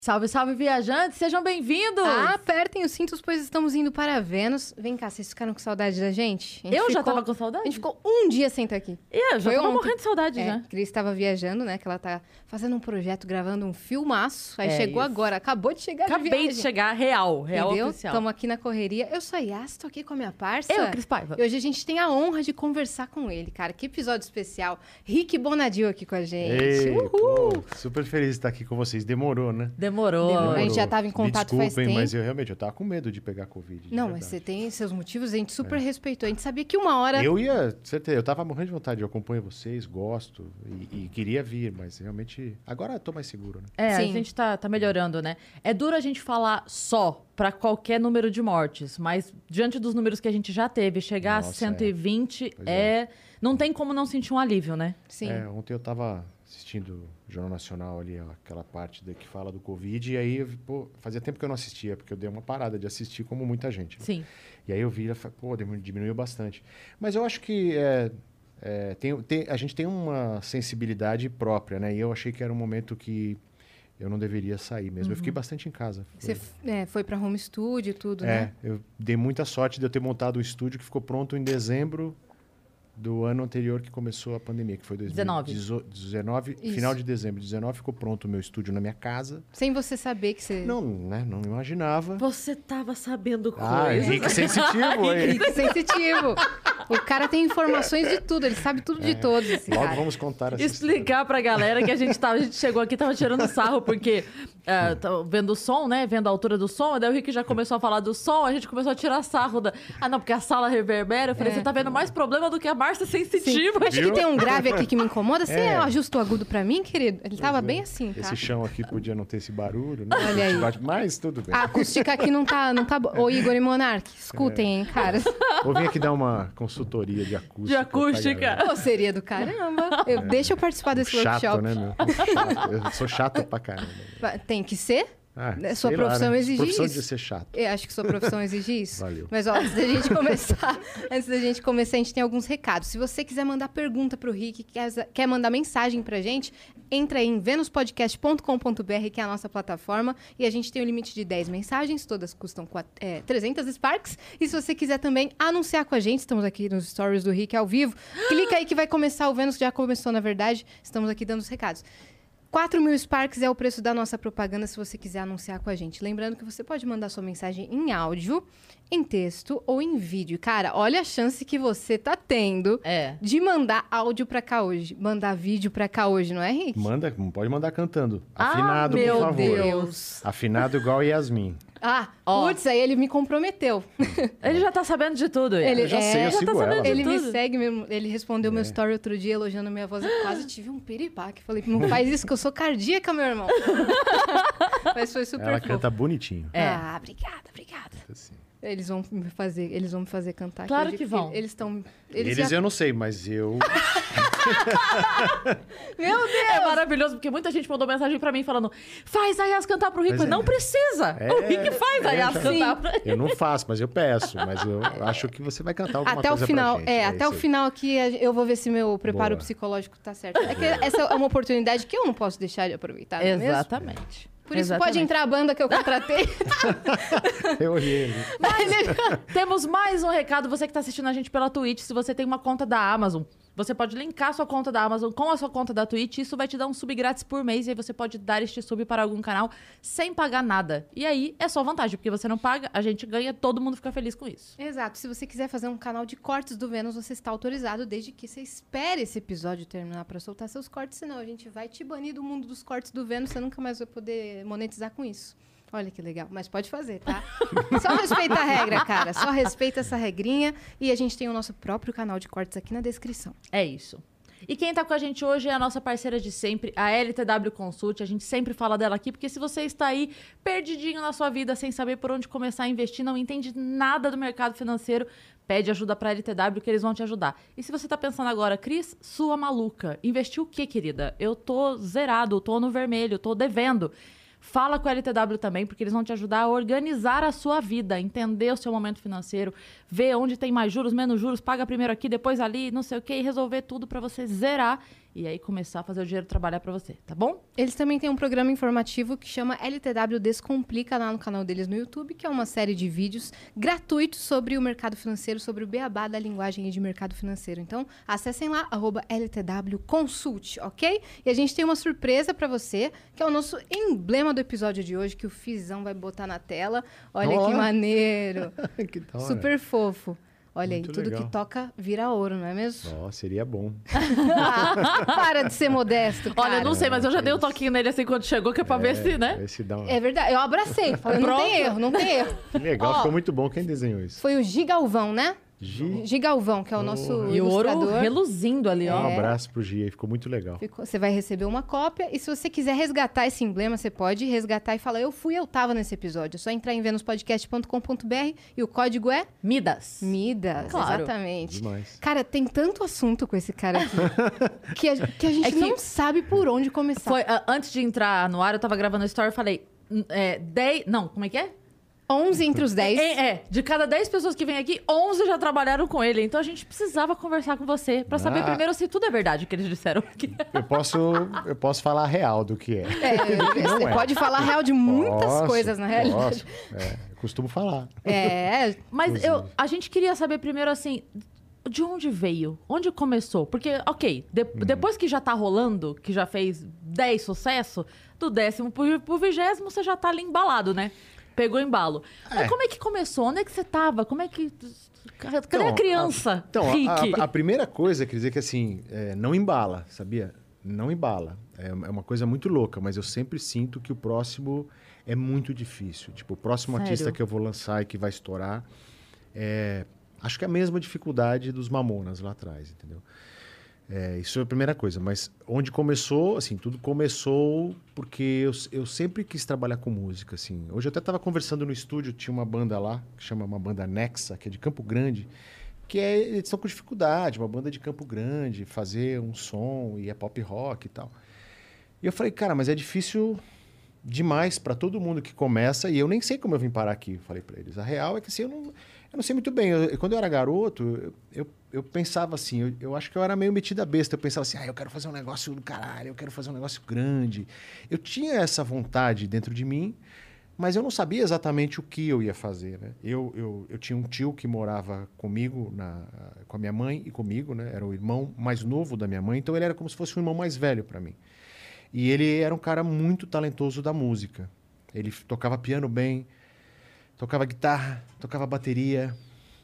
Salve, salve, viajantes! Sejam bem-vindos! Ah, apertem os cintos, pois estamos indo para Vênus. Vem cá, vocês ficaram com saudade da gente? Gente Eu já ficou- tava com saudade? A gente ficou um dia sem estar aqui. Ih, eu já Foi tava ontem. morrendo de saudade É, já. Cris estava viajando, né? Que ela tá fazendo um projeto, gravando um filmaço. Aí É chegou isso. agora, acabou de chegar Acabei de viagem. de chegar, real, real Entendeu? oficial. Estamos aqui na correria. Eu sou a Yas, tô aqui com a minha parça. Eu, Cris Paiva. E hoje a gente tem a honra de conversar com ele, cara. Que episódio especial. Rick Bonadil aqui com a gente. Ei, Uhul! pô, super feliz de estar aqui com vocês. Demorou, né? Demorou. Demorou. A gente já Demorou. tava em contato Me faz desculpem, tempo. mas eu realmente eu tava com medo de pegar Covid. de Não, mas verdade. você tem seus motivos, a gente super respeitou. A gente sabia que uma hora. Eu ia, certeza, eu tava morrendo de vontade. Eu acompanho vocês, gosto e, e queria vir, mas realmente. Agora eu tô mais seguro, né? É, a Sim. gente tá, tá melhorando, né? É duro a gente falar só pra qualquer número de mortes, mas diante dos números que a gente já teve, chegar Nossa, a 120 Pois é... Não tem como não sentir um alívio, né? Sim. É, ontem eu tava assistindo o Jornal Nacional ali, aquela parte da, que fala do Covid, e aí, pô, fazia tempo que eu não assistia, porque eu dei uma parada de assistir como muita gente. né? Sim. E aí eu vi, pô, diminu- diminuiu bastante. Mas eu acho que é, é, tem, tem- a gente tem uma sensibilidade própria, né? E eu achei que era um momento que eu não deveria sair mesmo. Eu fiquei bastante em casa. Você Foi- f- é, foi pra home studio e tudo, é, né? eu dei muita sorte de eu ter montado um estúdio que ficou pronto em dezembro do ano anterior que começou a pandemia, que foi 2019. Isso. final de dezembro de 19 ficou pronto o meu estúdio na minha casa. Sem você saber que você. Não, né? Não imaginava. Você tava sabendo Ah, coisas. Henrique sensitivo aí. Rick sensitivo. O cara tem informações de tudo, ele sabe tudo de todos, esse Logo cara. vamos contar essa história. Explicar pra galera que a gente, tava, a gente chegou aqui e tava tirando sarro, porque ah, tava vendo o som, né? Vendo a altura do som, daí o Rick já começou a falar do som, a gente começou a tirar sarro da. Ah, não, porque a sala reverbera. Eu falei, É. você tá vendo mais problema do que a Márcia sensitiva. Acho que tem um grave aqui que me incomoda. Você É. ajusta o agudo pra mim, querido? Ele tava Pois é. bem assim, tá? Esse chão aqui podia não ter esse barulho, né? Olha aí. Bate- Mas tudo bem. A acústica aqui não tá, não tá boa. Ô, Igor e Monark, escutem, hein, cara. Vou vir aqui dar uma consultoria de acústica. De acústica. Pô, seria do caramba. Eu, deixa eu participar desse Chato, workshop. né, meu? Chato. Eu sou chato pra caramba. Tem que ser? Ah, Né, sua sei lá, profissão né? exige profissão isso. de ser chato. Eu acho que sua profissão exige isso. Valeu. Mas ó, antes da gente começar, antes da gente começar, a gente tem alguns recados. Se você quiser mandar pergunta pro Rick, quer, quer mandar mensagem pra gente, entra aí em venuspodcast.com.br, que é a nossa plataforma, e a gente tem o limite de 10 mensagens, todas custam quat- é, 300 Sparks. E se você quiser também anunciar com a gente, estamos aqui nos stories do Rick ao vivo, clica aí que vai começar o Vênus, já começou na verdade, estamos aqui dando os recados. 4 mil Sparks é o preço da nossa propaganda se você quiser anunciar com a gente. Lembrando que você pode mandar sua mensagem em áudio, em texto ou em vídeo. Cara, olha a chance que você tá tendo É. de mandar áudio pra cá hoje. Mandar vídeo pra cá hoje, não é, Henrique? Manda, pode mandar cantando. Ah, Afinado, meu por favor. Deus. Afinado igual Yasmin. Ah, Ó. putz, aí ele me comprometeu. Ele já tá sabendo de tudo. Ele- Eu já sei, é, eu já tá sabendo ela. de Ele me tudo. segue mesmo. Ele respondeu É. meu story outro dia elogiando minha voz. Eu quase tive um piripaque. Falei, não faz isso que eu sou cardíaca, meu irmão. Mas foi super Ela fofo. canta bonitinho. É. Ah, obrigada, obrigada. Assim. Eles vão me fazer, eles vão me fazer cantar. Claro acredito que vão. Eles estão. Eles, Eles, já... eu não sei, mas eu. Meu Deus! É maravilhoso, porque muita gente mandou mensagem pra mim falando: faz a Yas cantar pro Rick. Mas Mas é. não precisa. É, o Rick faz a é, Yas já- cantar pra Eu não faço, mas eu peço. Mas eu acho que você vai cantar alguma Até o coisa final, pra gente. é, até o final aqui a- eu vou ver se meu preparo Boa. psicológico tá certo. É que essa é uma oportunidade que eu não posso deixar de aproveitar, não é mesmo? Por isso Exatamente. pode entrar a banda que eu contratei. Eu olhei. Temos mais um recado. Você que está assistindo a gente pela Twitch, se você tem uma conta da Amazon, você pode linkar sua conta da Amazon com a sua conta da Twitch. Isso vai te dar um sub grátis por mês e aí você pode dar este sub para algum canal sem pagar nada. E aí é só vantagem, porque você não paga, a gente ganha, todo mundo fica feliz com isso. Exato. Se você quiser fazer um canal de cortes do Vênus, você está autorizado, desde que você espere esse episódio terminar para soltar seus cortes, senão a gente vai te banir do mundo dos cortes do Vênus, você nunca mais vai poder monetizar com isso. Olha que legal, mas pode fazer, tá? Só respeita a regra, cara. Só respeita essa regrinha. E a gente tem o nosso próprio canal de cortes aqui na descrição. É isso. E quem tá com a gente hoje é a nossa parceira de sempre, a LTW Consult. A gente sempre fala dela aqui, porque se você está aí perdidinho na sua vida, sem saber por onde começar a investir, não entende nada do mercado financeiro, Pede ajuda pra LTW que eles vão te ajudar. E se você tá pensando agora, Cris, sua maluca, investiu o quê, querida? Eu tô zerado, tô no vermelho, tô devendo. Fala com a LTW também, porque eles vão te ajudar a organizar a sua vida, entender o seu momento financeiro, ver onde tem mais juros, menos juros, paga primeiro aqui, depois ali, não sei o quê, e resolver tudo para você zerar e aí começar a fazer o dinheiro trabalhar para você, tá bom? Eles também têm um programa informativo que chama LTW Descomplica lá no canal deles no YouTube, que é uma série de vídeos gratuitos sobre o mercado financeiro, sobre o beabá da linguagem e de mercado financeiro. Então, acessem lá, arroba LTW Consult, ok? E a gente tem uma surpresa para você, que é o nosso emblema do episódio de hoje, que o Fizão vai botar na tela. Olha Olá. que maneiro. que. Super fofo. Olha Muito aí, tudo legal. que toca vira ouro, não é mesmo? Ó, seria bom. Ah, para de ser modesto, cara. Olha, eu não sei, mas eu já dei um toquinho nele assim quando chegou, que é pra ver se, né? Esse dá uma... É verdade, eu abracei. Falei, não tem erro, não tem erro. Que legal, Ó. ficou muito bom. Quem desenhou isso? Foi o Gigalvão, né? Gi. Gigalvão, que é o nosso Porra. E o ouro ilustrador. reluzindo ali, ó. Um É. abraço pro Gi aí, ficou muito legal. Ficou- Você vai receber uma cópia e se você quiser resgatar esse emblema, você pode resgatar e falar, eu fui, eu tava nesse episódio. É só entrar em venuspodcast.com.br e o código é Midas. Midas, Claro. exatamente. Demais. Cara, tem tanto assunto com esse cara aqui que, a, que a gente É que- não sabe por onde começar. Foi, ah, antes de entrar no ar, eu tava gravando a story e falei. É, 10. Não, como é que é? 11 entre os 10. É, é, de cada 10 pessoas que vêm aqui, 11 já trabalharam com ele. Então a gente precisava conversar com você pra saber Ah. primeiro se tudo é verdade o que eles disseram aqui. Eu posso, eu posso falar real do que é. É, Não você é. pode falar real de muitas Posso, coisas, na realidade. Posso. É, eu costumo falar. É, Mas eu, a gente queria saber primeiro, assim, de onde veio? Onde começou? Porque, ok, de- Uhum. depois que já tá rolando, que já fez 10 sucesso, do décimo pro, pro vigésimo você já tá ali embalado, né? Pegou embalo. Mas É. como é que começou? Onde é que você tava? Como é que... Cadê a Então, criança, Então, a- a, a primeira coisa, quer dizer que assim, é, não embala, sabia? Não embala. É, é uma coisa muito louca, mas eu sempre sinto que o próximo é muito difícil. Tipo, o próximo Sério? artista que eu vou lançar e que vai estourar, é, acho que é a mesma dificuldade dos Mamonas lá atrás, entendeu? É, isso é a primeira coisa, mas onde começou, assim, tudo começou porque eu, eu sempre quis trabalhar com música, assim. Hoje eu até estava conversando no estúdio, tinha uma banda lá, que chama uma banda Nexa, que é de Campo Grande, que é, eles estão com dificuldade, uma banda de Campo Grande, fazer um som e é pop rock e tal. E eu falei, cara, mas é difícil demais para todo mundo que começa e eu nem sei como eu vim parar aqui, falei para eles. A real é que assim, eu não, eu não sei muito bem. Eu- quando eu era garoto, eu, eu pensava assim, eu, eu acho que eu era meio metida besta. Eu pensava assim, ah, eu quero fazer um negócio do caralho, eu quero fazer um negócio grande. Eu tinha essa vontade dentro de mim, mas eu não sabia exatamente o que eu ia fazer, né? Eu, eu, eu tinha um tio que morava comigo, na, com a minha mãe e comigo, né? Era o irmão mais novo da minha mãe, então ele era como se fosse um irmão mais velho para mim. E ele era um cara muito talentoso da música. Ele tocava piano bem, tocava guitarra, tocava bateria.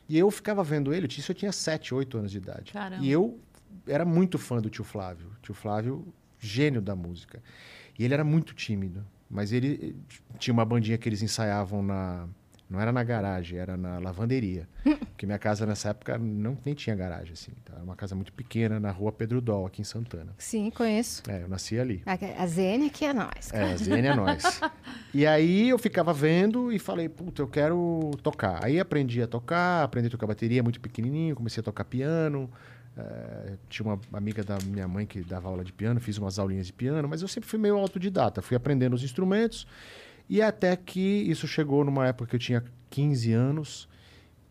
E eu ficava vendo ele, isso eu tinha 7, 8 anos de idade. Caramba. E eu era muito fã do tio Flávio. Tio Flávio, gênio da música. E ele era muito tímido. Mas ele eh, tinha uma bandinha que eles ensaiavam na. Não era na garagem, era na lavanderia. Porque minha casa nessa época não, nem tinha garagem, assim. tá? Era uma casa muito pequena na rua Pedro Dol, aqui em Santana. sim, conheço. É, eu nasci ali. A, a ZN aqui é nós. É, a ZN é nós. E aí eu ficava vendo e falei, puta, eu quero tocar. Aí aprendi a tocar, aprendi a tocar bateria muito pequenininho, comecei a tocar piano. Eh, tinha uma amiga da minha mãe que dava aula de piano, fiz umas aulinhas de piano, mas eu sempre fui meio autodidata, fui aprendendo os instrumentos. E até que isso chegou numa época que eu tinha 15 anos,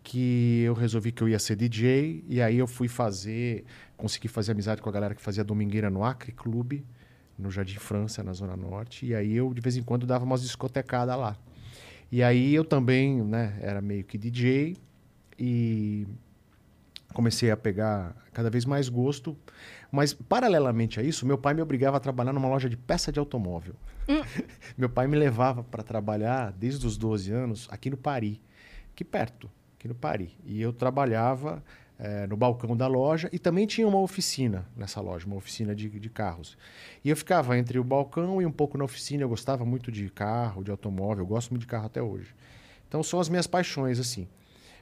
que eu resolvi que eu ia ser DJ, e aí eu fui fazer, consegui fazer amizade com a galera que fazia domingueira no Acre Clube, no Jardim França, na Zona Norte, e aí eu de vez em quando dava umas discotecadas lá. E aí eu também, né, era meio que DJ e comecei a pegar cada vez mais gosto, mas paralelamente a isso, meu pai me obrigava a trabalhar numa loja de peça de automóvel. meu pai me levava para trabalhar desde os 12 anos aqui no Paris, aqui perto, aqui no Paris. E eu trabalhava eh, no balcão da loja e também tinha uma oficina nessa loja, uma oficina de, de carros. E eu ficava entre o balcão e um pouco na oficina. Eu gostava muito de carro, de automóvel, eu gosto muito de carro até hoje. Então são as minhas paixões, assim.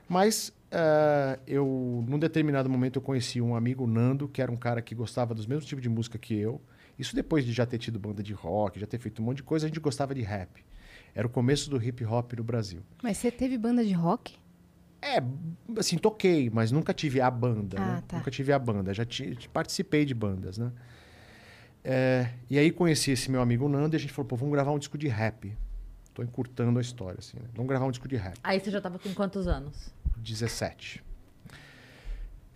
Mas eh, eu, num determinado momento, eu conheci um amigo, Nando, que era um cara que gostava dos mesmos tipos de música que eu. Isso depois de já ter tido banda de rock, já ter feito um monte de coisa, a gente gostava de rap. Era o começo do hip hop no Brasil. Mas você teve banda de rock? É, assim, toquei, mas nunca tive a banda, Ah, né? tá. Nunca tive a banda, já ti- participei de bandas, né? É, e aí conheci esse meu amigo Nando e a gente falou, pô, vamos gravar um disco de rap. Tô encurtando a história, assim, né? Vamos gravar um disco de rap. Aí você já tava com quantos anos? 17.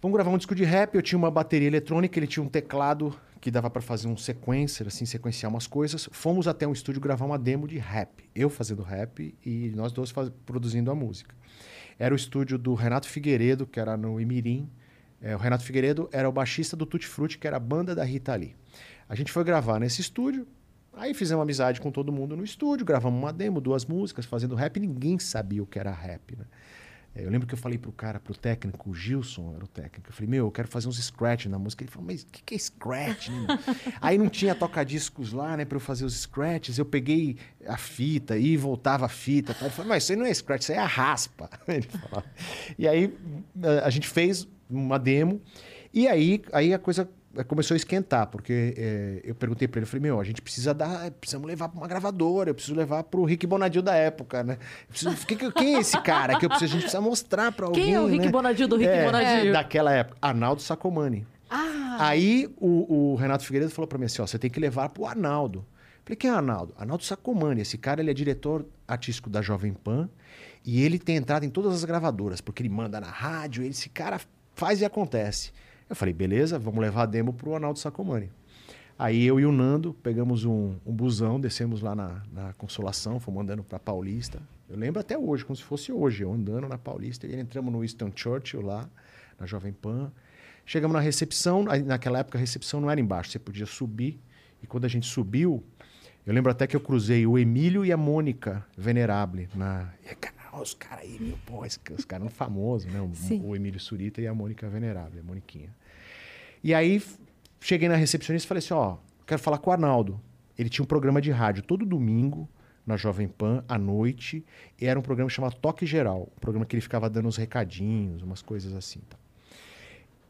Vamos gravar um disco de rap. Eu tinha uma bateria eletrônica, ele tinha um teclado que dava para fazer um sequencer, assim, sequenciar umas coisas. Fomos até um estúdio gravar uma demo de rap. Eu fazendo rap e nós dois faz- produzindo a música. Era o estúdio do Renato Figueiredo, que era no Imirim. É, o Renato Figueiredo era o baixista do Tutti Frutti, que era a banda da Rita Lee. A gente foi gravar nesse estúdio. Aí fizemos amizade com todo mundo no estúdio, gravamos uma demo, duas músicas, fazendo rap. Ninguém sabia o que era rap, né? É, Eu lembro que eu falei pro cara, pro técnico, o Gilson era o técnico. Eu falei, meu, eu quero fazer uns scratch na música. Ele falou, mas o que, que é scratch? né? Aí não tinha toca-discos lá, né, pra eu fazer os scratches. Eu peguei a fita e voltava a fita. Ele falou, mas isso aí não é scratch, isso aí é a raspa. Ele falava. E aí a- a gente fez uma demo. E aí, aí a coisa começou a esquentar, porque é, eu perguntei pra ele, eu falei, meu, a gente precisa dar, precisamos levar pra uma gravadora, eu preciso levar pro Rick Bonadil da época, né? Preciso- quem, que- quem é esse cara que eu preciso, a gente precisa mostrar pra alguém, Quem é o Rick né? Bonadil do Rick É, Bonadil? Daquela época, Arnaldo Sacomani. Ah, Aí o, o Renato Figueiredo falou pra mim assim, ó, você tem que levar pro Arnaldo. Falei, quem é Arnaldo? Arnaldo Sacomani. Esse cara, ele é diretor artístico da Jovem Pan e ele tem entrado em todas as gravadoras, porque ele manda na rádio, esse cara faz e acontece. Eu falei, beleza, vamos levar a demo pro Arnaldo Sacomani. Aí eu e o Nando pegamos um, um busão, descemos lá na, na Consolação, fomos andando pra Paulista. Eu lembro até hoje, como se fosse hoje, eu andando na Paulista. E entramos no Winston Churchill lá, na Jovem Pan. Chegamos na recepção, naquela época a recepção não era embaixo, você podia subir. E quando a gente subiu, eu lembro até que eu cruzei o Emílio e a Mônica Venerable. Na... Olha os caras aí, meu, pô, esse- os caras eram famosos, né? O, o Emílio Surita e a Mônica Venerable, a Moniquinha. E aí cheguei na recepcionista e falei assim: ó, quero falar com o Arnaldo. Ele tinha um programa de rádio todo domingo na Jovem Pan, à noite, e era um programa chamado Toque Geral, um programa que ele ficava dando uns recadinhos, umas coisas assim. Tá?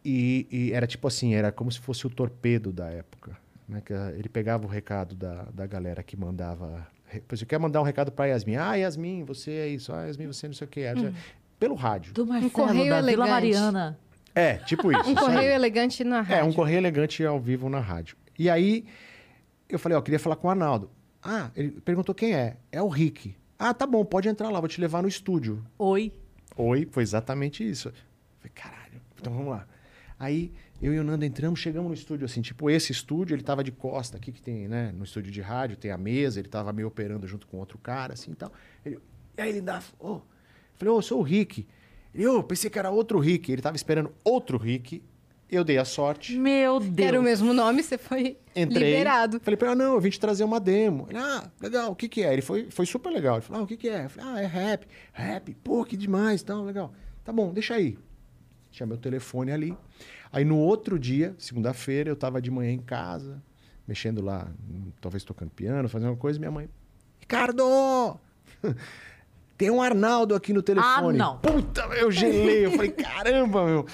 E, e era tipo assim, era como se fosse o torpedo da época. Né? Que a- ele pegava o recado da, da galera que mandava. Exemplo, quer mandar um recado pra Yasmin. Ah, Yasmin, você é isso. Ah, Yasmin, você não sei o que. Pelo rádio. Do Marcelo, correio da Vila elegante. Mariana. É, tipo isso. um aí. correio elegante na rádio. É, um correio elegante ao vivo na rádio. E aí, eu falei, ó, queria falar com o Arnaldo. Ah, ele perguntou quem é. É o Rick. Ah, tá bom, pode entrar lá, vou te levar no estúdio. Oi. Oi, foi exatamente isso. Eu falei, caralho, então vamos lá. Aí, eu e o Nando entramos, chegamos no estúdio, assim, tipo, esse estúdio, ele tava de costa aqui, que tem, né, no estúdio de rádio, tem a mesa, ele tava meio operando junto com outro cara, assim, e tal. Ele, e aí ele dá, ô, eu falei, ô, eu sou o Rick. Ele, ô, pensei que era outro Rick. Ele tava esperando outro Rick. Eu dei a sorte. Meu Deus. Era o mesmo nome, você foi Entrei. liberado. Falei pra ele, ah, não, eu vim te trazer uma demo. Ele, ah, legal, o que que é? Ele foi, foi super legal. Ele falou, ah, o que que é? Eu falei, ah, é rap. Rap, pô, que demais, então, legal. Tá bom, deixa aí. Tinha meu telefone ali. Aí no outro dia, segunda-feira, eu tava de manhã em casa, mexendo lá, talvez tocando piano, fazendo uma coisa, minha mãe, Ricardo! Tem um Arnaldo aqui no telefone. Ah, não. Puta, eu gelei. Eu falei, caramba, meu.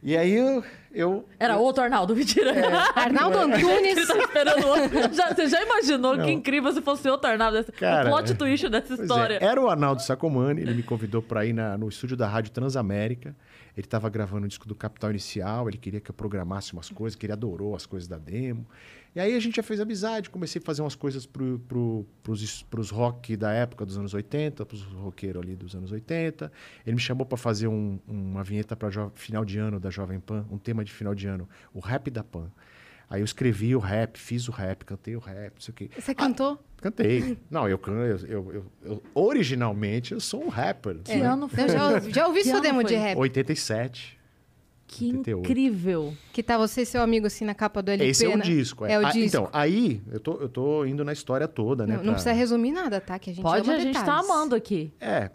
E aí eu. eu Era outro Arnaldo, mentira. É. Arnaldo Antunes. Ele tá esperando outro. Já- você já imaginou Não. que incrível se fosse outro Arnaldo? Esse- Cara, o plot é. twist dessa é, história. Era o Arnaldo Sacomani, ele me convidou para ir na- no estúdio da Rádio Transamérica. Ele estava gravando o disco do Capital Inicial, ele queria que eu programasse umas coisas, que ele adorou as coisas da demo. E aí a gente já fez amizade, comecei a fazer umas coisas pros, pros rock da época dos anos 80, pros roqueiros ali dos anos 80. Ele me chamou para fazer um- uma vinheta para final de ano da Jovem Pan, um tema de final de ano, o rap da Pan. Aí eu escrevi o rap, fiz o rap, cantei o rap, não sei o quê. Você cantou? Cantei. Não, eu canto. Eu, eu, eu- eu- originalmente eu sou um rapper. Que ano foi? Eu já, já ouvi Que demo de foi? rap. 87. Que 88. incrível. Que tá você e seu amigo assim na capa do LP, Esse é o né? disco. É o Ah, disco. Então, aí eu tô, eu tô indo na história toda, né? Não, não pra- precisa resumir nada, tá? Que a gente Pode, ama a gente tá detalhes. amando aqui. É,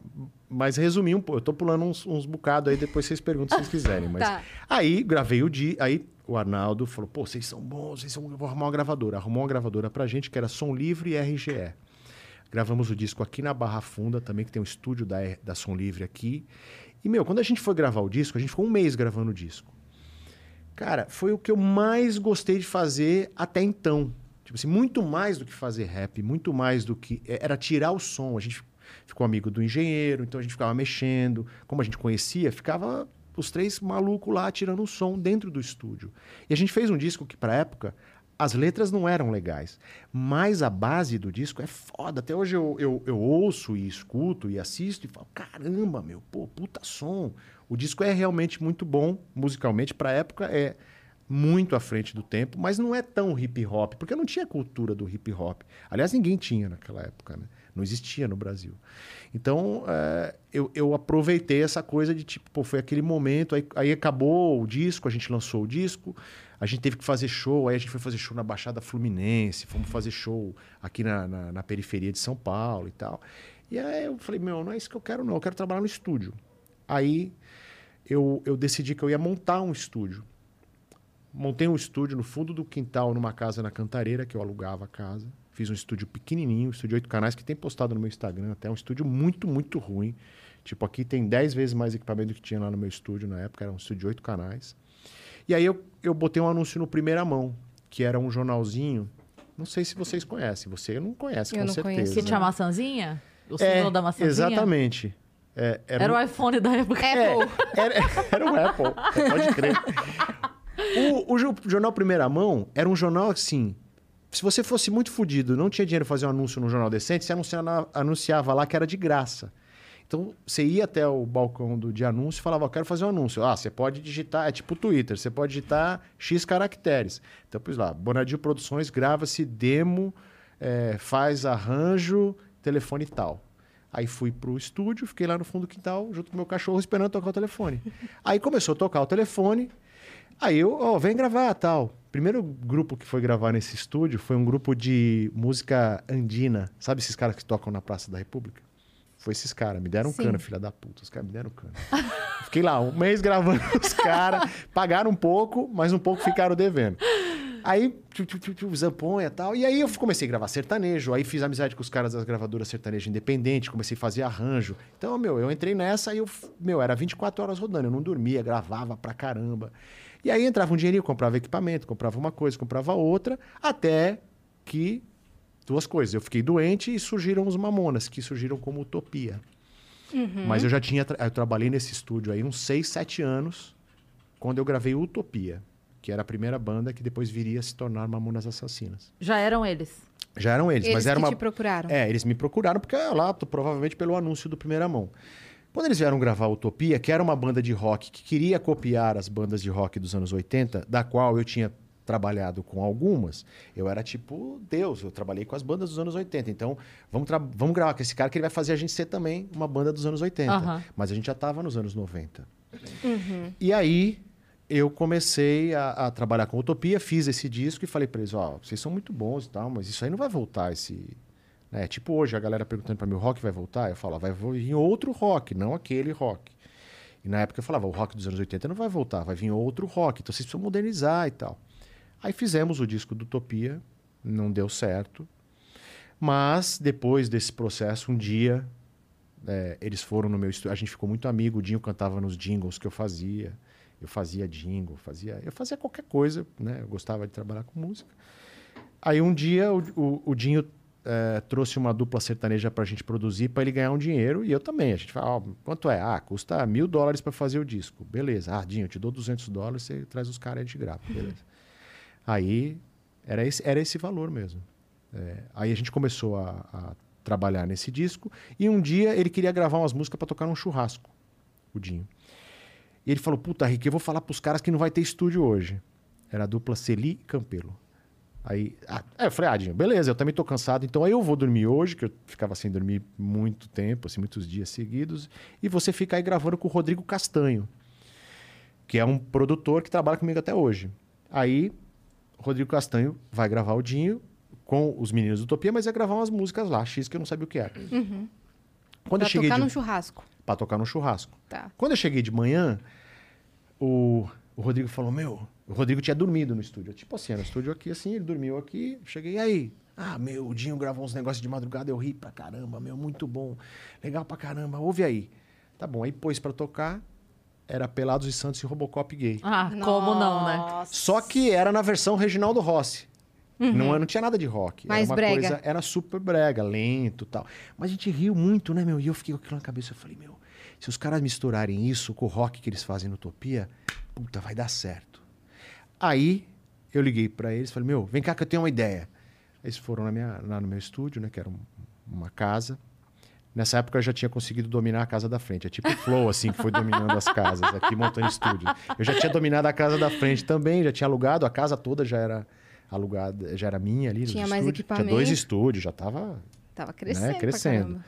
mas resumir um pouco. Eu tô pulando uns, uns bocados aí, depois vocês perguntam se vocês quiserem. Mas Tá. aí gravei o dia. Aí o Arnaldo falou: pô, vocês são bons, vocês são. Eu vou arrumar uma gravadora. Arrumou uma gravadora pra gente que era Som Livre e RGE. Gravamos o disco aqui na Barra Funda, também, que tem um estúdio da, da Som Livre aqui. E, meu, quando a gente foi gravar o disco, a gente ficou um mês gravando o disco. Cara, foi o que eu mais gostei de fazer até então. Tipo assim, muito mais do que fazer rap, muito mais do que. é, Era tirar o som. A gente ficou amigo do engenheiro, então a gente ficava mexendo. Como a gente conhecia, ficava os três malucos lá tirando o som dentro do estúdio. E a gente fez um disco que, pra época, as letras não eram legais, mas a base do disco é foda. Até hoje eu, eu, eu ouço e escuto e assisto e falo: caramba, meu, pô, puta som. O disco é realmente muito bom, musicalmente, pra época é muito à frente do tempo, mas não é tão hip hop, porque não tinha cultura do hip hop. Aliás, ninguém tinha naquela época, né? Não existia no Brasil. Então, é, eu, eu aproveitei essa coisa de tipo, pô, foi aquele momento, aí, aí acabou o disco, a gente lançou o disco, a gente teve que fazer show, aí a gente foi fazer show na Baixada Fluminense, fomos fazer show aqui na, na, na periferia de São Paulo e tal. E aí eu falei, meu, não é isso que eu quero, não, eu quero trabalhar no estúdio. Aí eu, eu decidi que eu ia montar um estúdio. Montei um estúdio no fundo do quintal, numa casa na Cantareira, que eu alugava a casa. Fiz um estúdio pequenininho, um estúdio de oito canais, que tem postado no meu Instagram até. Um estúdio muito, muito ruim. Tipo, aqui tem dez vezes mais equipamento do que tinha lá no meu estúdio na época. Era um estúdio de oito canais. E aí eu, eu botei um anúncio no Primeira Mão, que era um jornalzinho. Não sei se vocês conhecem. Você não conhece, Eu com não certeza. conheço. Que tinha a maçãzinha? O É, símbolo da maçãzinha? Exatamente. É, era, Era um- o iPhone da época. Apple. era, era um Apple, pode crer. O, o jo- jornal Primeira Mão era um jornal assim. Se você fosse muito fodido, não tinha dinheiro pra fazer um anúncio num jornal decente, você anunciava, anunciava lá que era de graça. Então, você ia até o balcão do, de anúncio e falava, "Eu quero fazer um anúncio. Ah, você pode digitar, é tipo Twitter, você pode digitar X caracteres. Então, pus lá, Bonadil Produções, grava-se demo, eh, faz arranjo, telefone tal. Aí fui pro estúdio, fiquei lá no fundo do quintal, junto com meu cachorro, esperando tocar o telefone. Aí começou a tocar o telefone, aí eu, ó, vem gravar, tal. Primeiro grupo que foi gravar nesse estúdio foi um grupo de música andina. Sabe esses caras que tocam na Praça da República? Foi esses caras, me deram Sim. cana, filha da puta. Os caras me deram cana. Fiquei lá um mês gravando os caras, pagaram um pouco, mas um pouco ficaram devendo. Aí, tchu, tchu, tchu, tchu, zamponha e tal. E aí eu comecei a gravar sertanejo. Aí fiz amizade com os caras das gravadoras sertanejo independente. Comecei a fazer arranjo. Então, meu, eu entrei nessa e eu, meu, era 24 horas rodando. Eu não dormia, gravava pra caramba. E aí entrava um dinheirinho, comprava equipamento, comprava uma coisa, comprava outra. Até que duas coisas. Eu fiquei doente e surgiram os Mamonas, que surgiram como utopia. Mas eu já tinha. tra- Eu trabalhei nesse estúdio aí uns 6, 7 anos, quando eu gravei Utopia, que era a primeira banda que depois viria a se tornar Mamonas Assassinas. Já eram eles. Já eram eles, Eles mas era que uma. te procuraram. É, eles me procuraram porque lá, provavelmente pelo anúncio do Primeira Mão. Quando eles vieram gravar Utopia, que era uma banda de rock que queria copiar as bandas de rock dos anos 80, da qual eu tinha trabalhado com algumas, eu era tipo Deus, eu trabalhei com as bandas dos anos 80. Então, vamos, vamos gravar com esse cara que ele vai fazer a gente ser também uma banda dos anos 80. Aham. Mas a gente já estava nos anos 90. E aí eu comecei a, a trabalhar com Utopia, fiz esse disco e falei para eles, ó, vocês são muito bons e tal, mas isso aí não vai voltar esse... Né? Tipo hoje, a galera perguntando para mim, o rock vai voltar? Eu falava, vai vir outro rock, não aquele rock. E na época eu falava, o rock dos anos 80 não vai voltar, vai vir outro rock, então vocês precisam modernizar e tal. Aí fizemos o disco do Utopia, não deu certo. Mas depois desse processo, um dia, é, eles foram no meu estúdio, a gente ficou muito amigo, o Dinho cantava nos jingles que eu fazia. Eu fazia jingle, fazia, eu fazia qualquer coisa, né? Eu gostava de trabalhar com música. Aí um dia o, o, o Dinho é, trouxe uma dupla sertaneja pra gente produzir para ele ganhar um dinheiro e eu também. A gente fala, ó, quanto é? Ah, custa mil dólares para fazer o disco. Beleza. Ah, Dinho, eu te dou 200 dólares, você traz os caras e a gente grava. Beleza. Aí era esse, era esse valor mesmo. É, aí a gente começou a, a trabalhar nesse disco e um dia ele queria gravar umas músicas para tocar num churrasco, o Dinho. E ele falou: Puta, Rick, eu vou falar pros caras que não vai ter estúdio hoje. Era a dupla Celi e Campelo. Aí, ah, aí eu falei, ah, Dinho, beleza, eu também tô cansado, então aí eu vou dormir hoje, que eu ficava sem dormir muito tempo, assim, muitos dias seguidos, e você fica aí gravando com o Rodrigo Castanho, que é um produtor que trabalha comigo até hoje. Aí, o Rodrigo Castanho vai gravar o Dinho com os meninos do Utopia, mas ia gravar umas músicas lá, X, que eu não sabia o que era. Quando Pra eu cheguei tocar de... num churrasco. Pra tocar no churrasco. Tá. Quando eu cheguei de manhã, o, o Rodrigo falou: Meu, o Rodrigo tinha dormido no estúdio. Tipo assim, era no estúdio aqui, assim, ele dormiu aqui. Cheguei, aí? Ah, meu, o Dinho gravou uns negócios de madrugada, eu ri pra caramba, meu, muito bom. Legal pra caramba, ouve aí. Tá bom, aí pôs pra tocar, era Pelados e Santos e Robocop gay. Ah, como não, né? Só que era na versão Reginaldo Rossi. Não, não tinha nada de rock. Mais era uma brega. coisa, era super brega, lento e tal. Mas a gente riu muito, né, meu? E eu fiquei com aquilo na cabeça. Eu falei, meu, se os caras misturarem isso com o rock que eles fazem no Utopia, puta, vai dar certo. Aí eu liguei pra eles, falei, meu, vem cá que eu tenho uma ideia. Eles foram na minha, lá no meu estúdio, né, que era um- uma casa. Nessa época eu já tinha conseguido dominar a casa da frente. É tipo o Flow, assim, que foi dominando as casas aqui, montando estúdio. Eu já tinha dominado a casa da frente também, já tinha alugado, a casa toda já era alugada, já era minha ali. Tinha mais estúdios. Tinha dois equipamento. estúdios, já tava Tava crescendo, Né, crescendo.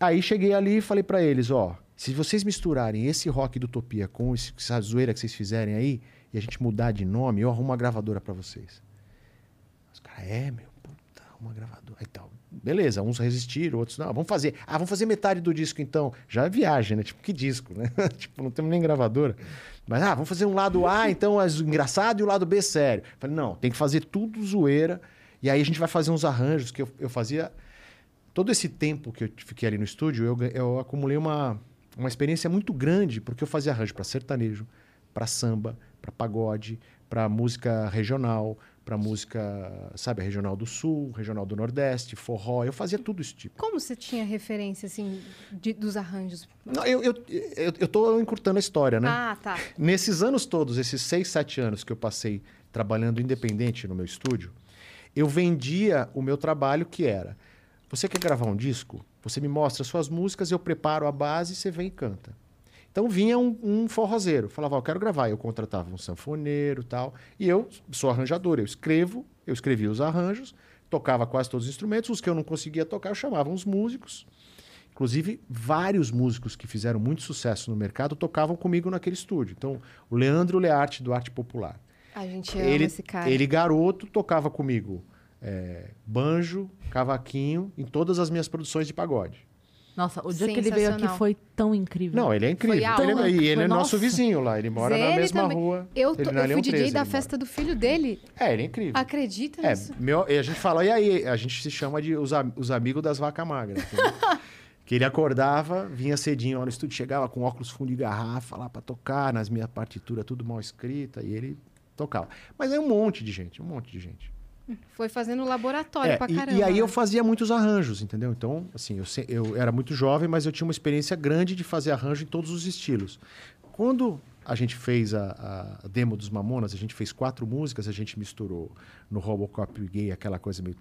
Aí cheguei ali e falei pra eles, ó, se vocês misturarem esse rock do Utopia com esse- essa zoeira que vocês fizerem aí, e a gente mudar de nome, eu arrumo uma gravadora pra vocês. Os caras, é, meu, puta, uma gravadora. Aí tal. Beleza, uns resistiram, outros não. Vamos fazer. Ah, vamos fazer metade do disco então. Já é viagem, né? Tipo, que disco, né? tipo, não temos nem gravadora. Mas, ah, vamos fazer um lado A, então, as- engraçado, e o lado B sério. Falei, não, tem que fazer tudo zoeira. E aí a gente vai fazer uns arranjos que eu, eu fazia todo esse tempo que eu fiquei ali no estúdio, eu, eu acumulei uma, uma experiência muito grande, porque eu fazia arranjo para sertanejo, para samba, para pagode, para música regional, para música, sabe, regional do sul, regional do nordeste, forró, eu fazia tudo esse tipo. Como você tinha referência, assim, de- dos arranjos? Não, eu, eu, eu, eu tô encurtando a história, né? Ah, tá. Nesses anos todos, esses seis, sete anos que eu passei trabalhando independente no meu estúdio, eu vendia o meu trabalho que era: você quer gravar um disco? Você me mostra suas músicas, eu preparo a base, você vem e canta. Então vinha um, um forrozeiro, falava, ó, eu quero gravar. Eu contratava um sanfoneiro e tal. E eu sou arranjador, eu escrevo, eu escrevia os arranjos, tocava quase todos os instrumentos. Os que eu não conseguia tocar, eu chamava uns músicos. Inclusive, vários músicos que fizeram muito sucesso no mercado tocavam comigo naquele estúdio. Então, o Leandro Learte, do Arte Popular. A gente ama Ele, esse cara. ele, garoto, tocava comigo é, banjo, cavaquinho, em todas as minhas produções de pagode. Nossa, o dia que ele veio aqui foi tão incrível. Não, ele é incrível. Foi Ele é- e ele Foi é nosso nossa. vizinho lá. Ele mora Zé, na ele mesma também. rua. Eu, Ele tô- na eu fui DJ 13 da ele festa do filho dele. É, ele é incrível. Acredita É, nisso? meu, e a gente fala, e aí? A gente se chama de os, os amigos das vacas magras. que ele acordava, vinha cedinho lá no estúdio, chegava com óculos fundo de garrafa lá pra tocar, nas minhas partituras tudo mal escrita, e ele tocava. Mas é um monte de gente, um monte de gente. Foi fazendo laboratório é, pra caramba. E, e aí eu fazia muitos arranjos, entendeu? Então, assim, eu, eu era muito jovem, mas eu tinha uma experiência grande de fazer arranjo em todos os estilos. Quando a gente fez a, a, demo dos Mamonas, a gente fez quatro músicas, a gente misturou no Robocop gay aquela coisa meio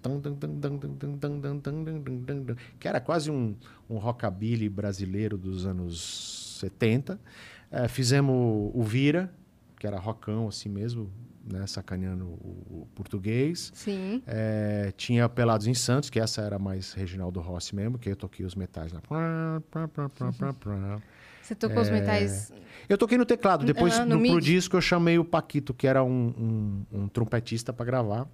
que era quase um, um rockabilly brasileiro dos anos 70. É, fizemos o Vira, que era rockão assim mesmo, né? Sacaneando o- o português. Sim. É, tinha Pelados em Santos, que essa era mais Reginaldo Rossi mesmo, que eu toquei os metais lá. Você tocou os metais. Eu toquei no teclado. Depois, Ah, no no, pro disco, eu chamei o Paquito, que era um, um- um trompetista para gravar.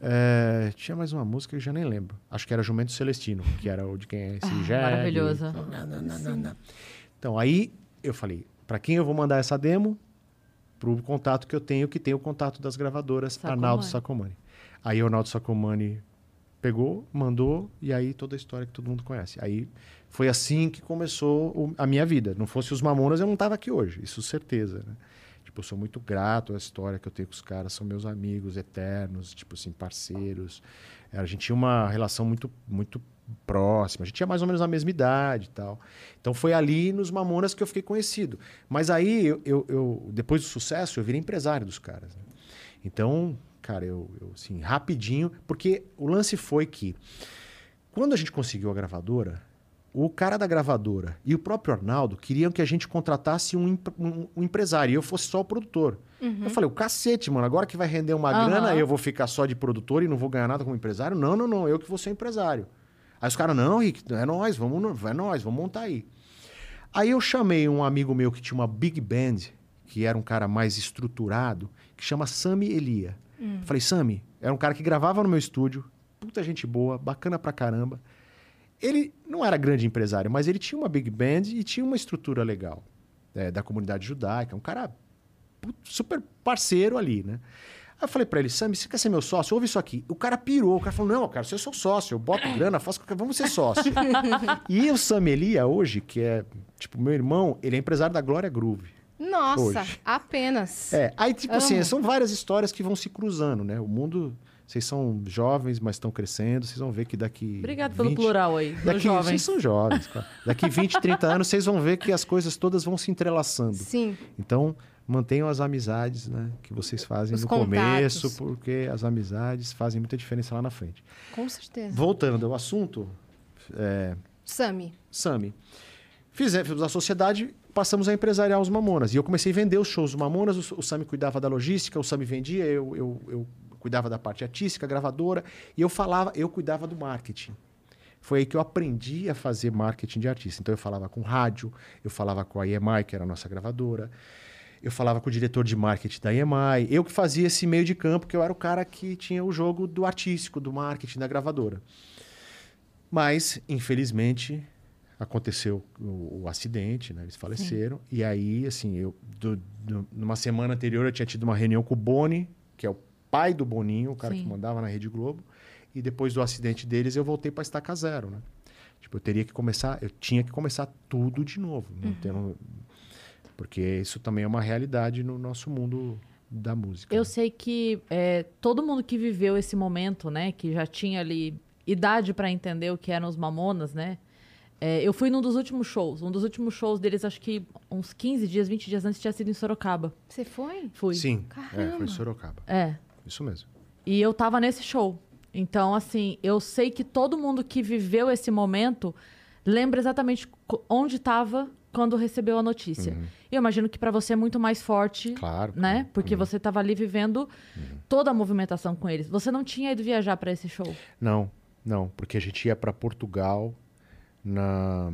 É, tinha mais uma música que eu já nem lembro. Acho que era Jumento Celestino, que era o de quem é esse Ah, jegue. maravilhoso. Então, aí eu falei, para quem eu vou mandar essa demo? Pro contato que eu tenho, que tem o contato das gravadoras, Sacomani. Arnaldo Sacomani. Aí o Arnaldo Sacomani pegou, mandou, e aí toda a história que todo mundo conhece. Aí foi assim que começou o- a minha vida. Não fosse os Mamonas, eu não tava aqui hoje, isso certeza, né? Tipo, eu sou muito grato à história que eu tenho com os caras, são meus amigos eternos, tipo assim, parceiros. A gente tinha uma relação muito, muito próxima, a gente tinha mais ou menos a mesma idade e tal. Então foi ali nos Mamonas que eu fiquei conhecido. Mas aí, eu, eu- eu- depois do sucesso, eu virei empresário dos caras. né? Então, cara, eu, eu, assim, rapidinho, porque o lance foi que quando a gente conseguiu a gravadora, o cara da gravadora e o próprio Arnaldo queriam que a gente contratasse um, um- um empresário e eu fosse só o produtor. Eu falei, o cacete, mano, agora que vai render uma Aham. grana, eu vou ficar só de produtor e não vou ganhar nada como empresário? Não, não, não, eu que vou ser empresário. Aí os caras, não, Rick, é nós, vamos, é nós, vamos montar aí. Aí eu chamei um amigo meu que tinha uma big band, que era um cara mais estruturado, que chama Sami Elia. Falei, Sami, era um cara que gravava no meu estúdio, puta gente boa, bacana pra caramba. Ele não era grande empresário, mas ele tinha uma big band e tinha uma estrutura legal é, da comunidade judaica, um cara super parceiro ali, né? Aí eu falei pra ele, Sami, você quer ser meu sócio? Ouve isso aqui. O cara pirou, o cara falou, não, cara, você é seu sócio, eu boto grana, faço qualquer... Vamos ser sócio. e o Sami Elia hoje, que é, tipo, meu irmão, ele é empresário da Glória Groove. Nossa, Hoje. apenas. É, aí, tipo assim, Amo. são várias histórias que vão se cruzando, né? O mundo Vocês são jovens, mas estão crescendo. Vocês vão ver que daqui. Obrigado pelo 20 plural aí, Daqui, jovens. vocês são jovens, cara. Daqui 20, 30 anos, vocês vão ver que as coisas todas vão se entrelaçando. Sim. Então, mantenham as amizades né, que vocês fazem Os no contatos. começo, porque as amizades fazem muita diferença lá na frente. Com certeza. Voltando ao assunto, é, Sami. Sami. Fizemos a sociedade, passamos a empresariar os Mamonas. E eu comecei a vender os shows do Mamonas, o, o Sami cuidava da logística, o Sami vendia, eu, eu, eu cuidava da parte artística, gravadora, e eu falava, eu cuidava do marketing. Foi aí que eu aprendi a fazer marketing de artista. Então eu falava com rádio, eu falava com a EMI, que era a nossa gravadora, eu falava com o diretor de marketing da EMI, eu que fazia esse meio de campo, que eu era o cara que tinha o jogo do artístico, do marketing da gravadora. Mas, infelizmente, aconteceu o, o acidente, né? Eles faleceram. E aí, assim, eu do- do- numa semana anterior eu tinha tido uma reunião com o Boni, que é o pai do Boninho, o cara Sim. que mandava na Rede Globo. E depois do acidente deles, eu voltei para estaca zero, né? Tipo, eu teria que começar, eu tinha que começar tudo de novo, não tendo- porque isso também é uma realidade no nosso mundo da música. Eu né? sei que é, todo mundo que viveu esse momento, né, que já tinha ali idade pra entender o que eram os Mamonas, né? é, eu fui num dos últimos shows. Um dos últimos shows deles, acho que uns 15 dias, 20 dias antes, tinha sido em Sorocaba. Você foi? Fui. Sim, é, foi Sorocaba. É. Isso mesmo. E eu tava nesse show. Então, assim, eu sei que todo mundo que viveu esse momento lembra exatamente onde estava quando recebeu a notícia. E eu imagino que pra você é muito mais forte, Uhum. Claro. né? Porque Uhum. você tava ali vivendo toda a movimentação com eles. Você não tinha ido viajar pra esse show. Não, não, porque a gente ia para Portugal na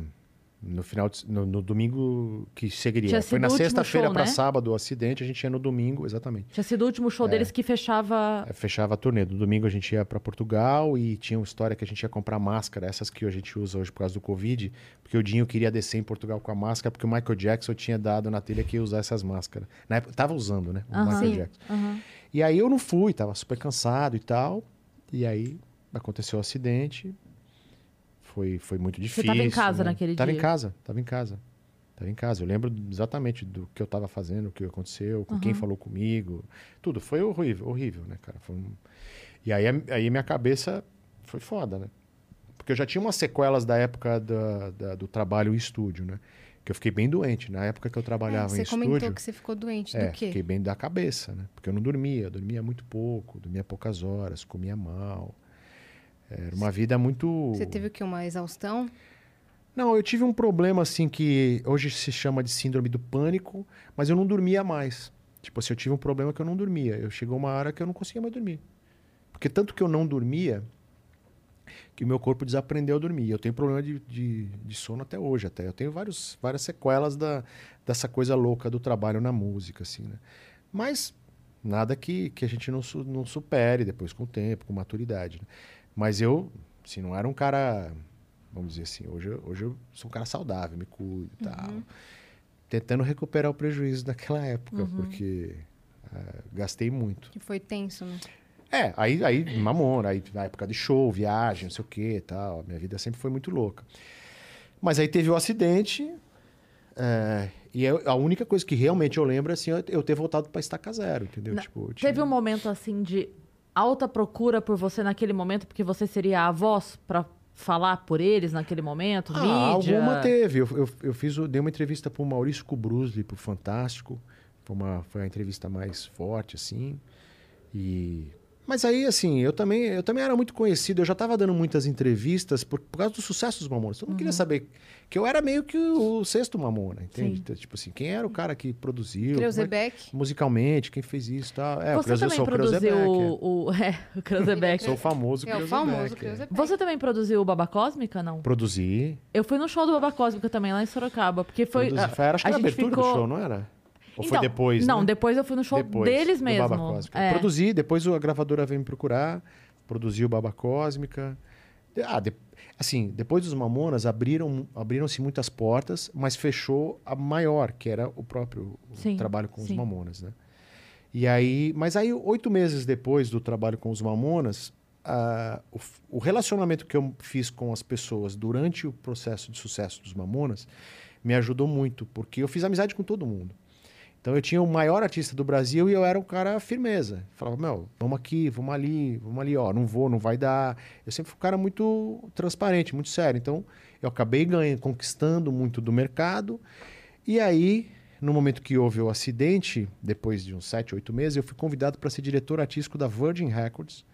no final de- no, no domingo que seguiria. Foi na sexta-feira para né? sábado o acidente, a gente ia no domingo, exatamente. Tinha sido o último show deles que fechava. É, Fechava a turnê. No domingo a gente ia para Portugal e tinha uma história que a gente ia comprar máscara, essas que a gente usa hoje por causa do Covid, porque o Dinho queria descer em Portugal com a máscara, porque o Michael Jackson tinha dado na telha que ia usar essas máscaras. Na época, tava usando, né? O Aham. Michael. Jackson. Aham. E aí eu não fui, tava super cansado e tal. E aí aconteceu o acidente. Foi, foi muito difícil. tava em casa né? naquele tava dia? em casa, tava em casa. Tava em casa. Eu lembro exatamente do que eu tava fazendo, o que aconteceu, com quem Uhum. falou comigo. Tudo. Foi horrível, horrível, né, cara? Um- E aí, aí minha cabeça foi foda, né? Porque eu já tinha umas sequelas da época da- da- do trabalho em estúdio, né? Que eu fiquei bem doente. Na época que eu É, trabalhava você em comentou estúdio. que você ficou doente. É, do quê? fiquei bem da cabeça, né? Porque eu não dormia, eu dormia muito pouco, dormia poucas horas, comia mal. Era uma vida muito. Você teve o quê? Uma exaustão? Não, eu tive um problema assim que hoje se chama de síndrome do pânico, mas eu não dormia mais. Tipo assim, eu tive um problema que eu não dormia. Eu chegou uma hora que eu não conseguia mais dormir. Porque tanto que eu não dormia, que o meu corpo desaprendeu a dormir. Eu tenho problema de, de, de sono até hoje, até. Eu tenho vários, várias sequelas da, dessa coisa louca do trabalho na música, assim, né? Mas nada que, que a gente não, su- não supere depois com o tempo, com maturidade. né? Mas eu, assim, não era um cara, vamos dizer assim, hoje, eu- hoje eu sou um cara saudável, me cuido e tal. Tentando recuperar o prejuízo daquela época, porque ah, gastei muito. Que foi tenso, né? É, aí, aí mamona, aí na época de show, viagem, não sei o que e tal. Minha vida sempre foi muito louca. Mas aí teve o acidente. é, e eu- a única coisa que realmente eu lembro é assim, eu, eu ter voltado pra estaca zero, entendeu? Tipo, tinha- Teve um momento assim de alta procura por você naquele momento, porque você seria a voz pra falar por eles naquele momento, Ah, mídia. alguma teve. Eu, eu, eu fiz, o- dei uma entrevista pro Maurício Kubrusli, pro Fantástico. Foi, uma, foi a entrevista mais forte, assim. E... Mas aí, assim, eu também, eu também era muito conhecido. Eu já estava dando muitas entrevistas por, por causa do sucesso dos Mamonas. Todo mundo Uhum. queria saber que eu era meio que o sexto Mamona, entende? Sim. Então, Tipo assim, quem era o cara que produziu? Creuzebeck. é- musicalmente, quem fez isso e tal. É, o Você eu também sou o produziu Kreuzebeck, o, o, é, o Kreuzebeck. é. Sou o famoso É o Kreuzebeck, famoso é. Creuzebeck. Você também produziu o Baba Cósmica, não? Produzi. Eu fui no show do Baba Cósmica também, lá em Sorocaba, porque foi... produzi. a- Foi, acho que a era a abertura ficou- do show, não era? Ou foi Então, depois, Não, né? depois eu fui no show Depois, deles mesmo. Baba Cósmica. É. Produzi, depois a gravadora veio me procurar, produziu Baba Cósmica. Ah, de- assim, depois dos Mamonas abriram abriram-se muitas portas, mas fechou a maior, que era o próprio Sim, trabalho com os sim. Mamonas, né? E aí, mas aí oito meses depois do trabalho com os Mamonas, o, o relacionamento que eu fiz com as pessoas durante o processo de sucesso dos Mamonas me ajudou muito, porque eu fiz amizade com todo mundo. Então eu tinha o maior artista do Brasil e eu era um cara firmeza. Falava, meu, vamos aqui, vamos ali, vamos ali, ó, não vou, não vai dar. Eu sempre fui um cara muito transparente, muito sério. Então eu acabei ganhando, conquistando muito do mercado. E aí, no momento que houve o acidente, depois de uns sete, oito meses, eu fui convidado para ser diretor artístico da Virgin Records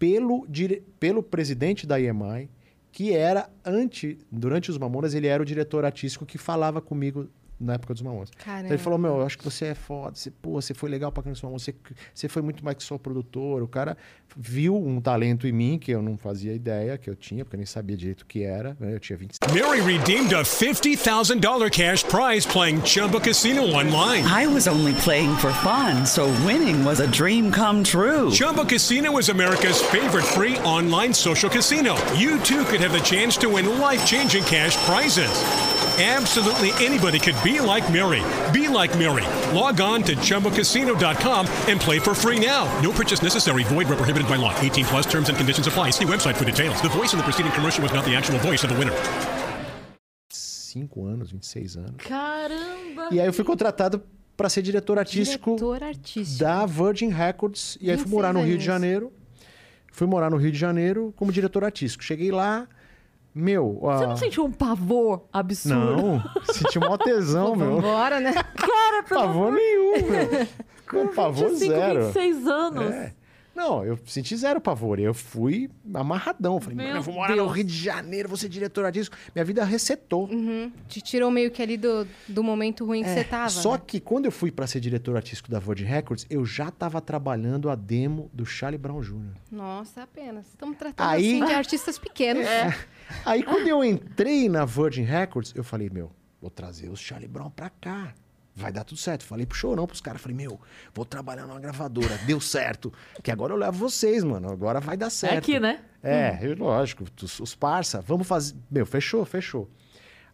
pelo, dire... pelo presidente da EMI, que era, ante... durante os Mamonas, ele era o diretor artístico que falava comigo na época dos Mamonas. Então ele falou, meu, eu acho que você é foda, você, pô, você foi legal pra caramba Mamonas, você, você foi muito mais que só produtor. O cara viu um talento em mim que eu não fazia ideia que eu tinha, porque eu nem sabia direito o que era. Né? Eu tinha 20 Mary redeemed a $50,000 cash prize playing Chumba Casino online. I was only playing for fun, so winning was a dream come true. Chumba Casino is America's favorite free online social casino. You too could have the chance to win life-changing cash prizes. Absolutely anybody could be like Mary. Be like Mary. Log on to ChumboCasino.com and play for free now. No purchase necessary. Void where prohibited by law. 18 plus terms and conditions apply. See website for details. The voice in the preceding commercial was not the actual voice of the winner. 5 anos, 26 anos. Caramba! E aí eu fui contratado para ser diretor artístico, Diretor artístico. da Virgin Records. E aí fui 26 morar no Rio de aninhos. Janeiro. Fui morar no Rio de Janeiro como diretor artístico. Cheguei lá, meu... Você não sentiu um pavor absurdo? Não, senti maior tesão, meu. Vambora, né? Cara, pelo Pavor nenhum, meu. Com pavor 25, zero. 26 anos. É. Não, eu senti zero pavor. Eu fui amarradão. Falei, Meu mano, eu vou morar Deus. no Rio de Janeiro, vou ser diretor artístico. Minha vida resetou. Te tirou meio que ali do, do momento ruim que você tava. É, Só né? que quando eu fui para ser diretor artístico da Virgin Records, eu já estava trabalhando a demo do Charlie Brown Jr. Nossa, apenas. Estamos tratando Aí- assim de artistas pequenos. Aí quando eu entrei na Virgin Records, eu falei, meu, vou trazer o Charlie Brown pra cá. Vai dar tudo certo. Falei pro chorão pros caras. Falei, meu, vou trabalhar numa gravadora. Deu certo. Que agora eu levo vocês, mano. Agora vai dar certo. É aqui, né? É, eu, lógico. Os, os parça, vamos fazer. Meu, fechou, fechou.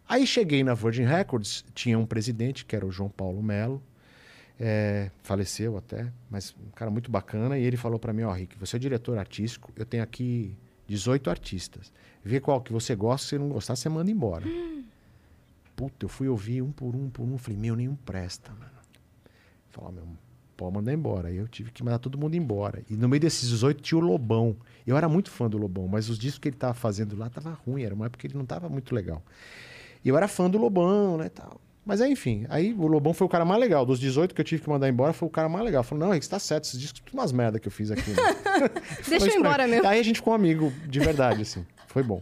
Aí cheguei na Virgin Records, tinha um presidente, que era o João Paulo Melo. é, faleceu até, mas um cara muito bacana. E ele falou pra mim, ó, Rick, você é diretor artístico, eu tenho aqui 18 artistas. Vê qual que você gosta, se não gostar, você manda embora. Puta, eu fui ouvir um por um, por um. Falei, meu, nenhum presta, mano. Falar, meu, pode mandar embora. Aí eu tive que mandar todo mundo embora. E no meio desses 18 tinha o Lobão. Eu era muito fã do Lobão, mas os discos que ele tava fazendo lá tava ruim. Era uma época que ele não tava muito legal. E eu era fã do Lobão, né, tal. Mas aí, enfim, aí o Lobão foi o cara mais legal. Dos 18 que eu tive que mandar embora, foi o cara mais legal. Falou, não, Rick, você tá certo, esses discos tudo umas merda que eu fiz aqui. né?" Deixa eu ir embora mesmo. Aí a gente ficou amigo, de verdade, assim. Foi bom.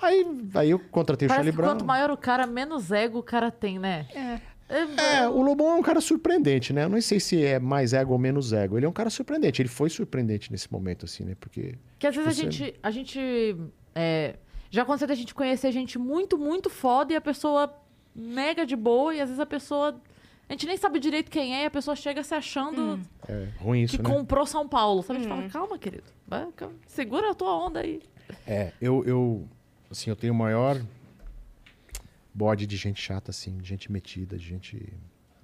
Aí, aí eu contratei o Parece Charlie que Brown. quanto maior o cara, menos ego o cara tem, né? É. É, o Lobão é um cara surpreendente, né? Eu não sei se é mais ego ou menos ego. Ele é um cara surpreendente. Ele foi surpreendente nesse momento, assim, né? Porque. Que às vezes a Tipo, gente. A gente é, já aconteceu da gente conhecer gente muito, muito foda e a pessoa mega de boa, e às vezes a pessoa. A gente nem sabe direito quem é, e a pessoa chega se achando É ruim isso, que né? comprou São Paulo. Sabe? A gente fala, calma, querido. Vai, calma, segura a tua onda aí. É, eu, eu. Assim, eu tenho o maior bode de gente chata, assim, de gente metida, de gente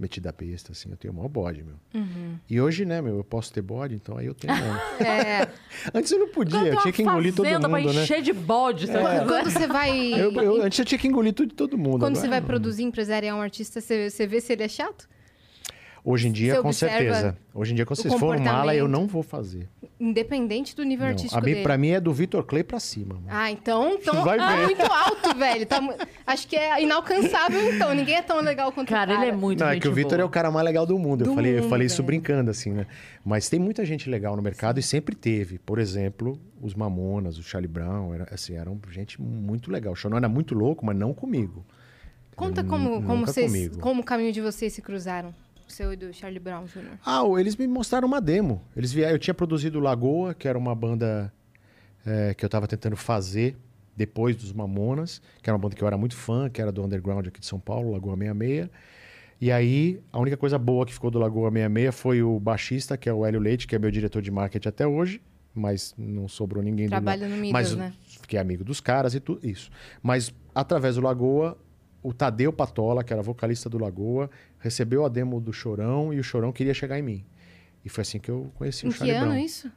metida besta, assim. Eu tenho o maior bode, meu. Uhum. E hoje, né, meu, eu posso ter bode, então aí eu tenho. É. Antes eu não podia, eu tinha que engolir todo mundo, pra né? encher de bode. sabe? Quando você vai. Eu, eu- antes eu tinha que engolir tudo de todo mundo. Quando você agora vai não. produzir, empresariar um artista, você, você vê se ele é chato? Hoje em dia, com certeza. Hoje em dia, com certeza. Se for mala, eu não vou fazer. Independente do nível Não. artístico A mim, dele. pra mim é do Vitor Clay pra cima. Mano. Ah, então, então Vai tá ver. muito alto, velho. Tá acho que é inalcançável, então. Ninguém é tão legal quanto Cara, o cara. ele é muito Não, é que o Vitor é o cara mais legal do mundo. eu Do falei, eu mundo, falei isso velho. brincando, assim, né? Mas tem muita gente legal no mercado e sempre teve. Por exemplo, os Mamonas, o Charlie Brown, era, assim, eram gente muito legal. O Xanão era muito louco, mas não comigo. Conta como, como, vocês, comigo. como o caminho de vocês se cruzaram. Seu e do Charlie Brown Jr. Ah, eles me mostraram uma demo. Eles vieram, eu tinha produzido Lagoa, que era uma banda é, que eu tava tentando fazer depois dos Mamonas, que era uma banda que eu era muito fã, que era do underground aqui de São Paulo, Lagoa 66. E aí, a única coisa boa que ficou do Lagoa 66 foi o baixista, que é o Hélio Leite, que é meu diretor de marketing até hoje, mas não sobrou ninguém Trabalha do no Midas, mas né? Fiquei amigo dos caras e tudo isso. Mas através do Lagoa, o Tadeu Patola, que era vocalista do Lagoa, recebeu a demo do Chorão e o Chorão queria chegar em mim. E foi assim que eu conheci Em o que Charlie ano Brown. isso?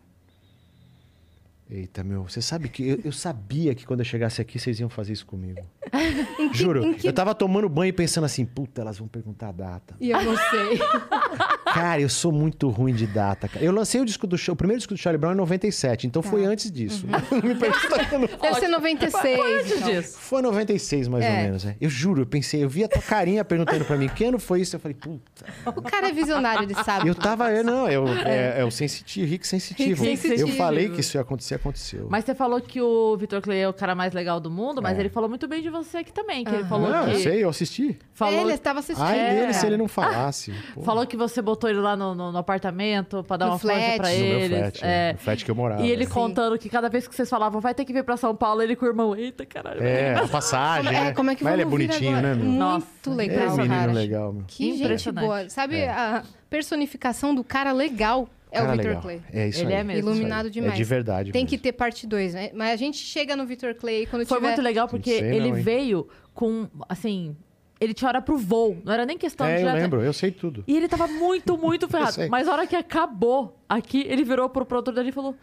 Eita, meu, você sabe que eu, eu sabia que quando eu chegasse aqui vocês iam fazer isso comigo. Juro. que- Eu tava tomando banho e pensando assim, puta, elas vão perguntar a data. E eu não sei. Cara, eu sou muito ruim de data, cara. Eu lancei o disco do Ch- o primeiro disco do Charlie Brown em 97, então Tá. foi antes disso. Uhum. Não me perguntando. Deve ser 96. Antes então. disso. Foi 96, mais ou É. menos. né? Eu juro, eu pensei, eu vi a tua carinha perguntando pra mim, que ano foi isso? Eu falei, puta. O cara é visionário, ele sabe. Eu tava, eu, não, eu, é, é o sensitivo, Rick sensitivo. Rick sensitivo. Eu falei que isso ia acontecer, aconteceu. Mas você falou que o Vitor Clay é o cara mais legal do mundo, mas É. ele falou muito bem de você aqui também. Que ele falou não, que. eu sei, eu assisti. Falou, Ele estava assistindo. Ai É. dele se ele não falasse. falou que você botou ele lá no, no- no apartamento pra dar No uma força flat. pra no meu eles. flat, é. no flat que eu morava. E ele contando que cada vez que vocês falavam, vai ter que vir pra São Paulo, ele com o irmão, eita caralho. É, a passagem, É, né? como é que Mas ele é bonitinho, agora? né, meu? Muito Nossa, legal, É menino cara. legal, meu. Que gente Impressionante. boa. Sabe, a personificação do cara legal é Cara o Victor legal. Clay. É isso Ele aí. é mesmo. Iluminado É demais. de verdade Tem mesmo. que ter parte 2, né? Mas a gente chega no Victor Clay quando Foi tiver... muito legal porque sei ele não, veio com, assim, ele tinha hora pro voo. Não era nem questão É, de. eu lembro, eu sei tudo. E ele tava muito, muito ferrado. Mas a hora que acabou aqui, ele virou pro produtor dele e falou: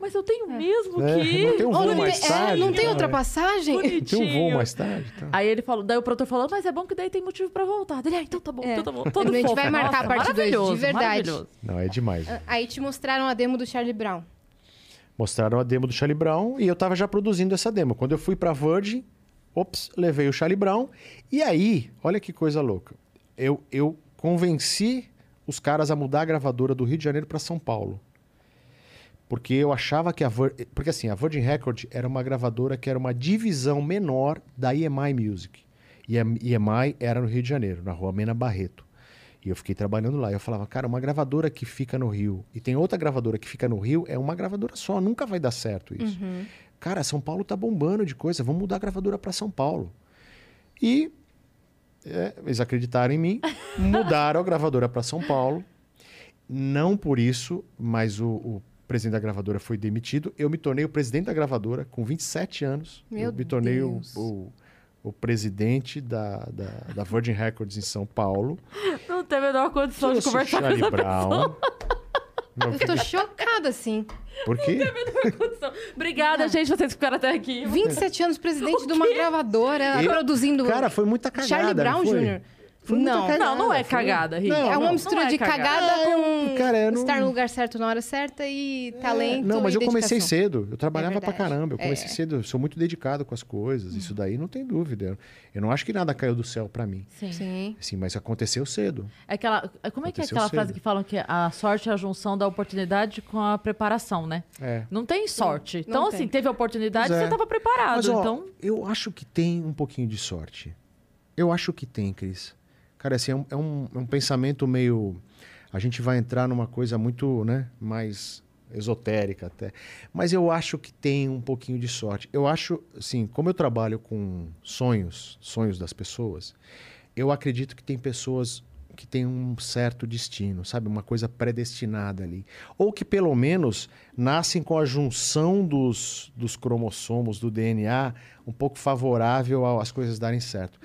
Mas eu tenho mesmo É, que ir. não tem um voo mais é, tarde. não tem então, outra é. passagem? Bonitinho. Tem um voo mais tarde. Tá. Aí ele falou, daí o produtor falou, mas é bom que daí tem motivo pra voltar. Ele, ah, então tá bom, É. então tá bom. Todo A gente fofo. vai marcar Nossa, a parte dois, de verdade. Não, é demais. Aí te mostraram a demo do Charlie Brown. Mostraram a demo do Charlie Brown e eu tava já produzindo essa demo. Quando eu fui pra Virgin, ops, levei o Charlie Brown. E aí, olha que coisa louca. Eu, eu convenci os caras a mudar a gravadora do Rio de Janeiro pra São Paulo. Porque eu achava que a. Porque assim, a Virgin Record era uma gravadora que era uma divisão menor da EMI Music. E a EMI era no Rio de Janeiro, na rua Mena Barreto. E eu fiquei trabalhando lá. Eu falava, cara, uma gravadora que fica no Rio e tem outra gravadora que fica no Rio é uma gravadora só. Nunca vai dar certo isso. Cara, São Paulo tá bombando de coisa. Vamos mudar a gravadora para São Paulo. E é, eles acreditaram em mim, mudaram a gravadora para São Paulo. Não por isso, mas o, o presidente da gravadora foi demitido. Eu me tornei o presidente da gravadora com 27 anos. Meu eu me tornei o, o, o presidente da, da, da Virgin Records em São Paulo. Não teve a menor condição de Trouxe conversar com essa Brown. Não, Eu tô chocada, assim. por quê? Obrigada, gente, vocês ficaram até aqui. 27 anos presidente de uma gravadora, Eu- produzindo... Cara, foi muita cagada. Charlie Brown? Jr. Foi muita Não. cagada, Não, não é cagada, Rick. Não, é uma não. mistura Não é de cagada, cagada. com Cara, eu não- estar no lugar certo na hora certa e talento Não, mas e eu comecei cedo. Eu trabalhava pra verdade. caramba. Eu comecei É. cedo. Eu sou muito dedicado com as coisas. Isso daí não tem dúvida. Eu- não acho que nada caiu do céu pra mim. Sim. Sim. Assim, mas aconteceu cedo. É aquela, é- como é que é aquela cedo. frase que falam que a sorte é a junção da oportunidade com a preparação, né? É. Não tem sorte. Então, não assim, tem. teve a oportunidade, é. você estava preparado. Mas, ó, então, eu acho que tem um pouquinho de sorte. Eu acho que tem, Cris. Cara, assim, é um, é um, é um pensamento meio... A gente vai entrar numa coisa muito, né, mais esotérica até. Mas eu acho que tem um pouquinho de sorte. Eu acho, assim, como eu trabalho com sonhos, sonhos das pessoas, eu acredito que tem pessoas que têm um certo destino, sabe? Uma coisa predestinada ali. Ou que pelo menos nascem com a junção dos, dos cromossomos, do DNA, um pouco favorável às coisas darem certo.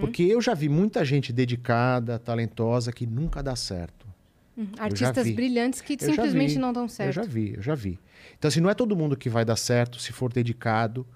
Porque eu já vi muita gente dedicada, talentosa, que nunca dá certo. Artistas vi. brilhantes que Eu simplesmente não dão Eu certo. já vi, eu já vi. Então, assim, não é todo mundo que vai dar certo se for dedicado,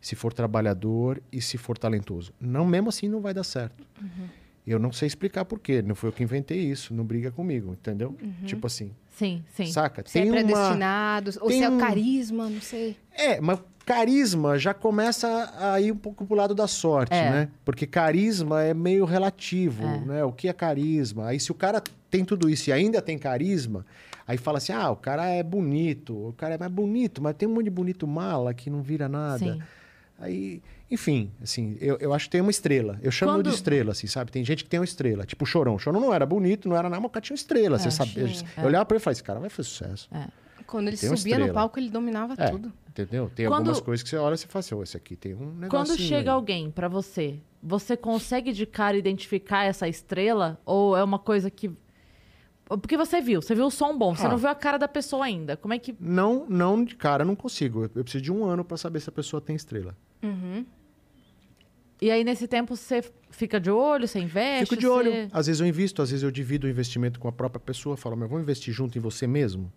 se for trabalhador e se for talentoso. Não, mesmo assim, não vai dar certo. Uhum. Eu não sei explicar por quê. Não foi eu que inventei isso. Não briga comigo, entendeu? Tipo assim, sim, sim. saca? Se é uma... predestinado, ou tem se é o um- carisma, não sei. É, mas carisma já começa a ir um pouco pro lado da sorte, É. né? Porque carisma é meio relativo, É. né? O que é carisma? Aí se o cara tem tudo isso e ainda tem carisma, aí fala assim, ah, o cara é bonito, o cara é mais bonito, mas tem um monte de bonito mala que não vira nada. Sim. Aí, enfim, assim, eu, eu acho que tem uma estrela. Eu chamo Quando- de estrela, assim, sabe? Tem gente que tem uma estrela. Tipo o Chorão. O Chorão não era bonito, não era nada, mas o cara tinha uma estrela, você sabe? Eu, eu olhava pra ele e falava, esse cara vai fazer sucesso. Quando ele subia no palco, ele dominava É, tudo. entendeu? Tem Quando- algumas coisas que você olha e você fala assim, "Ô, esse aqui tem um negócio. Quando chega alguém pra você, você consegue de cara identificar essa estrela? Ou é uma coisa que. Porque você viu, você viu o som bom, você Ah. não viu a cara da pessoa ainda. Como é que. Não, não de cara, eu não consigo. Eu, preciso de um ano pra saber se a pessoa tem estrela. E aí, nesse tempo, você fica de olho, você investe? Fico de olho. você- Às vezes eu invisto, às vezes eu divido o investimento com a própria pessoa. Falo, mas vamos investir junto em você mesmo?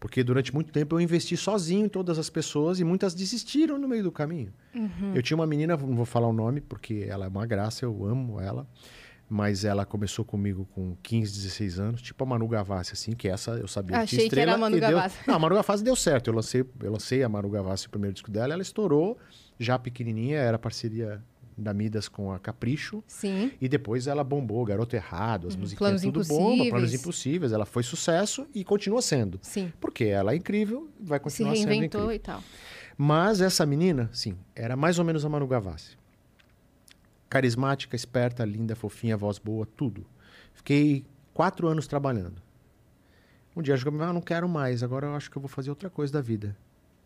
Porque durante muito tempo eu investi sozinho em todas as pessoas e muitas desistiram no meio do caminho. Eu tinha uma menina, não vou falar o nome porque ela é uma graça, eu amo ela. Mas ela começou comigo com 15, 16 anos, tipo a Manu Gavassi, assim, que essa eu sabia que tinha Achei que era estrela. a Manu e deu- Gavassi. Não, a Manu Gavassi deu certo. Eu lancei, eu lancei a Manu Gavassi, o primeiro disco dela, ela estourou, já pequenininha, era parceria da Midas com a Capricho. Sim. E depois ela bombou, Garoto Errado, as musiquinhas Uhum. Planos tudo bomba, Planos Impossíveis. Impossíveis. Ela foi sucesso e continua sendo. Sim. Porque ela é incrível, vai Se continuar sendo reinventou incrível. e tal. Mas essa menina, sim, era mais ou menos a Manu Gavassi. Carismática, esperta, linda, fofinha, voz boa, tudo. Fiquei quatro anos trabalhando. Um dia eu falei, ah, não quero mais, agora eu acho que eu vou fazer outra coisa da vida.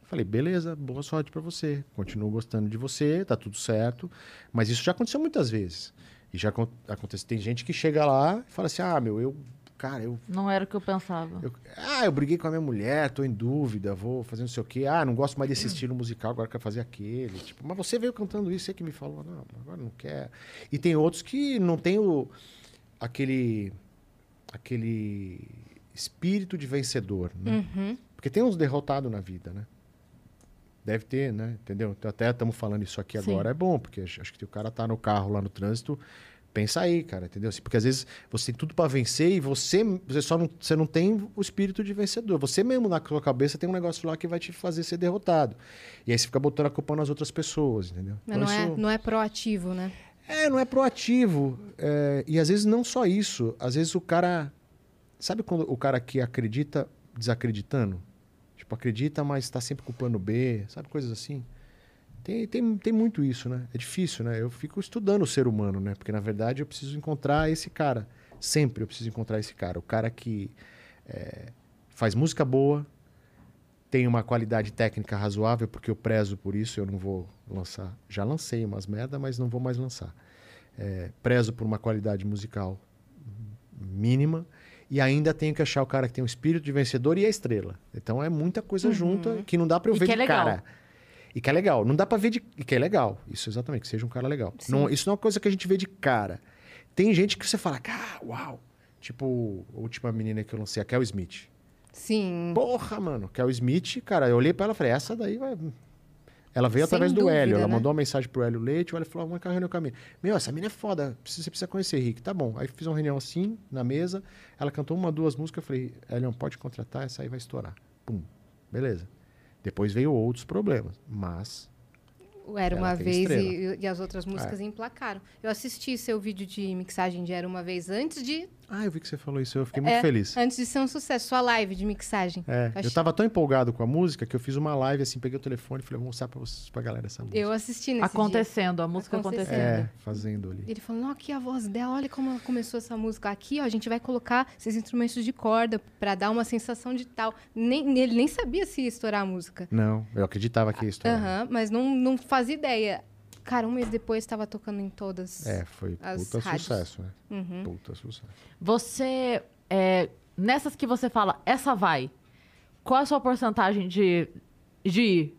Falei, beleza, boa sorte pra você. Continuo gostando de você, tá tudo certo. Mas isso já aconteceu muitas vezes. E já acon- acontece, tem gente que chega lá e fala assim, ah, meu, eu, cara, eu Não era o que eu pensava. eu- ah, eu briguei com a minha mulher, tô em dúvida, vou fazer não sei o quê. Ah, não gosto mais desse estilo musical, agora quero fazer aquele. Tipo, mas você veio cantando isso, você que me falou, não, agora não quer. E tem outros que não tem o, aquele, aquele espírito de vencedor, né? Uhum. Porque tem uns derrotados na vida, né? Deve ter, né? Entendeu? Então, Até estamos falando isso aqui Sim. agora, é bom, porque acho que o cara tá no carro lá no trânsito, pensa aí, cara, entendeu? Assim, Porque às vezes você tem tudo para vencer e você, você só não, você não tem o espírito de vencedor. Você mesmo na sua cabeça tem um negócio lá que vai te fazer ser derrotado. E aí você fica botando a culpa nas outras pessoas, entendeu? Mas Então não, é, isso- não é proativo, né? é, não é proativo. É, e às vezes não só isso. Às vezes o cara. Sabe quando o cara que acredita desacreditando? Tipo, acredita, mas está sempre com o plano B, sabe? Coisas assim. Tem, tem, tem muito isso, né? É difícil, né? Eu fico estudando o ser humano, né? Porque na verdade eu preciso encontrar esse cara. Sempre eu preciso encontrar esse cara. O cara que é, faz música boa, tem uma qualidade técnica razoável, porque eu prezo por isso, eu não vou lançar. Já lancei umas merda, mas não vou mais lançar. É, prezo por uma qualidade musical mínima e ainda tenho que achar o cara que tem um espírito de vencedor e a estrela. Então é muita coisa junta que não dá pra eu E ver que é de legal. cara. E que é legal. Não dá pra ver de. E que é legal. Isso, exatamente. Que seja um cara legal. Não, isso não é uma coisa que a gente vê de cara. Tem gente que você fala, cara, uau. Tipo, a última menina que eu lancei, a Kel Smith. Sim. Porra, mano, Kel Smith, cara, eu olhei pra ela e falei, essa daí vai. Ela veio Sem através do dúvida, Hélio. Ela né? mandou uma mensagem pro Hélio Leite, o Hélio falou, uma carreira no caminho. Meu, essa mina é foda, você precisa conhecer, Rick. Tá bom. Aí fiz uma reunião assim, na mesa. Ela cantou uma, duas músicas. Eu falei, Hélio, pode contratar, essa aí vai estourar. Pum. Beleza. Depois veio outros problemas. Mas. Era uma vez e, e as outras músicas emplacaram. Eu assisti seu vídeo de mixagem de Era Uma Vez antes de. Ah, eu vi que você falou isso, eu fiquei muito é, feliz. Antes de ser um sucesso. Sua live de mixagem. É, eu tava tão empolgado com a música que eu fiz uma live assim, peguei o telefone e falei, vou mostrar pra, vocês, pra galera essa música. Eu assisti nesse dia. Acontecendo, a música Acontecendo. acontecendo. É, fazendo ali. Ele falou, não, aqui a voz dela, olha como ela começou essa música. Aqui, ó, a gente vai colocar esses instrumentos de corda pra dar uma sensação de tal. Nem, ele nem sabia se ia estourar a música. Não, eu acreditava que ia estourar. Aham, mas não, não fazia ideia. Cara, um mês depois estava tocando em todas. É, foi As puta rádios. sucesso, né? Uhum. Puta sucesso. Você, é, nessas que você fala, essa vai, qual é a sua porcentagem de, de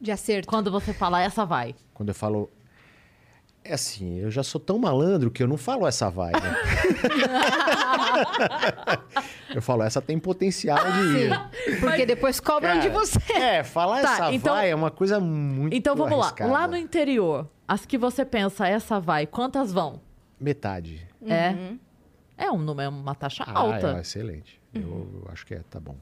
De acerto. quando você fala essa vai? Quando eu falo. É assim, eu já sou tão malandro que eu não falo essa vai, né? eu falo, essa tem potencial de ir. Porque depois cobram Cara, de você. É, falar Tá, essa então- vai é uma coisa muito Então vamos lá, arriscada. lá no interior, as que você pensa, essa vai, quantas vão? Metade. É? É um número, uma taxa Ah, alta. é, excelente. Eu, eu acho que é, tá bom.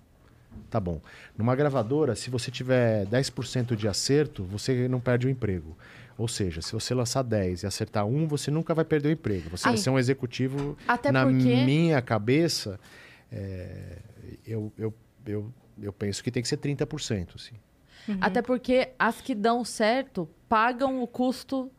Tá bom. Numa gravadora, se você tiver 10% de acerto, você não perde o emprego. Ou seja, se você lançar 10 e acertar um, você nunca vai perder o emprego. Você vai Sim. ser um executivo. Até na porque- minha cabeça, é, eu, eu, eu, eu penso que tem que ser 30%. Assim. Até porque as que dão certo pagam o custo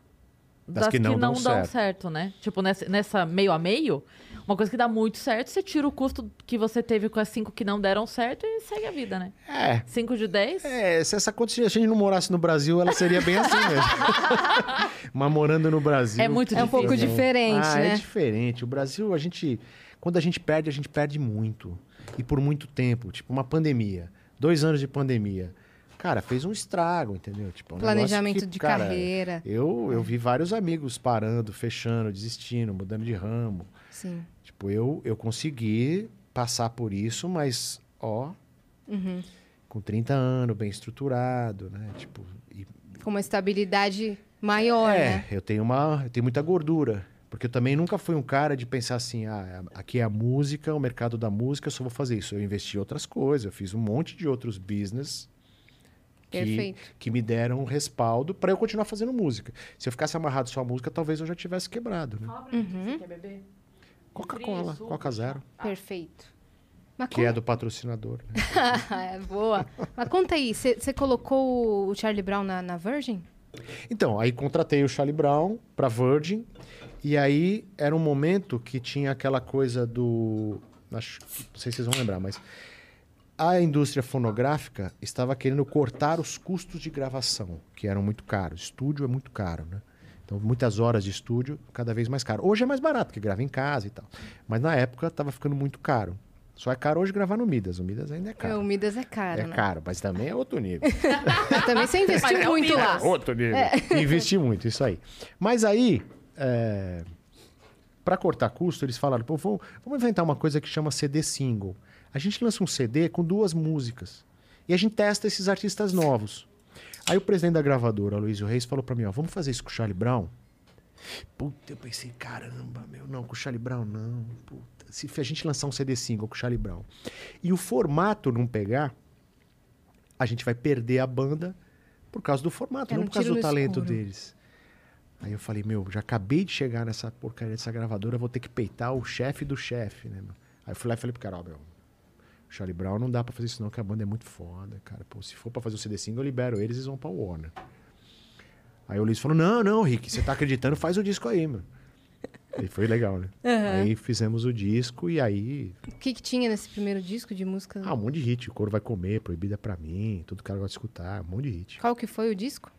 das, que não, dão, certo. né? Tipo, nessa, nessa meio a meio, uma coisa que dá muito certo, você tira o custo que você teve com as cinco que não deram certo e segue a vida, né? É. Cinco de 10? É, se essa conta, se a gente não morasse no Brasil, ela seria bem assim mesmo. Mas morando no Brasil. É muito É um pouco diferente, ah, né? é diferente. O Brasil, a gente. Quando a gente perde, a gente perde muito. E por muito tempo. Tipo, uma pandemia. Dois anos de pandemia. Cara, fez um estrago, entendeu? Tipo, um Planejamento que, de cara, carreira. Eu, eu vi vários amigos parando, fechando, desistindo, mudando de ramo. Sim. Tipo, eu, eu consegui passar por isso, mas, ó, Com 30 anos, bem estruturado, né? Tipo, e Com uma estabilidade maior, é, né? eu tenho uma, eu tenho muita gordura, porque eu também nunca fui um cara de pensar assim, ah, aqui é a música, o mercado da música, eu só vou fazer isso. Eu investi em outras coisas, eu fiz um monte de outros business que, Perfeito. que me deram um respaldo para eu continuar fazendo música. Se eu ficasse amarrado só à música, talvez eu já tivesse quebrado, né? Fala pra mim, você quer beber? Coca-Cola, Coca Zero, Perfeito. Mas que é do patrocinador, né? é boa. Mas conta aí, você colocou o Charlie Brown na, na Virgin? Então, aí contratei o Charlie Brown pra Virgin. E aí era um momento que tinha aquela coisa do. Acho, não sei se vocês vão lembrar, mas. A indústria fonográfica estava querendo cortar os custos de gravação, que eram muito caros. Estúdio é muito caro, né? Então, muitas horas de estúdio, cada vez mais caro. Hoje é mais barato, porque grava em casa e tal. Mas na época estava ficando muito caro. Só é caro hoje gravar no Midas. O Midas ainda é É, caro. o Midas é caro, É né? caro, mas também é outro nível. Também você investiu Mas é o muito lá. Midas. Outro nível. Investi muito, isso aí. Mas aí, é... para cortar custo, eles falaram, pô, vamos, vamos inventar uma coisa que chama CD single. A gente lança um CD com duas músicas. E a gente testa esses artistas novos. Aí o presidente da gravadora, Luizio Reis, falou pra mim, ó, vamos fazer isso com o Charlie Brown? Puta, eu pensei, caramba, meu, não, com o Charlie Brown não. Puta, se a gente lançar um CD single com o Charlie Brown e o formato não pegar, a gente vai perder a banda por causa do formato, É não por causa do talento escuro. deles. Aí eu falei, meu, já acabei de chegar nessa porcaria dessa gravadora, vou ter que peitar o chefe do chefe, né, meu? Aí eu fui lá e falei pro cara, ó, meu, Charlie Brown não dá pra fazer isso não, que a banda é muito foda, cara. Pô, se for pra fazer o CD single, eu libero eles, eles vão pra Warner. Aí o Luiz falou, não, não, Rick, você tá acreditando, faz o disco aí, meu. Aí foi legal, né? Aí fizemos o disco e aí O que, que tinha nesse primeiro disco de música? ah, um monte de hit. O Coro Vai Comer, Proibida Pra Mim, tudo que ela gosta de escutar, um monte de hit. Qual que foi o disco?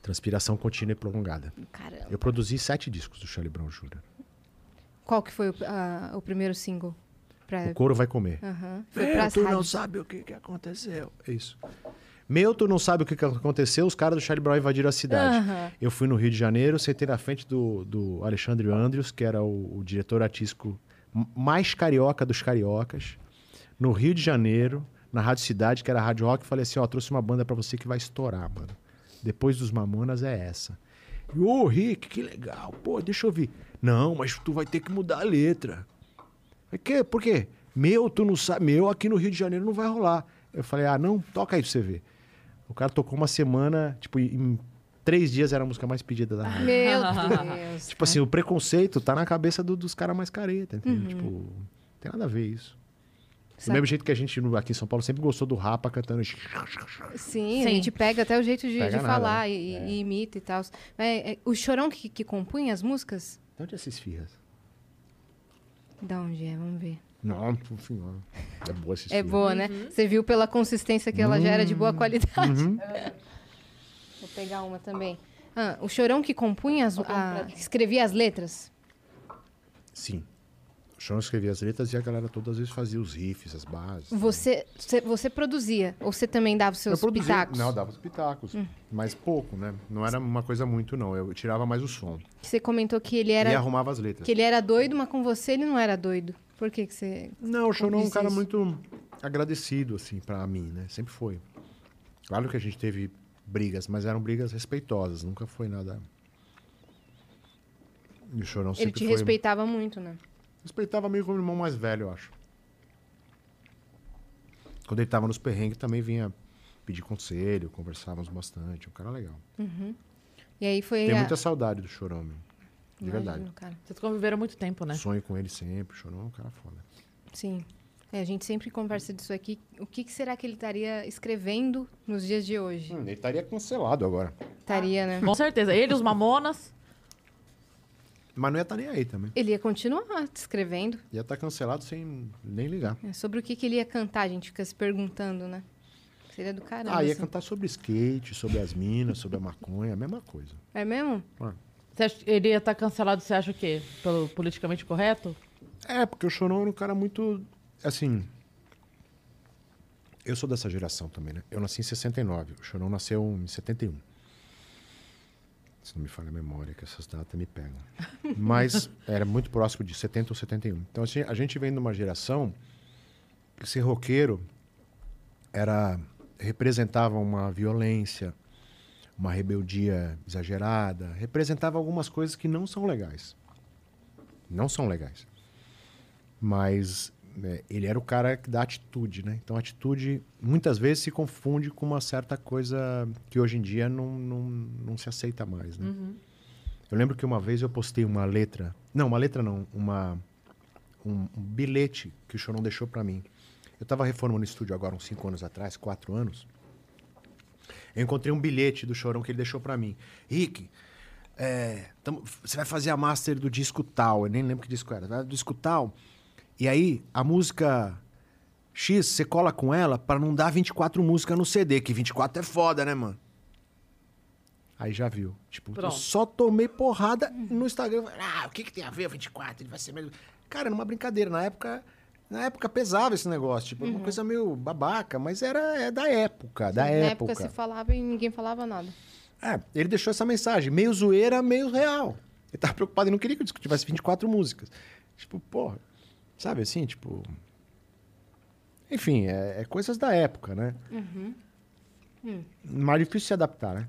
Transpiração Contínua e Prolongada. Caramba. Eu produzi sete discos do Charlie Brown Jr. Qual que foi o, a- o primeiro single? Pra... O Coro Vai Comer. Foi Meu, tu não rádios. sabe o que, que aconteceu. É isso. Meu, tu não sabe o que, que aconteceu, os caras do Charlie Brown invadiram a cidade. Aham. Eu fui no Rio de Janeiro, sentei na frente do, do Alexandre Andrews, que era o, o diretor artístico mais carioca dos cariocas, no Rio de Janeiro, na Rádio Cidade, que era a Rádio Rock, e falei assim, ó, trouxe uma banda pra você que vai estourar, mano. Depois dos Mamonas é essa. E, Ô, Rick, que legal. Pô, deixa eu ouvir. Não, mas tu vai ter que mudar a letra. Por quê? Por quê? Meu, tu não sabe. Meu, aqui no Rio de Janeiro não vai rolar. Eu falei, ah, não, toca aí pra você ver. O cara tocou uma semana, tipo, em três dias era a música mais pedida da rádio. Meu Deus. Tipo assim, o preconceito tá na cabeça do- dos caras mais careta, entendeu? Tipo, não tem nada a ver isso. Do Sabe- mesmo jeito que a gente aqui em São Paulo sempre gostou do Rapa cantando. Sim, a Sim. gente pega até o jeito de, de falar né? e, e imita e tal. É, é, o Chorão que, que compunha as músicas? De onde é esses firras? Da onde é? Vamos ver. Não, enfim, ó, é boa essa É boa, né? Você viu pela consistência que ela já era de boa qualidade. Uhum. Vou pegar uma também. Ah, o Chorão que compunha, as, a- escrevia as letras? Sim. O Chão escrevia as letras e a galera todas as vezes fazia os riffs, as bases. Você, você, você produzia? Ou você também dava os seus eu produzia, pitacos? Não, dava os pitacos. Mas pouco, né? Não era uma coisa muito, não. Eu tirava mais o som. Você comentou que ele E era, arrumava as letras. que ele era doido, mas com você ele não era doido. Por que, que você. Não, o Chorão é um cara isso? muito agradecido, assim, pra mim, né? Sempre foi. Claro que a gente teve brigas, mas eram brigas respeitosas. Nunca foi nada... E o Chorão sempre Ele te foi... respeitava muito, né? Respeitava meio como irmão mais velho, eu acho. Quando ele tava nos perrengues, também vinha pedir conselho, conversávamos bastante. Um cara legal. E aí foi. Tenho a- muita saudade do Chorão, meu. De Imagino, verdade. cara. Vocês conviveram muito tempo, né? Sonho com ele sempre. Chorão é um cara foda. Sim. É, a gente sempre conversa disso aqui. O que, que será que ele estaria escrevendo nos dias de hoje? Ele estaria cancelado agora. Estaria, né? Com certeza. Ele, os Mamonas. Mas não ia estar nem aí também. Ele ia continuar escrevendo. Ia estar cancelado sem nem ligar. É, sobre o que, que ele ia cantar, a gente fica se perguntando, né? Seria do caramba. Ah, ia assim. cantar sobre skate, sobre as minas, sobre a maconha, a mesma coisa. É mesmo? Você acha, ele ia estar cancelado, você acha o quê? Pelo politicamente correto? É, porque o Chorão era um cara muito. Assim. Eu sou dessa geração também, né? Eu nasci em 69. O Chorão nasceu em 71. Se não me falha a memória, que essas datas me pegam. Mas era muito próximo de 70 ou 71. Então, assim, a gente vem de uma geração que ser roqueiro era representava uma violência, uma rebeldia exagerada, representava algumas coisas que não são legais. Não são legais. Mas né, ele era o cara dá atitude, né? Então, a atitude muitas vezes se confunde com uma certa coisa que hoje em dia não, não, não se aceita mais, né? Eu lembro que uma vez eu postei uma letra, não, uma letra não, uma um, um bilhete que o Chorão deixou pra mim. Eu tava reformando o estúdio agora uns cinco anos atrás, quatro anos. Eu encontrei um bilhete do Chorão que ele deixou pra mim. Rick, é, tamo- você vai fazer a master do disco tal, eu nem lembro que disco era, do disco tal. E aí, a música X, você cola com ela pra não dar 24 músicas no CD, que 24 é foda, né, mano? Aí já viu. Tipo, eu Pronto. só tomei porrada no Instagram. Ah, o que, que tem a ver o 24? Ele vai ser mesmo. Cara, numa brincadeira. Na época, na época pesava esse negócio. Tipo, uma coisa meio babaca, mas era é da época, da Na época. época se falava e ninguém falava nada. É, ele deixou essa mensagem, meio zoeira, meio real. Ele tava preocupado e não queria que disco tivesse 24 músicas. Tipo, porra, sabe assim, tipo. Enfim, é, é coisas da época, né? Mais difícil se adaptar, né?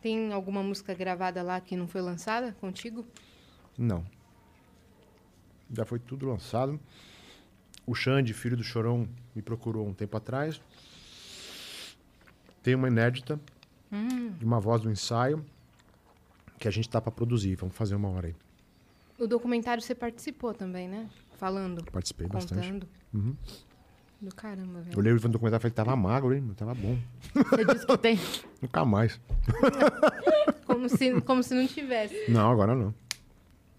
Tem alguma música gravada lá que não foi lançada contigo? Não. Já foi tudo lançado. O Xande, filho do Chorão, me procurou um tempo atrás. Tem uma inédita de uma voz do ensaio que a gente tá para produzir. Vamos fazer uma hora aí. O documentário você participou também, né? Falando, Participei bastante. contando. Uhum. Do caramba, Eu velho. olhei o documentário e falei que tava magro, hein? Tava bom. Você disse que tem. Nunca mais. Como se, como se não tivesse. Não, agora não.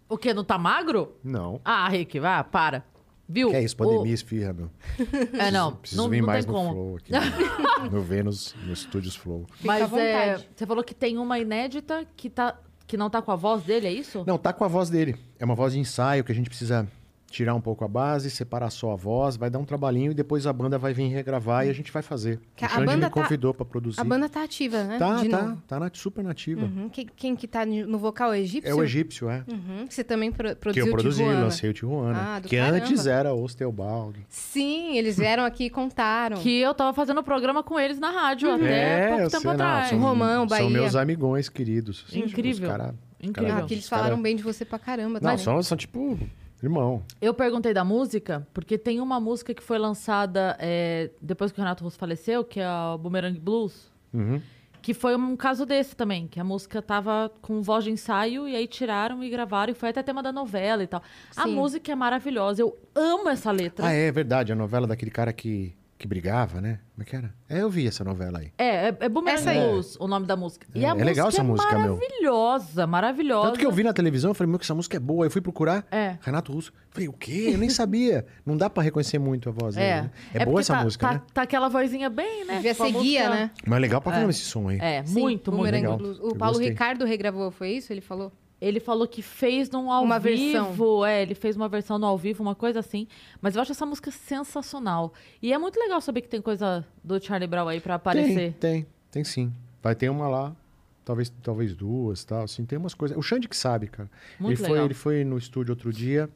O quê? Não tá magro? Não. Ah, Rick, vá, para. Viu? Que é isso, pandemia, esfirra, meu. O... É, não. Preciso não vir não mais tem no como. Flow aqui. No, no Vênus, no Estúdios Flow. Fica Mas é, você falou que tem uma inédita que, tá, que não tá com a voz dele, é isso? Não, tá com a voz dele. É uma voz de ensaio que a gente precisa tirar um pouco a base, separar só a voz, vai dar um trabalhinho e depois a banda vai vir regravar e a gente vai fazer. Que o a Xande banda me tá- convidou pra produzir. A banda tá ativa, né? tá, De tá, novo. tá na, super nativa. Uhum. Quem, quem que tá no vocal é o egípcio? É o egípcio, é. Uhum. Que você também pro- Que produziu eu produzi, o Tijuana. lancei o Tijuana. Ah, do que caramba. antes era o Teobaldo. Sim, eles vieram aqui e contaram. Que eu tava fazendo programa com eles na rádio até pouco eu tempo sei, não, atrás. são, Romão, Bahia. São meus amigões queridos. Incrível. Os cara, Incrível. Ah, que eles os cara- falaram bem de você pra caramba. Não, também. são, são tipo irmão. Eu perguntei da música, porque tem uma música que foi lançada é, depois que o Renato Russo faleceu, que é o Boomerang Blues. Uhum. Que foi um caso desse também, que a música tava com voz de ensaio e aí tiraram e gravaram e foi até tema da novela e tal. A Sim. música é maravilhosa, eu amo essa letra. Ah, é verdade, a novela daquele cara que, que brigava, né? Como é que era? É, eu vi essa novela aí. É, é, é Boomerang Essa aí. Blues, o nome da música. E É, a é música legal essa é música, meu. maravilhosa, maravilhosa. Tanto que eu vi na televisão, eu falei, meu, que essa música é boa. Aí eu fui procurar É. Renato Russo. Falei, o quê? Eu nem sabia. Não dá pra reconhecer muito a voz dele, É, né? É, porque boa essa tá, música, tá, né? Tá aquela vozinha bem, né? Devia ser guia, né? Mas é legal pra caramba É. esse som aí. É, Sim, muito, muito legal. Blues. O Paulo. Ricardo regravou, foi isso? Ele falou? Ele falou que fez num ao Uma vivo. versão. É, ele fez uma versão no ao vivo, uma coisa assim. Mas eu acho essa música sensacional. E é muito legal saber que tem coisa do Charlie Brown aí pra aparecer. Tem, tem, tem sim. Vai ter uma lá, talvez, talvez duas, tal, assim, tem umas coisas. O Xande que sabe, cara. Muito ele foi, legal. ele foi no estúdio outro dia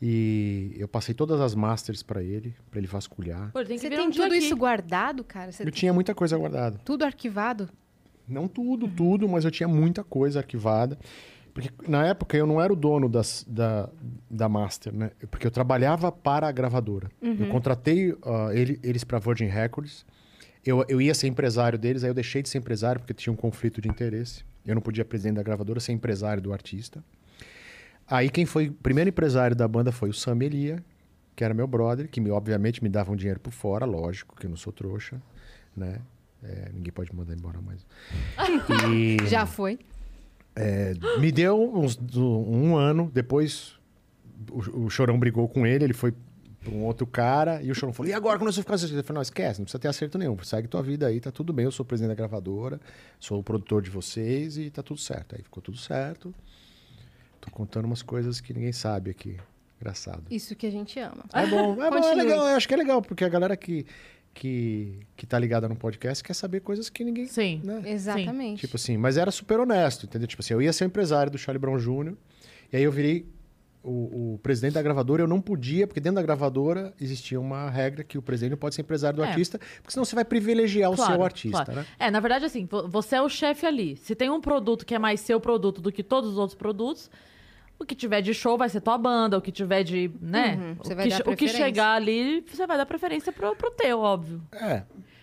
e eu passei todas as masters pra ele, pra ele vasculhar. Pô, tem que Você tem um tudo aqui. isso guardado, cara? Você Eu tinha muita coisa guardada. tudo arquivado? Não tudo, tudo, mas eu tinha muita coisa arquivada. Porque na época eu não era o dono das, da, da Master, né? Porque eu trabalhava para a gravadora. Eu contratei ah, ele- eles para Virgin Records. Eu, eu ia ser empresário deles, aí eu deixei de ser empresário porque tinha um conflito de interesse. Eu não podia, presidente da gravadora, ser empresário do artista. Aí quem foi o primeiro empresário da banda foi o Sam Elia, que era meu brother, que me, obviamente me dava um dinheiro por fora, lógico, que eu não sou trouxa, né? É, ninguém pode me mandar embora mais. E Já foi. É, me deu uns, um ano, depois o, o Chorão brigou com ele, ele foi pra um outro cara, e o Chorão falou, e agora quando vamos ficar acerto? Eu falei, não, esquece, não precisa ter acerto nenhum, segue tua vida aí, tá tudo bem, eu sou o presidente da gravadora, sou o produtor de vocês e tá tudo certo. Aí ficou tudo certo. Tô contando umas coisas que ninguém sabe aqui. Engraçado. Isso que a gente ama. É bom, é bom, é legal, eu acho que é legal, porque a galera que, que, que tá ligada no podcast quer saber coisas que ninguém... Sim. né? Exatamente. Tipo assim, mas era super honesto, entendeu? Tipo assim, eu ia ser o empresário do Charlie Brown Jr., e aí eu virei o, o presidente da gravadora, eu não podia, porque dentro da gravadora existia uma regra que o presidente não pode ser empresário do É. artista, porque senão você vai privilegiar o Claro, seu artista, claro. né? É, na verdade, assim, vo- você é o chefe ali. Se tem um produto que é mais seu produto do que todos os outros produtos, o que tiver de show vai ser tua banda, o que tiver de, né? Uhum, você o, que, o que chegar ali, você vai dar preferência pro, pro teu, óbvio. É.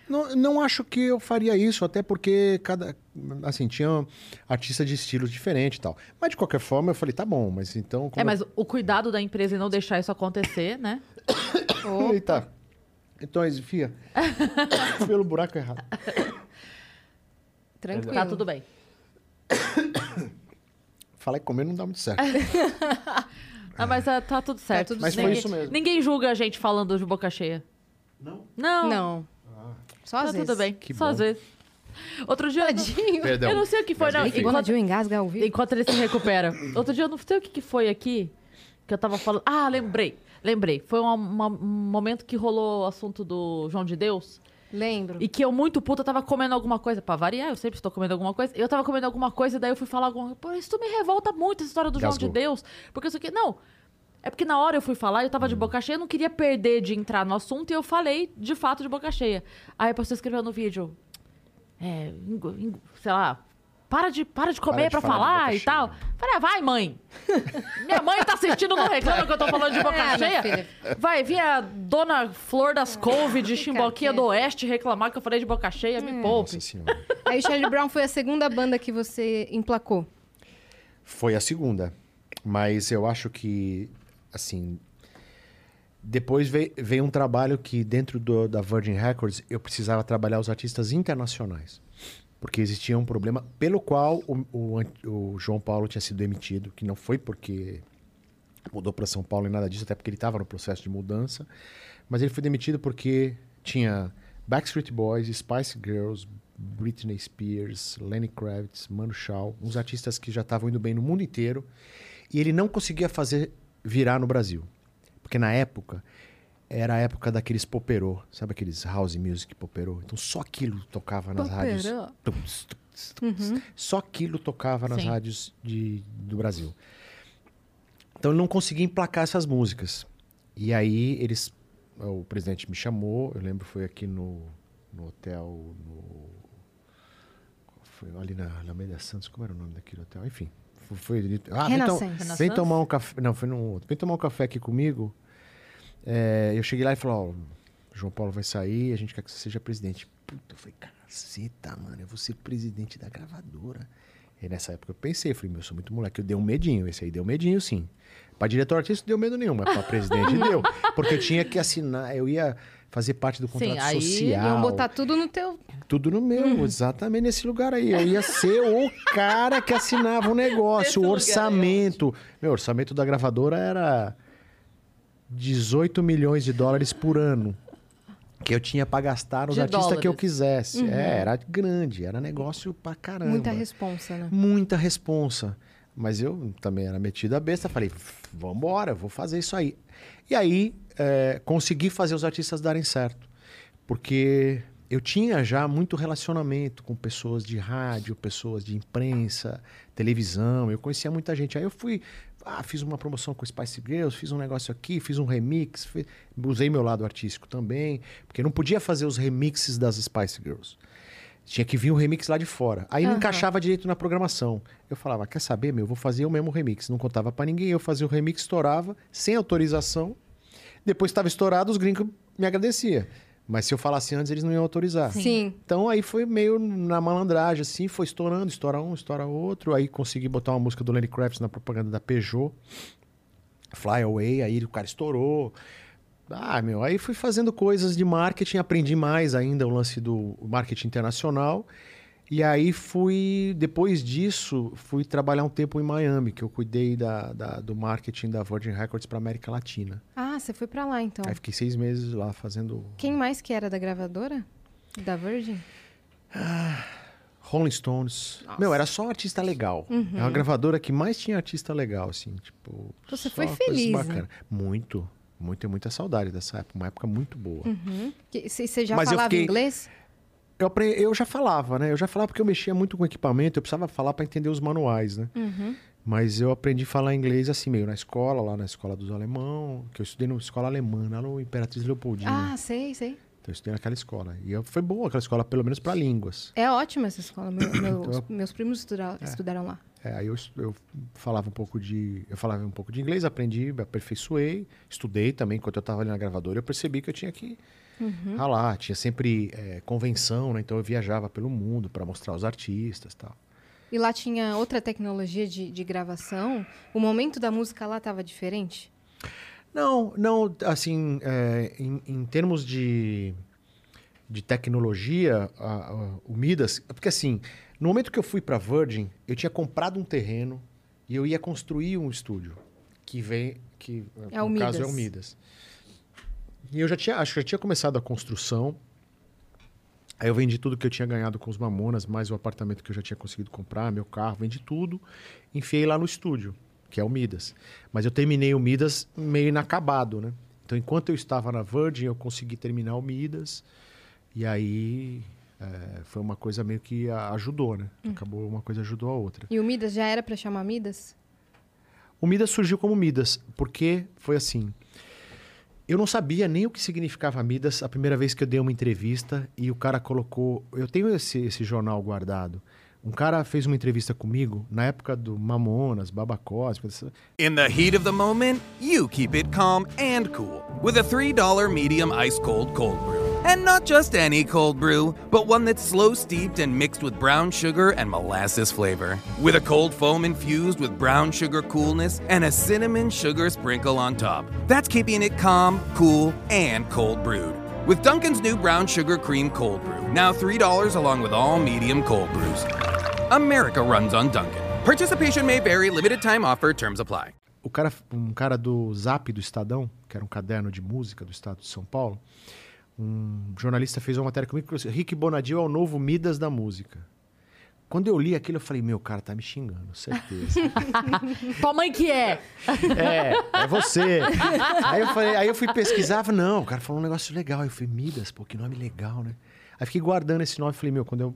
Não, não acho que eu faria isso, até porque cada. Assim, tinha artista de estilos diferentes e tal. Mas de qualquer forma, eu falei, tá bom, mas então. É, mas o cuidado da empresa em não deixar isso acontecer, né? eu... Eita. Então, Fia. pelo buraco errado. Tranquilo. Tá tudo bem. Falar que comer não dá muito certo. Ah, mas é, tá tudo certo. tudo Mas foi ninguém, isso mesmo. Ninguém julga a gente falando de boca cheia. Não? Não. Não. Só às Tá vezes. tudo bem. Que Só bom. às vezes. Outro dia. eu não- Tadinho. Perdão. Eu não sei o que foi, Mas não. enfim. Enquanto, engasga enquanto ele se recupera. Outro dia eu não sei o que, que foi aqui que eu tava falando. Ah, lembrei. Lembrei. Foi uma- um momento que rolou o assunto do João de Deus. Lembro. E que eu, muito puta, tava comendo alguma coisa. Pra variar, eu sempre estou comendo alguma coisa. Eu tava comendo alguma coisa, daí eu fui falar alguma coisa. Pô, isso me revolta muito, essa história do João de Gasgou. Deus. Porque isso aqui. Não. É porque na hora eu fui falar, eu tava de boca cheia, eu não queria perder de entrar no assunto e eu falei de fato de boca cheia. Aí a pessoa escreveu no vídeo. É, sei lá. Para de, para de comer de pra falar falar e tal. Falei, ah, vai, mãe. Minha mãe tá assistindo, não reclama que eu tô falando de boca É, cheia. Vai vir a dona Flor das Couve de Chimboquinha quieto. do Oeste reclamar que eu falei de boca cheia, me poupe. Nossa senhora. Aí o Charlie Brown foi a segunda banda que você emplacou. Foi a segunda. Mas eu acho que, assim. Depois veio, veio um trabalho que, dentro do- da Virgin Records, eu precisava trabalhar os artistas internacionais. Porque existia um problema pelo qual o, o o João Paulo tinha sido demitido, que não foi porque mudou para São Paulo e nada disso, até porque ele estava no processo de mudança. Mas ele foi demitido porque tinha Backstreet Boys, Spice Girls, Britney Spears, Lenny Kravitz, Manu Chao, uns artistas que já estavam indo bem no mundo inteiro. E ele não conseguia fazer virar no Brasil. Porque na época era a época daqueles poperô, sabe aqueles house music poperô? Então só aquilo tocava nas rádios. Tums, tums, tums. Só aquilo tocava nas Sim. rádios de, do Brasil. Então ele não conseguia emplacar essas músicas. E aí eles. O presidente me chamou, eu lembro foi aqui no, no hotel. No, foi ali na Alameda Santos, como era o nome daquele hotel? Enfim. Foi, foi ah, vem, tom- vem tomar um café. Não, foi num outro. Vem tomar um café aqui comigo. É, eu cheguei lá e falei, ó, João Paulo vai sair, a gente quer que você seja presidente. Puta, eu falei, caceta, mano, eu vou ser presidente da gravadora. E nessa época eu pensei, eu falei, meu, eu sou muito moleque, eu dei um medinho, esse aí deu medinho sim. Pra diretor artístico deu medo nenhum, mas pra presidente deu. Porque eu tinha que assinar, eu ia fazer parte do contrato aí social. Iam botar tudo no teu. Tudo no meu, exatamente nesse lugar aí. Eu ia ser o cara que assinava o negócio, Esse o orçamento. Meu, o orçamento da gravadora era 18 milhões de dólares por ano. Que eu tinha pra gastar nos De artistas que eu dólares. quisesse. É, era grande, era negócio pra caramba. Muita responsa, né? Muita responsa. Mas eu também era metido a besta, falei, vambora, vou fazer isso aí. E aí, é, consegui fazer os artistas darem certo. Porque eu tinha já muito relacionamento com pessoas de rádio, pessoas de imprensa, televisão, eu conhecia muita gente. Aí eu fui, ah, fiz uma promoção com Spice Girls, fiz um negócio aqui, fiz um remix, fi- usei meu lado artístico também, porque não podia fazer os remixes das Spice Girls. Tinha que vir um remix lá de fora. Aí não Aham. encaixava direito na programação. Eu falava, quer saber, meu, eu vou fazer o mesmo remix. Não contava pra ninguém, eu fazia o remix, estourava, sem autorização. Depois estava estourado, os gringos me agradeciam. Mas se eu falasse antes, eles não iam autorizar. Sim. Então aí foi meio na malandragem, assim, foi estourando, estoura um, estoura outro. Aí consegui botar uma música do Lenny Kravitz na propaganda da Peugeot, Fly Away, aí o cara estourou. Ah, meu, aí fui fazendo coisas de marketing, aprendi mais ainda o lance do marketing internacional. E aí fui, depois disso, fui trabalhar um tempo em Miami, que eu cuidei da, da- do marketing da Virgin Records para América Latina. Ah, você foi pra lá então. Aí fiquei seis meses lá fazendo Quem mais que era da gravadora? Da Virgin? Rolling Stones. Meu, era só artista legal. É uma gravadora que mais tinha artista legal, assim, tipo. Você só foi feliz, né? Muito. Muito, tenho muita saudade dessa época. Uma época muito boa. Que- Você você já Mas falava fiquei- inglês? Eu, eu já falava, né? Eu já falava porque eu mexia muito com equipamento, eu precisava falar para entender os manuais, né? Mas eu aprendi a falar inglês assim, meio na escola, lá na escola dos alemão, que eu estudei numa escola alemã, lá no Imperatriz Leopoldina. Ah, sei, sei. Então eu estudei naquela escola. E eu, foi boa aquela escola, pelo menos para línguas. É ótima essa escola. Meu- meu- Então- meus primos estudaram, estudaram lá. É, aí eu, eu falava um pouco de. Eu falava um pouco de inglês, aprendi, aperfeiçoei, estudei também. Enquanto eu estava ali na gravadora, eu percebi que eu tinha que ralar. Tinha sempre é, convenção, né? Então eu viajava pelo mundo para mostrar os artistas e tal. E lá tinha outra tecnologia de, de gravação. O momento da música lá estava diferente? Não, não, assim, é, em, em termos de, de tecnologia, a- a- o Midas. Porque assim, no momento que eu fui para Virgin, eu tinha comprado um terreno e eu ia construir um estúdio. Que vem. Que, É o no caso é Midas. o Midas. E eu já tinha, acho que já tinha começado a construção. Aí eu vendi tudo que eu tinha ganhado com os Mamonas, mais o apartamento que eu já tinha conseguido comprar, meu carro, vendi tudo, enfiei lá no estúdio, que é o Midas. Mas eu terminei o Midas meio inacabado, né? Então, enquanto eu estava na Virgin, eu consegui terminar o Midas. E aí é, foi uma coisa meio que ajudou, né? Acabou uma coisa ajudou a outra. E o Midas já era para chamar Midas? O Midas surgiu como Midas, porque foi assim. Eu não sabia nem o que significava Midas a primeira vez que eu dei uma entrevista e o cara colocou. Eu tenho esse, esse jornal guardado. Um cara fez uma entrevista comigo na época do Mamonas, Babacós. In the heat of the moment, you keep it calm and cool with a $3 medium ice cold cold brew. And not just any cold brew, but one that's slow steeped and mixed with brown sugar and molasses flavor. With a cold foam infused with brown sugar coolness and a cinnamon sugar sprinkle on top. That's keeping it calm, cool, and cold brewed. With Duncan's new brown sugar cream cold brew, now $3 along with all medium cold brews. America runs on Duncan. Participation may vary, limited time offer, terms apply. O cara, um cara do Zap do Estadão, que era um caderno de música do estado de São Paulo, um jornalista fez uma matéria comigo assim, Rick Bonadil é o novo Midas da música. Quando eu li aquilo, eu falei, meu, cara tá me xingando, certeza. Tua mãe que é. É, é você. aí, eu falei, aí eu fui pesquisar, falei, não, o cara falou um negócio legal. Aí eu falei, Midas, pô, que nome legal, né? Aí fiquei guardando esse nome, falei, meu, quando eu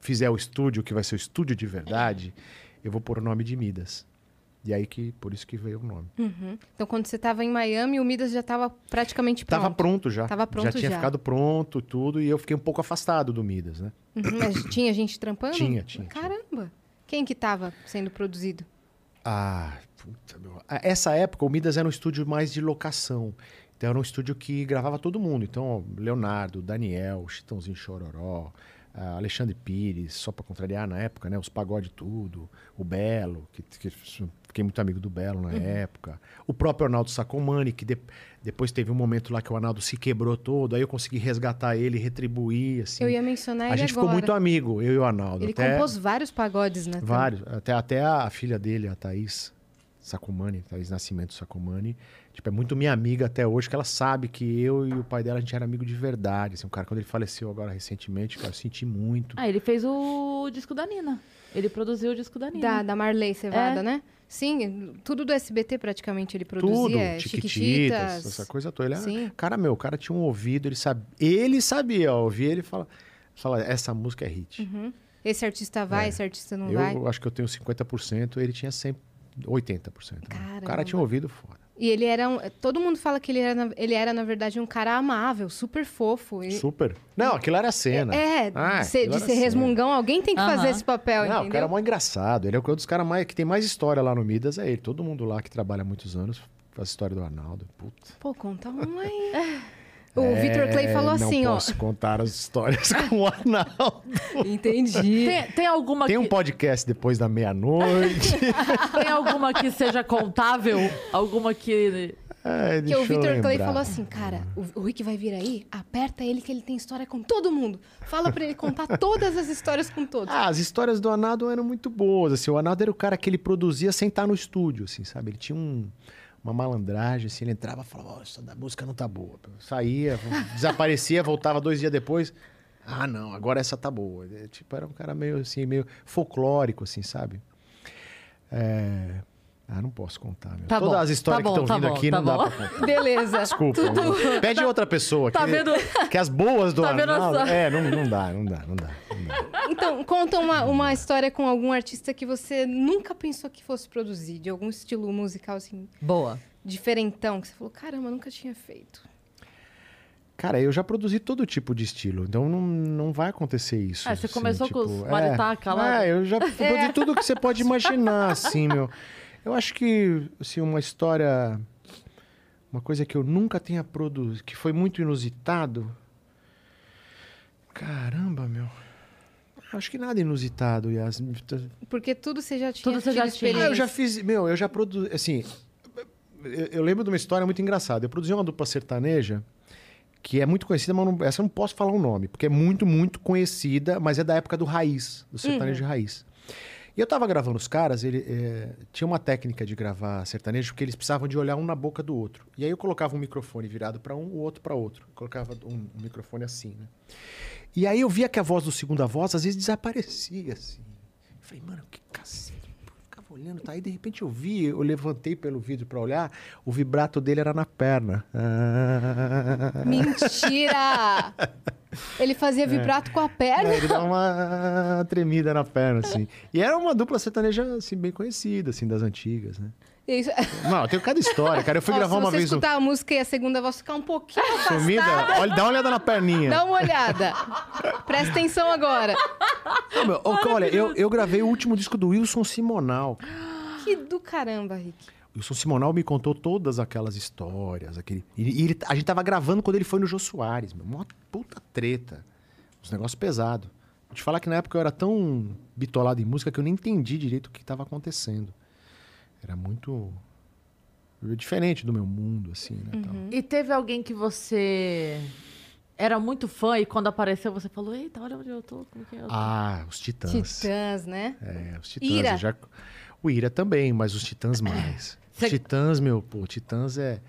fizer o estúdio, que vai ser o estúdio de verdade, eu vou pôr o nome de Midas. E aí que, por isso que veio o nome. Então, quando você estava em Miami, o Midas já estava praticamente pronto. Tava pronto já. Tava pronto já tinha já. ficado pronto e tudo, e eu fiquei um pouco afastado do Midas, né? Uhum, mas tinha gente trampando? Tinha, tinha, tinha. Caramba. Quem que estava sendo produzido? Ah, puta, meu. Essa época, o Midas era um estúdio mais de locação. Então, era um estúdio que gravava todo mundo. Então, Leonardo, Daniel, Chitãozinho Chororó, ah, Alexandre Pires, só pra contrariar na época, né? Os Pagode Tudo, o Belo, que, que fiquei muito amigo do Belo na época. O próprio Arnaldo Sacomani, que de- depois teve um momento lá que o Arnaldo se quebrou todo. Aí eu consegui resgatar ele, retribuir, assim. Eu ia mencionar A ele gente agora. ficou muito amigo, eu e o Arnaldo. Ele até... compôs vários pagodes, né? Vários. Até, até a filha dele, a Thaís Sacomani, Thaís Nascimento Sacomani, tipo, é muito minha amiga até hoje, que ela sabe que eu e o pai dela, a gente era amigo de verdade. Assim, um cara, quando ele faleceu agora recentemente, cara, eu senti muito. Ah, ele fez o disco da Nina. Ele produziu o disco da Nina. Da, da Marley Cevada, É. né? Sim, tudo do SBT praticamente ele Tudo, produzia. Chiquititas, Chiquititas. essa coisa toda. Ele Sim. cara, meu, o cara tinha um ouvido, ele sabia. Ele sabia, ó, ouvia ele fala, fala, essa música é hit. Esse artista vai, É. esse artista não eu vai. acho que eu tenho 50%, ele tinha sempre 80%. né? O cara tinha um ouvido foda. E ele era um, Todo mundo fala que ele era, na- ele era, na verdade, um cara amável, super fofo. E- Super. Não, aquilo era cena. É, Ah, de ser, de ser cena. resmungão, alguém tem que fazer esse papel, Não, o cara é entendeu? mó engraçado. Ele é um dos caras mais, que tem mais história lá no Midas, é ele. Todo mundo lá que trabalha há muitos anos faz história do Arnaldo. Puta. Pô, conta um aí. O Victor Clay É, falou assim, não ó. posso contar as histórias com o Arnaldo. Entendi. Tem, tem alguma Tem um que, podcast depois da meia-noite. tem alguma que seja contável? Alguma que. Ai, Que deixa o Victor Clay falou assim, cara, o, o Rick vai vir aí, aperta ele que ele tem história com todo mundo. Fala pra ele contar todas as histórias com todos. Ah, as histórias do Arnaldo eram muito boas. Assim, o Arnaldo era o cara que ele produzia sem estar no estúdio, assim, sabe? Ele tinha um- uma malandragem, assim, ele entrava e falava, ó, essa da música não tá boa. Saía, desaparecia, voltava dois dias depois. Ah, não, agora essa tá boa. É, tipo, era um cara meio assim, meio folclórico, assim, sabe? É... Ah, não posso contar, meu. Tá Todas bom, as histórias tá bom, que estão tá vindo bom, aqui tá não dá bom. pra contar. Beleza. Desculpa. Pede outra pessoa. Tá que, vendo? que as boas do Tá vendo Arnaldo... essa- É, não, não dá, não dá, não dá. Não dá. Então, conta uma, uma história com algum artista que você nunca pensou que fosse produzir, de algum estilo musical assim, Boa. diferentão, que você falou, caramba, nunca tinha feito. Cara, eu já produzi todo tipo de estilo, então não, não vai acontecer isso. Ah, você assim, começou com tipo, os maritaca lá? É, eu já produzi tudo que você pode imaginar, assim, meu. Eu acho que, assim, uma história... Uma coisa que eu nunca tenha produzido, que foi muito inusitado... Caramba, meu. Acho que nada inusitado, Yasmin. Porque tudo você já tinha Tudo você já tinha. Ah, eu já fiz, meu, eu já produzi, assim, eu, eu lembro de uma história muito engraçada. Eu produzi uma dupla sertaneja que é muito conhecida, mas não, essa eu não posso falar o nome, porque é muito, muito conhecida, mas é da época do raiz, do sertanejo raiz. E eu tava gravando os caras, ele é, tinha uma técnica de gravar sertanejo porque eles precisavam de olhar um na boca do outro. E aí eu colocava um microfone virado para um, o outro para outro. Eu colocava um, um microfone assim, né? E aí eu via que a voz do segunda voz às vezes desaparecia, assim. Eu falei, mano, que cacete. Olhando, tá? Aí de repente eu vi, eu levantei pelo vidro pra olhar, o vibrato dele era na perna. Ah. Mentira! Ele fazia vibrato com a perna. É, ele dá uma tremida na perna, assim. E era uma dupla sertaneja, assim, bem conhecida, assim, das antigas, né? Isso. Não, tem cada história, cara. Eu fui Ó, gravar se uma você vez um... escutar a música e a segunda voz ficar um pouquinho Sumida, afastada, olha, dá uma olhada na perninha. dá uma olhada. Presta atenção agora. Não, meu, olha, eu, eu gravei o último disco do Wilson Simonal. Que do caramba, Rick. O Wilson Simonal me contou todas aquelas histórias. Aquele... E, e ele- a gente tava gravando quando ele foi no Jô Soares, meu. Uma puta treta. Uns negócios pesados. Vou te falar que na época eu era tão bitolado em música que eu nem entendi direito o que tava acontecendo. Era muito diferente do meu mundo, assim, né? tal. E teve alguém que você era muito fã e quando apareceu você falou: Eita, olha onde eu tô. Como que eu tô?" Ah, os Titãs. Titãs, né? É, os Titãs. Ira. já- O Ira também, mas os Titãs mais. Cê- Os Titãs, meu, pô, Titãs é.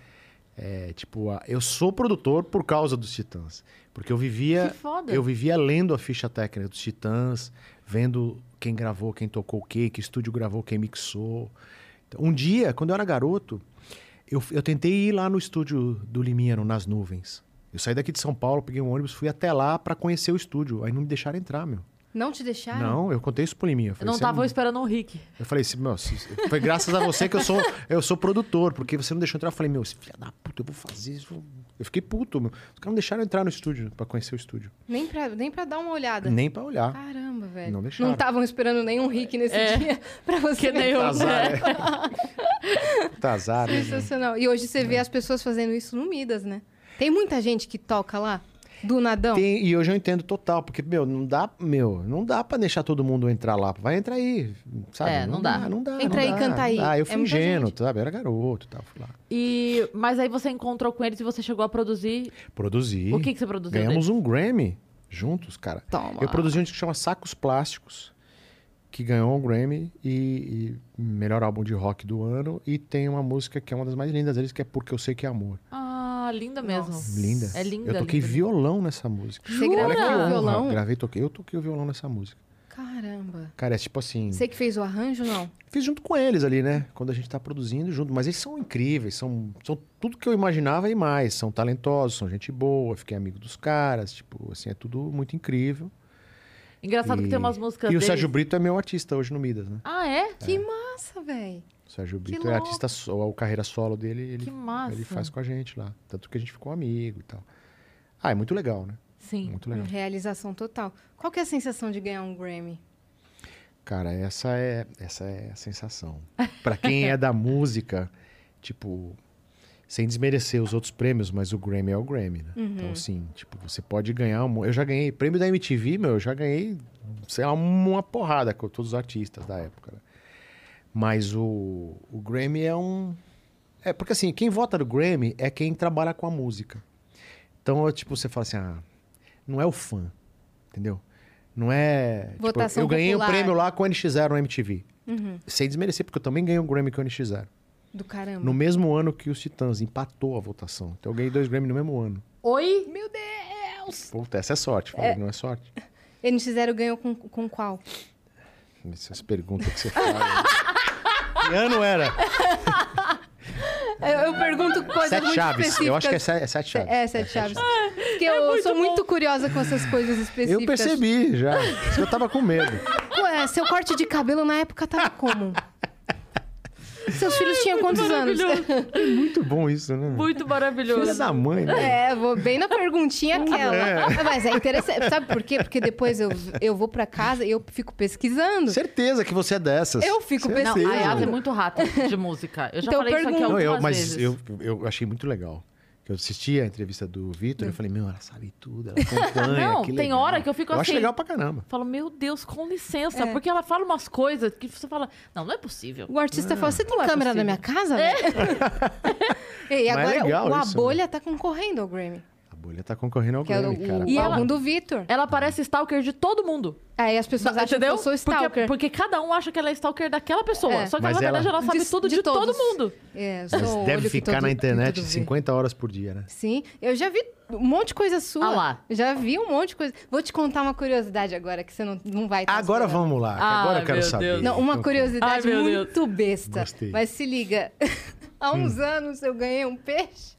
É, tipo, eu sou produtor por causa dos Titãs. Porque eu vivia. Que foda. Eu vivia lendo a ficha técnica dos Titãs, vendo quem gravou, quem tocou o quê, que estúdio gravou, quem mixou. Então, um dia, quando eu era garoto, eu, eu tentei ir lá no estúdio do Liminha, no Nas Nuvens. Eu saí daqui de São Paulo, peguei um ônibus, fui até lá pra conhecer o estúdio. Aí não me deixaram entrar, meu. Não te deixaram? Não, eu contei isso pro Liminha. Eu falei, não "Você estavam esperando o Rick. eu falei assim, meu, foi graças a você que eu sou, eu sou produtor, porque você não deixou entrar. Eu falei, meu, filha da puta, eu vou fazer isso. Eu fiquei puto, meu. Os caras não deixaram entrar no estúdio pra conhecer o estúdio. Nem pra, nem pra dar uma olhada. Nem pra olhar. Caramba, velho. Não deixaram. estavam esperando nenhum Rick nesse É. dia pra você. Que nem Tazar, é. Tazar, né? Sensacional. E hoje você vê as pessoas fazendo isso no Midas, né? Tem muita gente que toca lá, do nadão. Tem, e hoje eu entendo total, porque, meu, não dá, meu, não dá pra deixar todo mundo entrar lá. Vai entrar aí, sabe? É, não dá. Não dá. Entra não aí, dá, canta aí. não dá. Eu É fui muita ingênuo, gente. sabe? Eu era garoto e tal, fui lá. E, mas aí você encontrou com eles e você chegou a produzir. Produzi. O que, que você produziu? Ganhamos deles? um Grammy juntos, cara. Toma. Eu produzi um disco que chama Sacos Plásticos, que ganhou um Grammy e, e melhor álbum de rock do ano. E tem uma música que é uma das mais lindas deles, que é Porque Eu Sei Que é Amor. Ah, linda mesmo. Linda. É linda. Eu toquei linda. violão nessa música. Você Jura? Olha que o honra. violão? Gravei, toquei. Eu toquei o violão nessa música. Caramba. Cara, é tipo assim. Você que fez o arranjo, não? Fiz junto com eles ali, né? Quando a gente tá produzindo junto. Mas eles são incríveis, são, são tudo que eu imaginava e mais. São talentosos, são gente boa, fiquei amigo dos caras. Tipo, assim, é tudo muito incrível. Engraçado que E- tem umas músicas E o deles- Sérgio Brito é meu artista hoje no Midas, né? Ah, é? Que massa, velho. Sérgio Que Brito é louco. artista, so- a carreira solo dele, ele, ele faz com a gente lá. Tanto que a gente ficou amigo e tal. Ah, é muito legal, né? Sim. Muito legal. Realização total. Qual que é a sensação de ganhar um Grammy? Cara, essa é, essa é a sensação. Pra quem é da música, tipo, sem desmerecer os outros prêmios, mas o Grammy é o Grammy, né? Então, assim, tipo, você pode ganhar. Um, eu já ganhei prêmio da MTV, meu, eu já ganhei, sei lá, uma porrada com todos os artistas da época. né? Mas o, o Grammy é um. É, porque assim, quem vota no Grammy é quem trabalha com a música. Então, é, tipo, você fala assim, ah, não é o fã, entendeu? Não é. tipo, eu ganhei popular. um prêmio lá com o NX0 no MTV. Sem desmerecer, porque eu também ganhei um Grammy com o NX0. Do caramba. No mesmo ano que os Titãs, empatou a votação. Então eu ganhei dois Grammy no mesmo ano. Oi? Meu Deus! Puta, essa é sorte, falei, não é sorte? NX0 ganhou com, com qual? Essas perguntas que você faz. ano era? Eu, eu pergunto coisas Sete muito Chaves. específicas. Eu acho que é, se- é Sete Chaves. É, Sete Chaves. Porque eu sou muito curiosa com essas coisas específicas. Eu percebi já. Eu tava com medo. Ué, seu corte de cabelo na época tava como? Seus filhos tinham quantos anos? É muito bom isso, né? Muito Filha maravilhoso. da mãe, né? É, vou bem na perguntinha aquela. Mas é interessante. Sabe por quê? Porque depois eu, eu vou pra casa e eu fico pesquisando. Certeza que você é dessas. Eu fico Certeza. Não, a Certeza. Yas é muito rata de música. Eu já Então, falei isso aqui pergunta. Não, algumas eu, mas vezes. eu, eu achei muito legal. Que eu assisti a entrevista do Vitor e eu falei, meu, ela sabe tudo, ela acompanha. Não, que tem legal. hora que eu fico Eu acho assim- legal pra caramba. Falo, meu Deus, com licença. É. Porque ela fala umas coisas que você fala, não, não é possível. O artista fala: Você tem é câmera na possível. minha casa? velho?" e é agora legal o, isso, Abolha tá concorrendo ao Grammy. A bolha tá concorrendo ao Que é o, Grammy, cara. E ela- do Vitor. Ela parece stalker de todo mundo. Aí as pessoas acham entendeu? que eu sou Porque, stalker. porque cada um acha que ela é stalker daquela pessoa. É. Só que Mas na verdade ela- ela sabe De- tudo de, de todo mundo. É, Mas deve ficar todo- na internet tudo vê. 50 horas por dia, né? Sim, eu já vi um monte de coisa sua. Ah lá. Já vi um monte de coisa. Vou te contar uma curiosidade agora que você não, não vai estar Agora esperando. vamos lá, que Ai, agora eu quero saber. Não, uma Então, curiosidade Ai, muito besta. Gostei. Mas se liga. Há Hum. uns anos eu ganhei um peixe.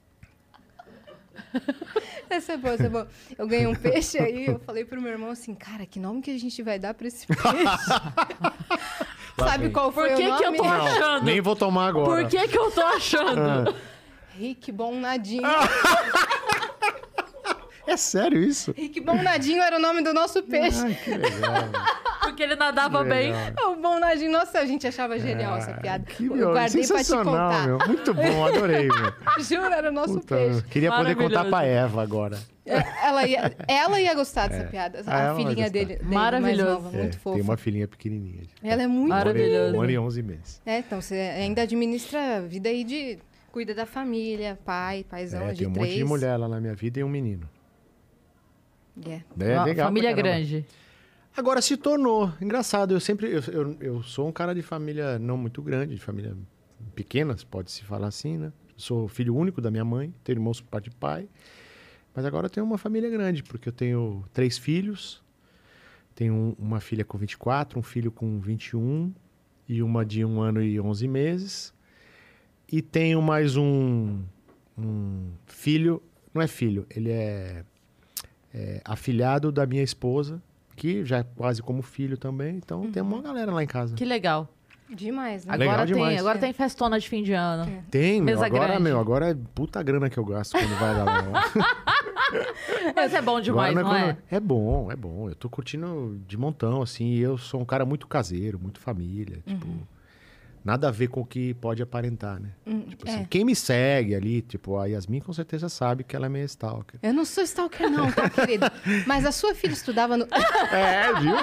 Essa é boa, essa é boa. Eu ganhei um peixe aí, eu falei pro meu irmão assim, cara, que nome que a gente vai dar pra esse peixe? Sabe qual foi Por que o que eu nome? tô Não, achando? nem vou tomar agora. Por que que eu tô achando? Rick Bom Nadinho. É sério isso? Rick Bom Nadinho era o nome do nosso peixe. Ai, que legal. Porque ele nadava bem. O Bom Nadinho, nossa, a gente achava genial essa piada. Que eu meu, guardei pra te sensacional, contar. meu. Muito bom, adorei, meu. Juro, era o nosso Puta, peixe. queria poder contar pra Eva agora. É, Ela ia, ela ia gostar dessa piada. Ah, ela A filhinha dele, dele Maravilhoso. mais nova, muito É, fofa. tem uma filhinha pequenininha. Ela é muito Maravilhoso. Um ano e 11 meses. É, então você ainda administra a vida aí de... Cuida da família, pai, paizão É, de tem um três. monte de mulher lá na minha vida e um menino. É. É, Uma legal família grande. Agora se tornou. Engraçado, eu sempre. Eu, eu, eu sou um cara de família não muito grande, de família pequenas, pode-se falar assim, né? Sou filho único da minha mãe, tenho irmãos por parte de pai. Mas agora eu tenho uma família grande, porque eu tenho três filhos. Tenho um- uma filha com 24, um filho com 21 e uma de um ano e 11 meses. E tenho mais um, um filho, não é filho, ele é é, afilhado da minha esposa, que já é quase como filho também. Então tem uma galera lá em casa. Que legal. Demais, né? Legal Agora tem, demais. agora tem festona de fim de ano. Tem, meu. Mesa Agora, grande. meu, agora é puta grana que eu gasto quando vai lá. Mas é bom demais, Agora não é é? quando- É bom, é bom. Eu tô curtindo de montão, assim. E eu sou um cara muito caseiro, muito família. Tipo, nada a ver com o que pode aparentar, né? tipo assim, é. quem me segue ali, tipo, a Yasmin com certeza sabe que ela é meio stalker. Eu não sou stalker não, tá, querido? Mas a sua filha estudava no... É, viu?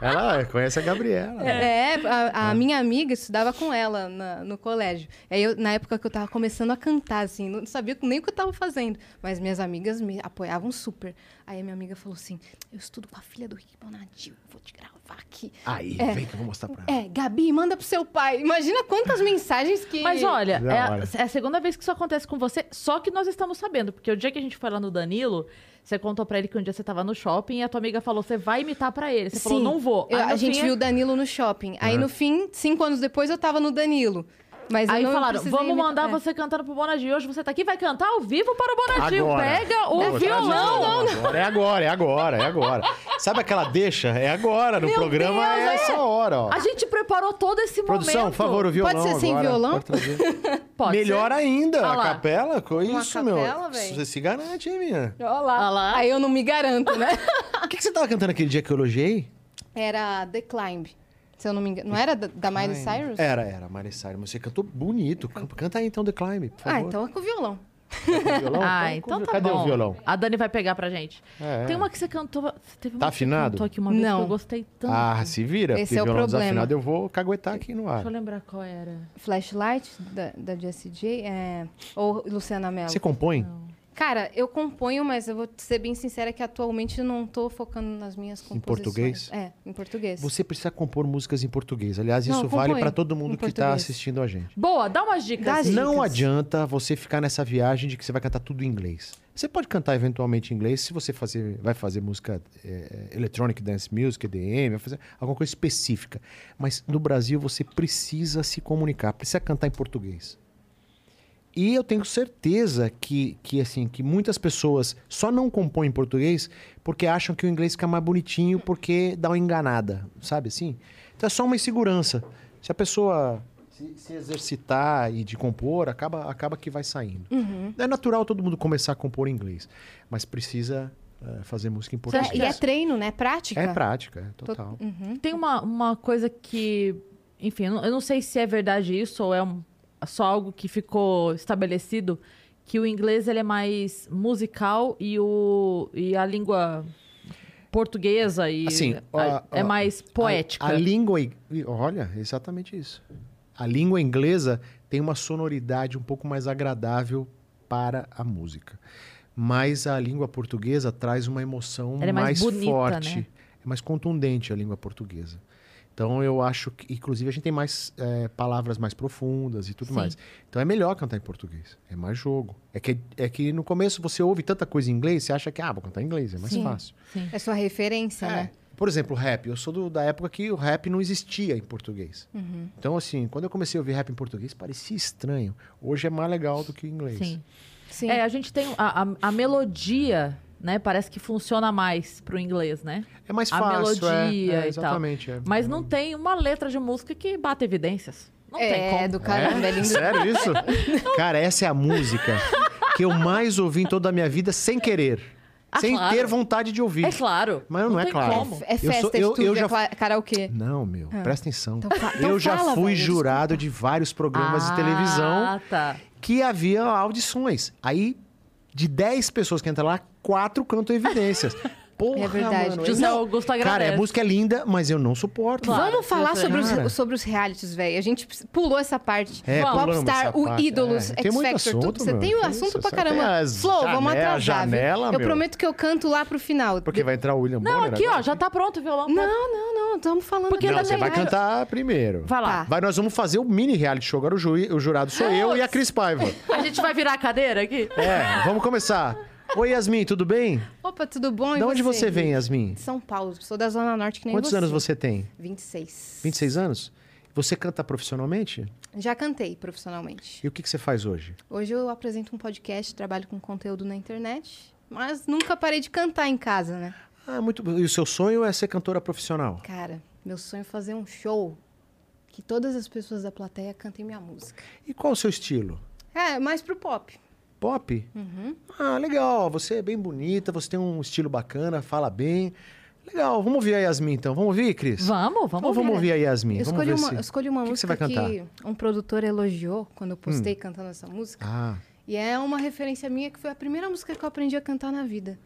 ela conhece a Gabriela. É, a, a minha amiga estudava com ela na- no colégio. Aí eu, na época que eu tava começando a cantar, assim, não sabia nem o que eu tava fazendo. Mas minhas amigas me apoiavam super. Aí a minha amiga falou assim: eu estudo com a filha do Rick Bonadio, vou te gravar aqui. Aí, É. vem que eu vou mostrar pra ela. É, Gabi, manda pro seu pai. Imagina quantas mensagens que. Mas olha, é, a- é a segunda vez que isso acontece com você, só que nós estamos sabendo. Porque o dia que a gente foi lá no Danilo, você contou pra ele que um dia você tava no shopping e a tua amiga falou, você vai imitar pra ele. Você falou, não vou. Eu- Aí, a no gente fim, viu o Danilo no shopping. Aí no fim, cinco anos depois, eu tava no Danilo. Mas Aí falaram, vamos mandar é. você cantando pro Bonadinho. Hoje você tá aqui, vai cantar ao vivo para o Bonadinho. Agora. Pega o Não, violão. não, Agora, é agora, é agora, é agora. Sabe aquela deixa? É agora. No Meu programa Deus, é é. essa hora, ó. A gente preparou todo esse Produção, momento. por favor, o violão Pode ser sem agora. violão? Pode. Pode Melhor ser. ainda, Ah a capela. Com Uma isso, meu. capela, véi. Você se garante, hein, minha? Olha lá. Olha lá. Aí eu não me garanto, né? O que, que você tava cantando aquele dia que eu elogiei? Era The Climb. Se eu não me engano. Não era da, da Miley Cyrus? Era, era, Miley Cyrus. Mas você cantou bonito. Can- Canta aí, então, The Climb, por Ah, favor. então é com violão. Com o violão? Ah, então com- tá Cadê bom. o violão? A Dani vai pegar pra gente. É. Tem uma que você cantou... você Teve uma Tá que afinado? cantou aqui uma vez Não. que eu gostei tanto. Ah, se vira. Esse é o problema. desafinado eu vou caguetar aqui no ar. Deixa eu lembrar qual era. Flashlight, da, da Jessie J. É... Ou Luciana Mello. Você compõe? Cara, eu componho, mas eu vou ser bem sincera que atualmente eu não tô focando nas minhas Em composições. português? É, em português. Você precisa compor músicas em português. Aliás, Não, isso vale para todo mundo em que está assistindo a gente. Boa, dá umas dicas. Dá dicas. Não adianta você ficar nessa viagem de que você vai cantar tudo em inglês. Você pode cantar eventualmente em inglês se você fazer, vai fazer música é, electronic dance music, EDM, vai fazer alguma coisa específica. Mas no Brasil você precisa se comunicar, precisa cantar em português. E eu tenho certeza que, que, assim, que muitas pessoas só não compõem em português porque acham que o inglês fica mais bonitinho porque dá uma enganada, sabe assim? Então é só uma insegurança. Se a pessoa se, se exercitar e de compor, acaba, acaba que vai saindo. É natural todo mundo começar a compor em inglês, mas precisa eh, fazer música em português. E é treino, né? Prática. É prática, é total. Tem uma, uma coisa que, enfim, eu não- eu não sei se é verdade isso ou é um- só algo que ficou estabelecido, que o inglês ele é mais musical e, o, e a língua portuguesa e Assim, a- a- é a- mais poética. A, a língua. Olha, exatamente isso. A língua inglesa tem uma sonoridade um pouco mais agradável para a música. Mas a língua portuguesa traz uma emoção Ela é mais bonita, forte. né? É mais contundente a língua portuguesa. Então eu acho que, inclusive, a gente tem mais eh, palavras mais profundas e tudo Sim. mais. Então é melhor cantar em português. É mais jogo. É que, é que no começo você ouve tanta coisa em inglês, você acha que, ah, vou cantar em inglês, é mais Sim. fácil. É sua referência, né? Por exemplo, rap. Eu sou do- da época que o rap não existia em português. Uhum. Então, assim, quando eu comecei a ouvir rap em português, parecia estranho. Hoje é mais legal do que em inglês. Sim. Sim. É, a gente tem a, a, a melodia, né? Parece que funciona mais pro inglês, né? É mais A fácil. é, melodia é, e tal. exatamente. é. Mas não tem uma letra de música que bata evidências. Não tem é, como. do caramba, é, lindo. Sério isso? Cara, essa é a música que eu mais ouvi em toda a minha vida sem querer. Ah, sem claro. ter vontade de ouvir. É claro. Mas não é tem claro. como. É Eu festa sou- de eu- tudo, eu é já- cla- karaokê. Não, meu, presta atenção. Então fa- então eu já fala, fui velho, jurado de vários programas de televisão Ah, tá. que havia audições. Aí, de 10 pessoas que entram lá, quatro cantam evidências. Porra, É verdade. mano. José eu- Augusto agradece. Cara, a música é linda, mas eu não suporto. Claro. Vamos falar sobre os, sobre os realities, velho. A gente pulou essa parte. É, Vamos. Popstar, o parte. Ídolos, É, X tem muito Factor, assunto, tudo. Você meu. tem o Que assunto isso, pra caramba. tem as Flow, vamos janela- atrasar. viu? janela, eu prometo que eu canto lá pro final. Porque vai entrar o William Não, Bonner aqui, ó, agora. já tá pronto o violão. Não, não, não. Estamos falando Porque aqui. Não, você vai cantar primeiro. Vai lá. Tá. Vai, nós vamos fazer o mini reality show. Agora o, ju- o jurado sou eu e a Cris Paiva. A gente vai virar a cadeira aqui? É, vamos começar. Oi, Yasmin, tudo bem? Opa, tudo bom? E De onde você vem, Yasmin? De São Paulo. Sou da Zona Norte, que nem Quantos você. anos você tem? 26. 26 anos? Você canta profissionalmente? Já cantei profissionalmente. E o que, que você faz hoje? Hoje eu apresento um podcast, trabalho com conteúdo na internet. Mas nunca parei de cantar em casa, né? Ah, muito. E o seu sonho é ser cantora profissional? Cara, meu sonho é fazer um show que todas as pessoas da plateia cantem minha música. E qual o seu estilo? É, mais pro pop. Pop? Uhum. Ah, legal. Você é bem bonita, você tem um estilo bacana, fala bem. Legal. Vamos ouvir a Yasmin, então. Vamos ouvir, Cris? Vamos, vamos Então vamos ouvir. ouvir a Yasmin. Eu vamos escolhi, ver uma, se... escolhi uma que que você música vai que, cantar? um produtor elogiou quando eu postei cantando essa música. Ah, E é uma referência minha que foi a primeira música que eu aprendi a cantar na vida.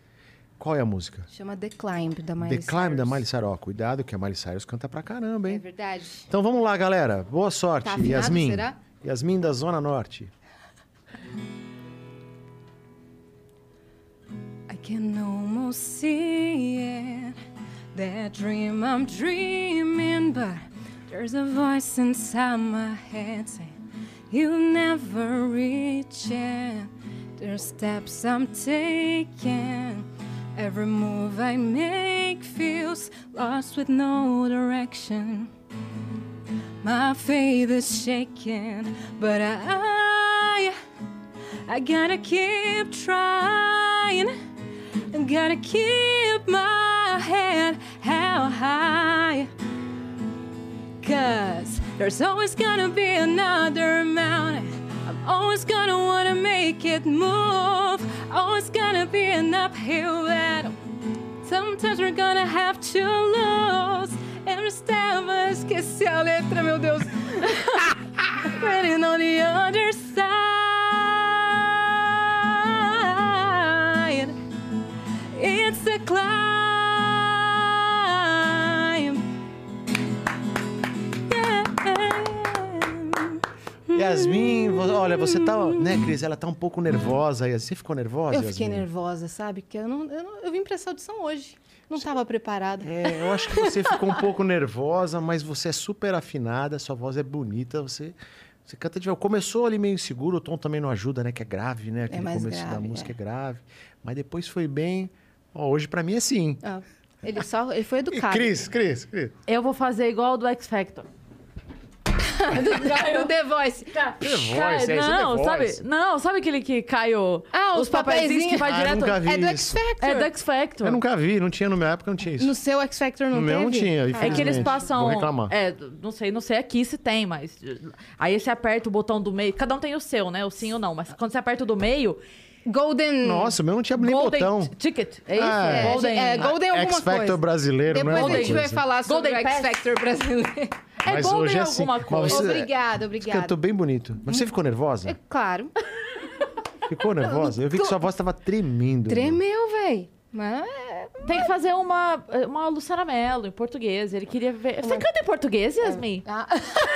qual é a música? Chama The Climb, da Miley The Climb da Cyrus. Miley Cyrus. Ó, cuidado que a Miley Cyrus canta pra caramba, É hein? verdade. Então vamos lá, galera. Boa sorte, Tá afinado, Yasmin. será? Yasmin da Zona Norte. Can almost see it. That dream I'm dreaming, but there's a voice inside my head saying, You'll never reach it. There's steps I'm taking. Every move I make feels lost with no direction. My faith is shaking, but I, I gotta keep trying. I gotta keep my head held high. Cause there's always gonna be another mountain. I'm always gonna wanna make it move. Always gonna be an uphill battle. Sometimes we're gonna have to lose. Every step, esqueci a letra, meu Deus. Waiting on the other side. It's a climb. Yeah. Yasmin, olha, você tá, né, Cris? Ela tá um pouco nervosa. Você ficou nervosa, Eu fiquei Yasmin? nervosa, sabe? Porque eu, não, eu, não- eu vim pra essa audição hoje. Não tava preparada. É, eu acho que você ficou um pouco nervosa, mas você é super afinada, sua voz é bonita, você, você canta de Começou ali meio inseguro, o tom também não ajuda, né? Que é grave, né? Aquele mais começo da grave, música é. é. grave. Mas depois foi bem. Ó, hoje pra mim é sim. Ah, ele só ele foi E educado. Cris, Cris, Cris. Eu vou fazer igual do X Factor. do The Voice. The Voice, Cai- é, é não, The sabe? Voice. não, sabe aquele que cai o, Ah, os papeizinhos que vai Ah, direto? nunca vi É do X isso. Factor. É do X Factor. Eu nunca vi, não tinha no minha época, não tinha isso. No seu X Factor não no meu teve? não tinha, É que eles passam. Vou reclamar. É, não sei, não sei aqui se tem, mas. Aí você aperta o botão do meio. Cada um tem o seu, né? O sim ou não. Mas quando você aperta o do meio. Golden... Nossa, o meu não tinha nem Golden botão. Ticket. É isso? Ah, é. Golden. É, Golden alguma X Factor coisa. brasileiro, não é Depois a gente vai falar sobre Golden o X? Factor brasileiro. É Mas Golden hoje é assim. alguma Mas coisa. você- obrigada, obrigada. cantou bem bonito. Mas você ficou nervosa? É claro. Ficou nervosa? Eu vi que sua voz tava tremendo. Tremeu, véi. Mas... Tem que fazer uma, uma Luciana Mello em português. Ele queria ver. Você canta em português, Yasmin? Ah,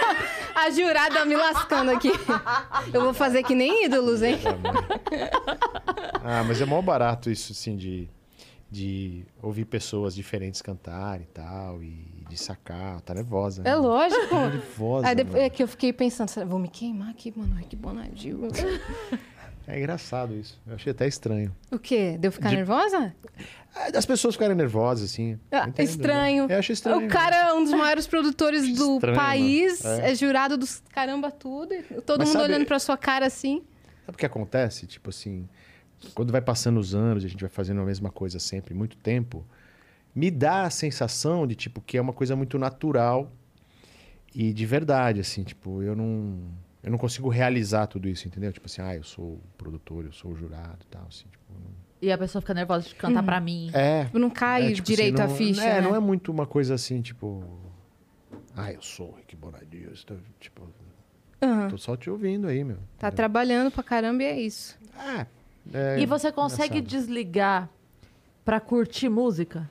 a jurada me lascando aqui. Eu vou fazer que nem ídolos, hein? Ah, mas é mó barato isso, assim, de, de ouvir pessoas diferentes cantarem e tal, e de sacar. Tá nervosa. É né? lógico. Tá nervosa. Aí depois mano. é que eu fiquei pensando, será- vou me queimar aqui, mano. Ai, que bonadinho. É engraçado isso. Eu achei até estranho. O quê? Deu ficar De- nervosa? Ah, As pessoas ficarem nervosas, assim. Ah, Entendo, estranho. né? Eu acho estranho. O cara é um dos maiores produtores do Estranho, país, é. É. jurado dos caramba tudo. Todo Mas mundo sabe- olhando pra sua cara assim. Sabe o que acontece? Tipo assim, quando vai passando os anos e a gente vai fazendo a mesma coisa sempre, muito tempo, me dá a sensação de, tipo, que é uma coisa muito natural e de verdade, assim, tipo, eu não... Eu não consigo realizar tudo isso, entendeu? Tipo assim, ah, eu sou o produtor, eu sou o jurado e tal, assim, tipo... não- E a pessoa fica nervosa de cantar pra mim. É, Não cai é, tipo direito assim, a não- ficha. É, né? não é muito uma coisa assim, tipo... Ah, eu sou o Rick Bonadio, estou, tipo... Aham. Tô só te ouvindo aí, meu. Tá entendeu? trabalhando pra caramba e é isso. Ah, é E você consegue engraçado. desligar pra curtir música?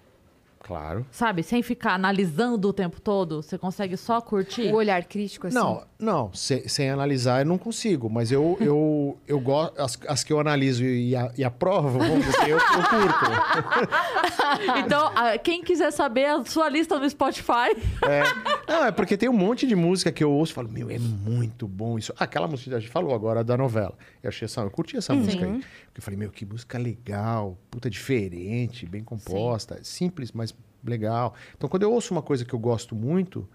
Claro. Sabe? Sem ficar analisando o tempo todo? Você consegue só curtir? O olhar crítico, assim. Não, não, sem, sem analisar eu não consigo, mas eu, eu, eu gosto, as, as que eu analiso e, a- e aprovo, vamos dizer, eu, eu curto. Então, quem quiser saber a sua lista no Spotify. É, não, é porque tem um monte de música que eu ouço e falo, meu, é muito bom isso. Ah, aquela música que a gente falou agora da novela. Eu achei essa, eu curti essa música aí. Porque eu falei, meu, que música legal, puta diferente, bem composta, simples, mas legal. Então, quando eu ouço uma coisa que eu gosto muito,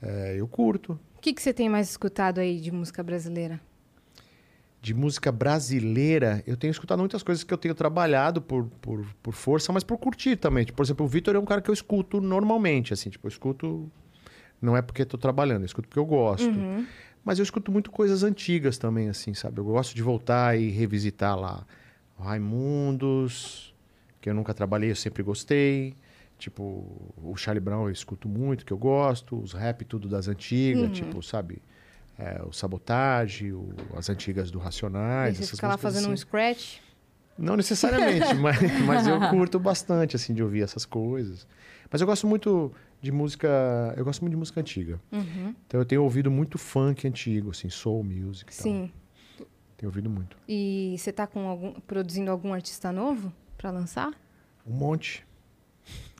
é, eu curto. O que, que você tem mais escutado aí de música brasileira? de música brasileira, eu tenho escutado muitas coisas que eu tenho trabalhado por, por, por força, mas por curtir também. Tipo, por exemplo, o Vitor é um cara que eu escuto normalmente, assim, tipo, eu escuto. Não é porque estou trabalhando, eu escuto porque eu gosto. Mas eu escuto muito coisas antigas também, assim, sabe? Eu gosto de voltar e revisitar lá Raimundos, que eu nunca trabalhei, eu sempre gostei. Tipo, o Charlie Brown eu escuto muito, que eu gosto. Os rap tudo das antigas, tipo, sabe? É, o Sabotage, o- as antigas do Racionais. você essas fica lá fazendo um assim. scratch. Não necessariamente, mas, mas eu curto bastante, assim, de ouvir essas coisas. Mas eu gosto muito de música... Eu gosto muito de música antiga. Uhum. Então eu tenho ouvido muito funk antigo, assim, soul music e tal. Sim. Tenho ouvido muito. E você tá com algum, produzindo algum artista novo pra lançar? Um monte.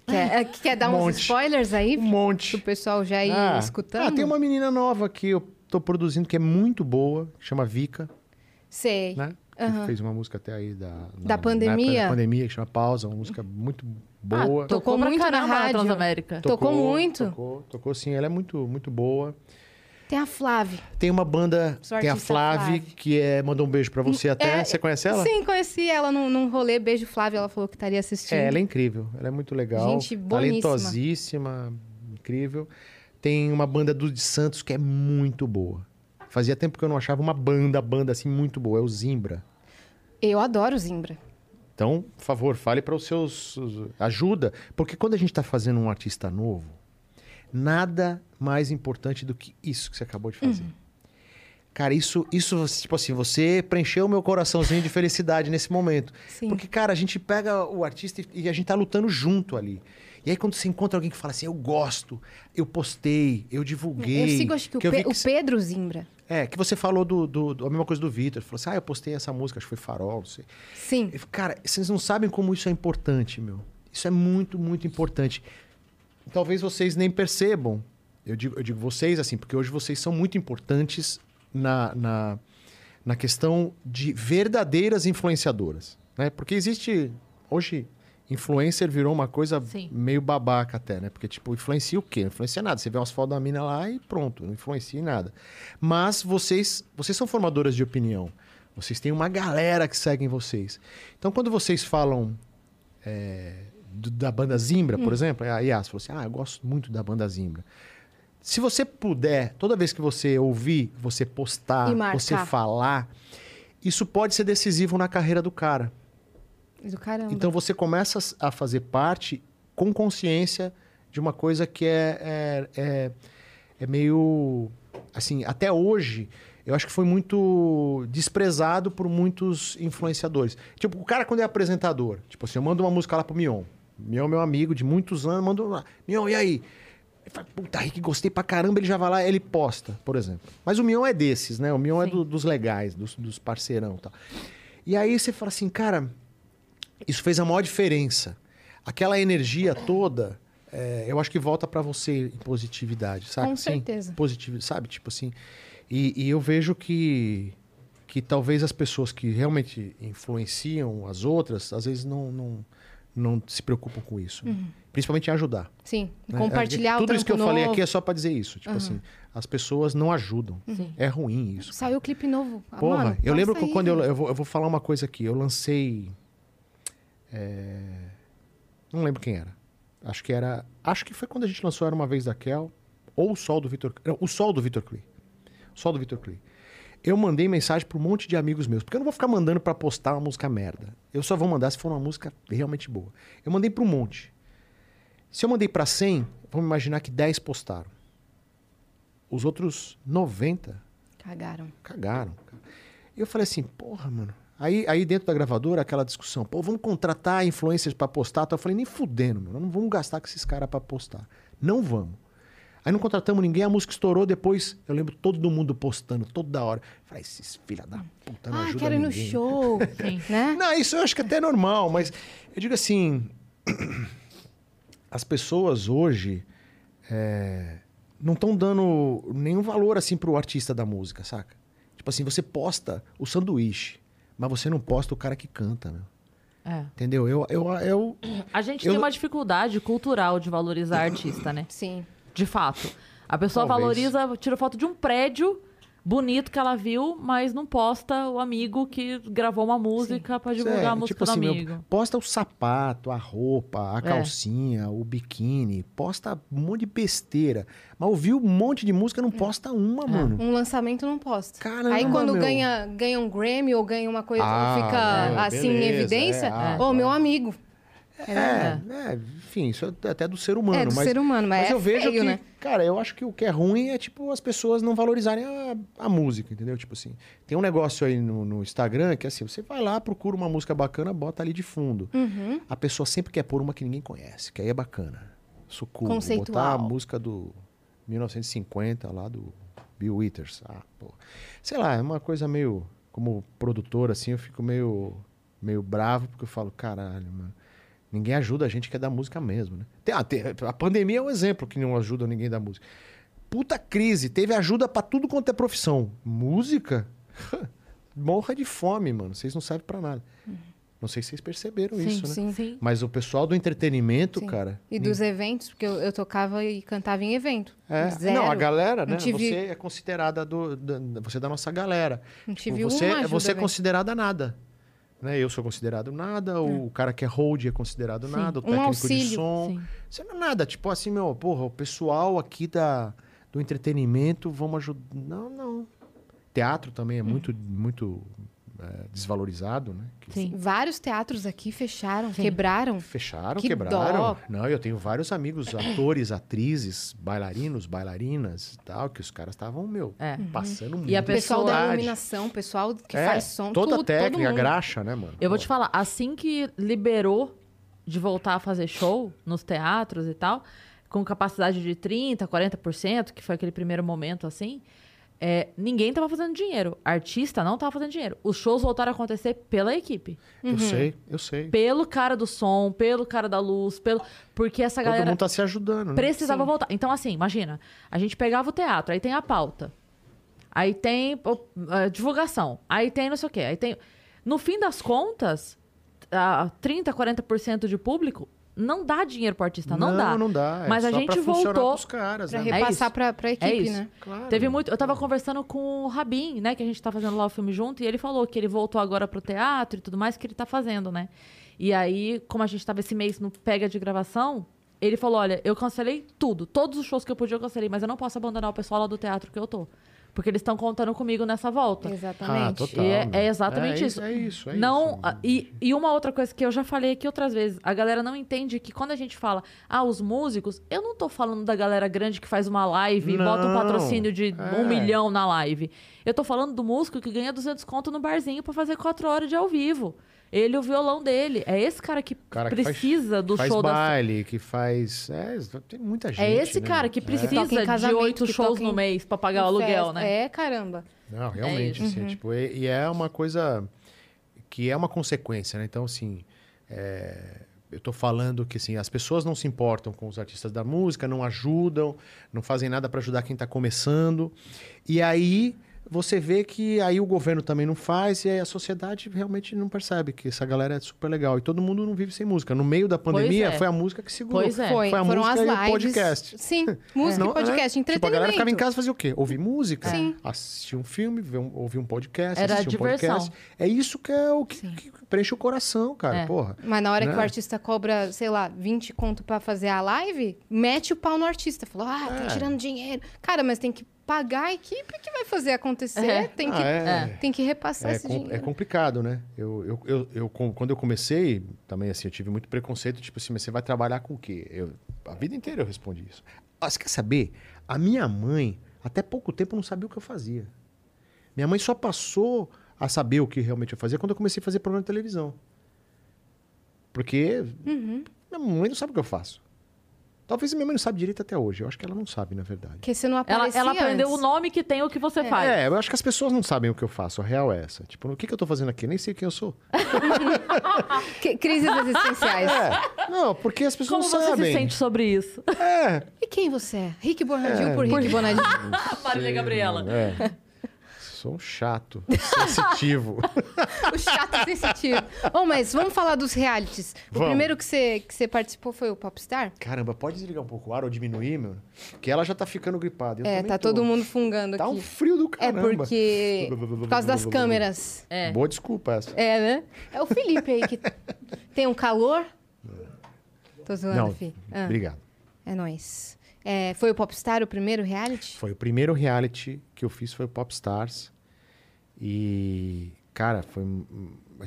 Quer, é, quer dar Um uns monte. spoilers aí? Um monte. Pro pessoal já ir Ah, escutando? Ah, tem uma menina nova que eu tô produzindo que é muito boa, que chama Vika, Sei. né? Que Aham. fez uma música até aí da... na- Da pandemia? da pandemia, que chama Pausa, uma música muito boa. Ah, tocou, Tocou muito na rádio. Transamérica. Tocou muito? Tocou, tocou sim, ela é muito, muito boa. Tem a Flávia. Tem uma banda, tem a Flávia, que é, mandou um beijo pra você até. É, você conhece ela? Sim, conheci ela num, num rolê. Beijo, Flávia. Ela falou que estaria assistindo. É, ela é incrível. Ela é muito legal. Gente boníssima. Talentosíssima, incrível. Tem uma banda do de Santos que é muito boa. Fazia tempo que eu não achava uma banda, banda assim muito boa. É o Zimbra. Eu adoro Zimbra. Então, por favor, fale para os seus. Ajuda. Porque quando a gente está fazendo um artista novo, nada mais importante do que isso que você acabou de fazer. Cara, isso, isso, tipo assim, você preencheu o meu coraçãozinho de felicidade nesse momento. Sim. Porque, cara, a gente pega o artista e- a gente tá lutando junto ali. E aí, quando você encontra alguém que fala assim, eu gosto, eu postei, eu divulguei. Eu sigo, acho que, o, eu vi Pe- que o Pedro Zimbra. É, que você falou do, do- do- a mesma coisa do Vitor. Falou assim, ah, eu postei essa música, acho que foi Farol, não sei. Sim. Eu Cara, vocês não sabem como isso é importante, meu. Isso é muito, muito importante. Talvez vocês nem percebam. Eu digo, eu digo vocês, assim, porque hoje vocês são muito importantes na, na, na questão de verdadeiras influenciadoras. Né? Porque existe, hoje, influencer virou uma coisa Sim. meio babaca até, né? Porque, tipo, influencia o quê? Não influencia nada. Você vê umas fotos da mina lá e pronto, não influencia em nada. Mas vocês, vocês são formadoras de opinião. Vocês têm uma galera que seguem vocês. Então, quando vocês falam é, do- da banda Zimbra, Hum. por exemplo, a Yas falou assim: Ah, eu gosto muito da banda Zimbra. Se você puder, toda vez que você ouvir, você postar, você falar, isso pode ser decisivo na carreira do cara. Do caramba. Então você começa a fazer parte com consciência de uma coisa que é, é, é, é meio. Assim, até hoje, eu acho que foi muito desprezado por muitos influenciadores. Tipo, o cara, quando é apresentador, tipo assim, eu mando uma música lá pro Mion. Mion é meu amigo de muitos anos, mando lá. Mion, e aí? Ele fala, puta, Rick, gostei pra caramba, ele já vai lá, ele posta, por exemplo. Mas o Mion é desses, né? O Mion é Sim. do- dos legais, dos, dos parceirão e tal. E aí você fala assim, cara, isso fez a maior diferença. Aquela energia toda, é, eu acho que volta pra você em positividade, sabe? Com Sim, certeza. Positivo, sabe? Tipo assim. E, e eu vejo que, que talvez as pessoas que realmente influenciam as outras, às vezes não, não, não se preocupam com isso. né? Principalmente em ajudar. Sim, né? compartilhar o Tudo isso que eu trampo falei novo. aqui é só pra dizer isso. Tipo assim, as pessoas não ajudam. É ruim isso. Saiu o clipe novo. Ah, Porra, mano, eu lembro que quando eu, eu, vou, eu vou falar uma coisa aqui. Eu lancei. é, Não lembro quem era. Acho que era. Acho que foi quando a gente lançou Era uma Vez da Kel. Ou o Sol do Vitor. O Sol do Vitor Klee. O Sol do Vitor Klee. Eu mandei mensagem para um monte de amigos meus. Porque eu não vou ficar mandando para postar uma música merda. Eu só vou mandar se for uma música realmente boa. Eu mandei para um monte. Se eu mandei para 100, vamos imaginar que 10 postaram. Os outros 90 Cagaram. cagaram. eu falei assim, porra, mano. Aí, aí dentro da gravadora, aquela discussão, pô, vamos contratar influencers pra postar. Então eu falei, nem fudendo, meu. Não vamos gastar com esses caras pra postar. Não vamos. Aí não contratamos ninguém, a música estourou depois. Eu lembro todo mundo postando, toda hora. Eu Falei, esses filha da puta não Ah, ajudam quero ir no show. né? Não, isso eu acho que até é normal, mas eu digo assim: as pessoas hoje é, não estão dando nenhum valor assim pro artista da música, saca? Tipo assim, você posta o sanduíche, mas você não posta o cara que canta, meu. É. Entendeu? Eu, eu, eu, A gente Eu tem uma dificuldade cultural de valorizar artista, né? Sim. De fato. A pessoa Talvez. valoriza, tira foto de um prédio bonito que ela viu, mas não posta o amigo que gravou uma música pra divulgar É, a música tipo do assim, meu, amigo. posta o sapato, a roupa, a É. calcinha, o biquíni, posta um monte de besteira. Mas ouviu um monte de música, não posta uma, mano. Um lançamento não posta. Caramba, Aí quando meu. ganha, ganha um Grammy ou ganha uma coisa, Ah, fica não, assim em beleza, evidência, é, ah, ô, claro. meu amigo. É, é, enfim, isso é até do ser humano. É, do mas, ser humano, mas é eu vejo feio, que, né? cara, eu acho que o que é ruim é, tipo, as pessoas não valorizarem a, a música, entendeu? Tipo assim, tem um negócio aí no, no Instagram que, assim, você vai lá, procura uma música bacana, bota ali de fundo. Uhum. A pessoa sempre quer pôr uma que ninguém conhece, que aí é bacana. Socorro, botar a música do 1950 lá do Bill Withers. Ah, pô. Sei lá, é uma coisa meio... Como produtor, assim, eu fico meio, meio bravo, porque eu falo, caralho, mano. Ninguém ajuda a gente que é da música mesmo, né? Tem- ah, tem- a pandemia é um exemplo que não ajuda ninguém da música. Puta crise, teve ajuda pra tudo quanto é profissão. Música? Morra de fome, mano. Vocês não servem pra nada. Não sei se vocês perceberam Sim, isso, né? sim. Sim. Mas o pessoal do entretenimento, Sim. cara. E dos eventos, porque eu, eu tocava e cantava em evento. É. Zero. Não, a galera, né? Tive- Você é considerada do, da- você é da nossa galera. Não Tipo, tive você, uma ajuda, você é considerada nada. Né? Eu sou considerado nada, o cara que é hold é considerado Sim. nada, o Um técnico de auxílio. som. Sim. Você não é nada. Tipo assim, meu, porra, o pessoal aqui da, do entretenimento, vamos ajudar. Não, não. Teatro também é muito, muito é, desvalorizado, né? Que Sim. Vários teatros aqui fecharam, Sim. quebraram. Fecharam, Que quebraram. dó. Não, eu tenho vários amigos, atores, atrizes, bailarinos, bailarinas e tal, que os caras estavam, meu, É. passando muito. E a Pessoal da iluminação, pessoal que É, faz som, toda tudo, a técnica, todo mundo. graxa, né, mano? Eu vou Pô, te falar, assim que liberou de voltar a fazer show nos teatros e tal, com capacidade de 30%, 40%, que foi aquele primeiro momento assim, é, ninguém tava fazendo dinheiro. Artista não tava fazendo dinheiro. Os shows voltaram a acontecer pela equipe. Eu sei, eu sei. Pelo cara do som, pelo cara da luz, pelo. Porque essa Todo galera mundo tá se ajudando, né? precisava Sim. voltar. Então, assim, imagina, a gente pegava o teatro, aí tem a pauta. Aí tem divulgação. Aí tem não sei o quê. Aí tem. No fim das contas, a 30, 40% de público, não dá dinheiro pro artista, não, dá. Não dá. É Mas a gente voltou pros caras, né? É repassar isso. pra, pra É equipe, isso. né? Claro. Teve muito. Eu tava conversando com o Rabin, né? Que a gente tá fazendo lá o filme junto, e ele falou que ele voltou agora pro teatro e tudo mais que ele tá fazendo, né? E aí, como a gente tava esse mês no pega de gravação, ele falou: olha, eu cancelei tudo. Todos os shows que eu podia, eu cancelei, mas eu não posso abandonar o pessoal lá do teatro que eu tô. Porque eles estão contando comigo nessa volta. Ah, Exatamente. total. E é, é exatamente É isso. É isso, é não, isso. E, e uma outra coisa que eu já falei aqui outras vezes, a galera não entende que quando a gente fala, ah, os músicos, eu não tô falando da galera grande que faz uma live e bota um Não, patrocínio de é. um milhão na live. Eu tô falando do músico que ganha 200 conto no barzinho pra fazer quatro horas de ao vivo. Ele e o violão dele. É esse cara que cara que faz- precisa do faz show da baile, que faz. É, tem muita gente. É esse né, cara que É. precisa em de oito shows em- no mês pra pagar o aluguel, Festa. né? É, caramba. Não, realmente, É assim, é tipo, e, e é uma coisa que é uma consequência, né? Então, assim, é, eu tô falando que, assim, as pessoas não se importam com os artistas da música, não ajudam, não fazem nada para ajudar quem tá começando. E aí você vê que aí o governo também não faz e aí a sociedade realmente não percebe que essa galera é super legal. E todo mundo não vive sem música. No meio da pandemia, é. foi a música que segurou. Pois é. Foi, Foi a foram música as e o lives. podcast. Sim, música Não, e podcast, entretenimento. Tipo, a galera ficava em casa e fazia o quê? Ouvir música, Sim. assistir um filme, um- ouvir um podcast, Era assistir um diversão. podcast. É isso que é o que, que preenche o coração, cara. É. Porra. Mas na hora que Né? o artista cobra, sei lá, 20 conto pra fazer a live, mete o pau no artista. Falou, ah, tá É. tirando dinheiro. Cara, mas tem que pagar a equipe que vai fazer acontecer. É. Tem, Ah, que, é. tem que repassar É, esse com- dinheiro. é complicado, né? Eu, eu, eu, eu, quando eu comecei, também assim, eu tive muito preconceito, tipo assim, mas você vai trabalhar com o quê? Eu, a vida inteira eu respondi isso. Ah, você quer saber? A minha mãe, até pouco tempo, não sabia o que eu fazia. Minha mãe só passou a saber o que realmente eu fazia quando eu comecei a fazer programa de televisão. Porque Uhum. minha mãe não sabe o que eu faço. Talvez a minha mãe não sabe direito até hoje. Eu acho que ela não sabe, na verdade. Porque você não Ela, aparecia ela aprendeu antes. o nome que tem o que você faz. É, eu acho que as pessoas não sabem o que eu faço. A real é essa. Tipo, o que, que eu tô fazendo aqui? Nem sei quem eu sou. Que- Crises existenciais. É. Não, porque as pessoas Como não você sabem. se sente sobre isso? É. E quem você é? Rick Bonadil É, por Rick Bonadil. Marília Gabriela. É. Sou um chato, sensitivo. o chato sensitivo. Bom, mas vamos falar dos realities. O Vamos. primeiro que você, que você participou foi o Popstar? Caramba, pode desligar um pouco o ar ou diminuir, meu? Porque ela já tá ficando gripada. Eu é, tá tô. todo mundo fungando Tá um aqui. frio do É caramba. porque. Por causa das câmeras. É. Boa desculpa essa. É, né? É o Felipe aí que tem um calor. Tô zoando, Não, Fi. Ah, obrigado. é nóis. É, foi o Popstar o primeiro reality? Foi o primeiro reality que eu fiz, foi o Popstars. E, cara, foi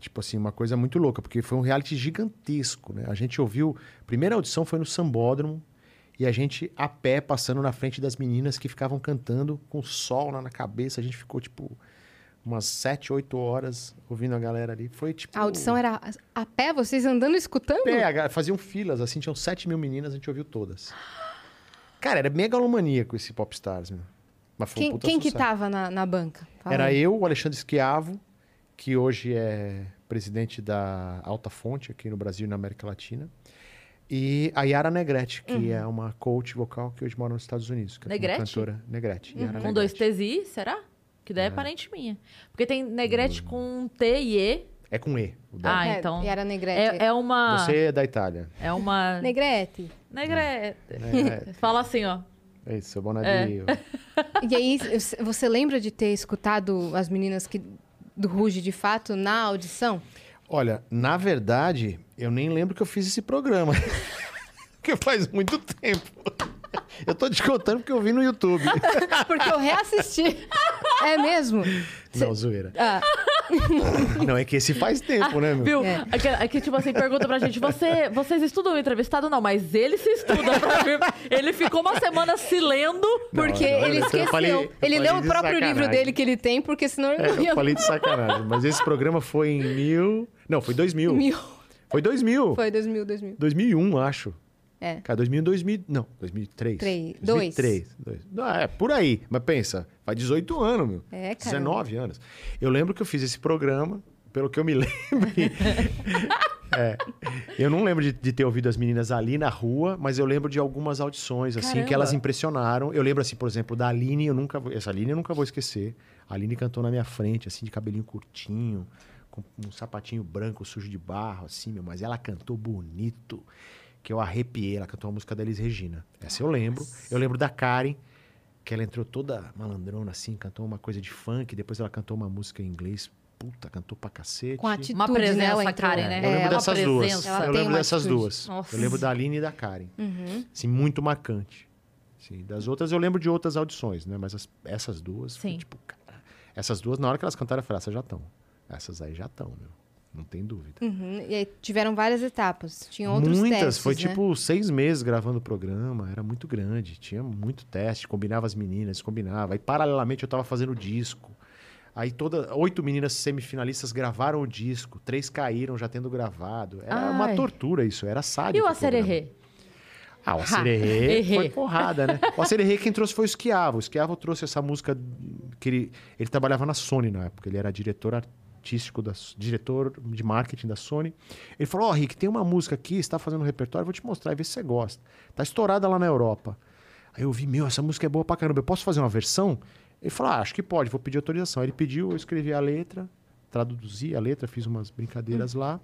tipo assim, uma coisa muito louca, porque foi um reality gigantesco, né? A gente ouviu. A primeira audição foi no Sambódromo. E a gente a pé passando na frente das meninas que ficavam cantando com o sol na cabeça. A gente ficou, tipo, umas sete, oito horas ouvindo a galera ali. Foi tipo. A audição era a pé, vocês andando escutando? pé, faziam filas, assim, tinham 7 mil meninas, a gente ouviu todas. Cara, era megalomaníaco esse Popstars, meu. Mas foi um Quem, puta quem que sucesso. tava na, na banca? Fala Era aí. eu, o Alexandre Schiavo, que hoje é presidente da Alta Fonte aqui no Brasil e na América Latina. E a Yara Negrete, que Uhum. é uma coach vocal que hoje mora nos Estados Unidos. Que é uma Negrete? cantora Negrete. Yara Com dois Negrete. T's e será? Que daí é parente minha. Porque tem Negrete com T e E. É com E. Ah, É, então. E era Negrete. É, é uma. Você é da Itália. É uma. Negrete. Negrete. É, Fala assim, ó. É isso, seu Bonadio. E aí, você lembra de ter escutado as meninas que, do Ruge de fato na audição? Olha, na verdade, eu nem lembro que eu fiz esse programa. porque faz muito tempo. Eu tô te contando porque eu vi no YouTube. Porque eu reassisti. é mesmo? Não, zoeira. Ah, Não, é que esse faz tempo, né, meu? Viu? É. Aqui, aqui, tipo assim, pergunta pra gente: você, vocês estudam o entrevistado? Não, mas ele se estuda pra. Ele ficou uma semana se lendo. porque não, ele eu esqueceu. falei- ele leu o próprio sacanagem. livro dele que ele tem, porque senão ele não É, ia. eu falei de sacanagem. Mas esse programa foi em mil... Não, foi 2000. Mil. Foi 2000. Foi 2000, 2000. 2001, acho. É. Cara, 2000, 2000... Não, 2003. Três. 2003. Dois. Ah, é, por aí. Mas pensa, faz 18 anos, meu. É, cara. 19 anos. Eu lembro que eu fiz esse programa, pelo que eu me lembro. É, eu não lembro de, de ter ouvido as meninas ali na rua, mas eu lembro de algumas audições, assim, Caramba. que elas impressionaram. Eu lembro, assim, por exemplo, da Aline, eu nunca vou- Essa Aline eu nunca vou esquecer. A Aline cantou na minha frente, assim, de cabelinho curtinho, com um sapatinho branco sujo de barro, assim, meu, mas ela cantou bonito, que eu arrepiei. Ela cantou uma música da Elis Regina. Essa eu lembro. Eu lembro da Karen, que ela entrou toda malandrona, assim, cantou uma coisa de funk, depois ela cantou uma música em inglês. Puta, cantou pra cacete. Com atitude, Uma presença, né? Ela entrou- Karen, né? Eu lembro É, dessas duas. Ela Eu lembro dessas atitude. duas. Nossa. Eu lembro da Aline e da Karen. Uhum. Assim, muito marcante. Sim, das outras eu lembro de outras audições, né? Mas as- essas duas, foi Sim. tipo, cara, essas duas, na hora que elas cantaram, eu falei, "Ah, essas já estão. Essas aí já estão, meu. Não tem dúvida. Uhum. E aí tiveram várias etapas. Tinham outros Muitas, testes, foi né? tipo seis meses gravando o programa, era muito grande, tinha muito teste, combinava as meninas, combinava. Aí, paralelamente, eu tava fazendo o disco. Aí, toda, oito meninas semifinalistas gravaram o disco, três caíram já tendo gravado. Era uma Ai. tortura isso, era sádico. E o. Acererê? Ah, o Acererê foi porrada, né? O Acererê quem trouxe foi o Esquiavo. O Esquiavo trouxe essa música que ele, ele trabalhava na Sony na época. Ele era diretor artístico, da, diretor de marketing da Sony. Ele falou, ó, Rick, tem uma música aqui, você tá fazendo um repertório, vou te mostrar e ver se você gosta. Tá estourada lá na Europa. Aí eu vi, meu, essa música é boa pra caramba, eu posso fazer uma versão? Ele falou, ah, acho que pode, vou pedir autorização. Aí ele pediu, eu escrevi a letra, traduzi a letra, fiz umas brincadeiras lá.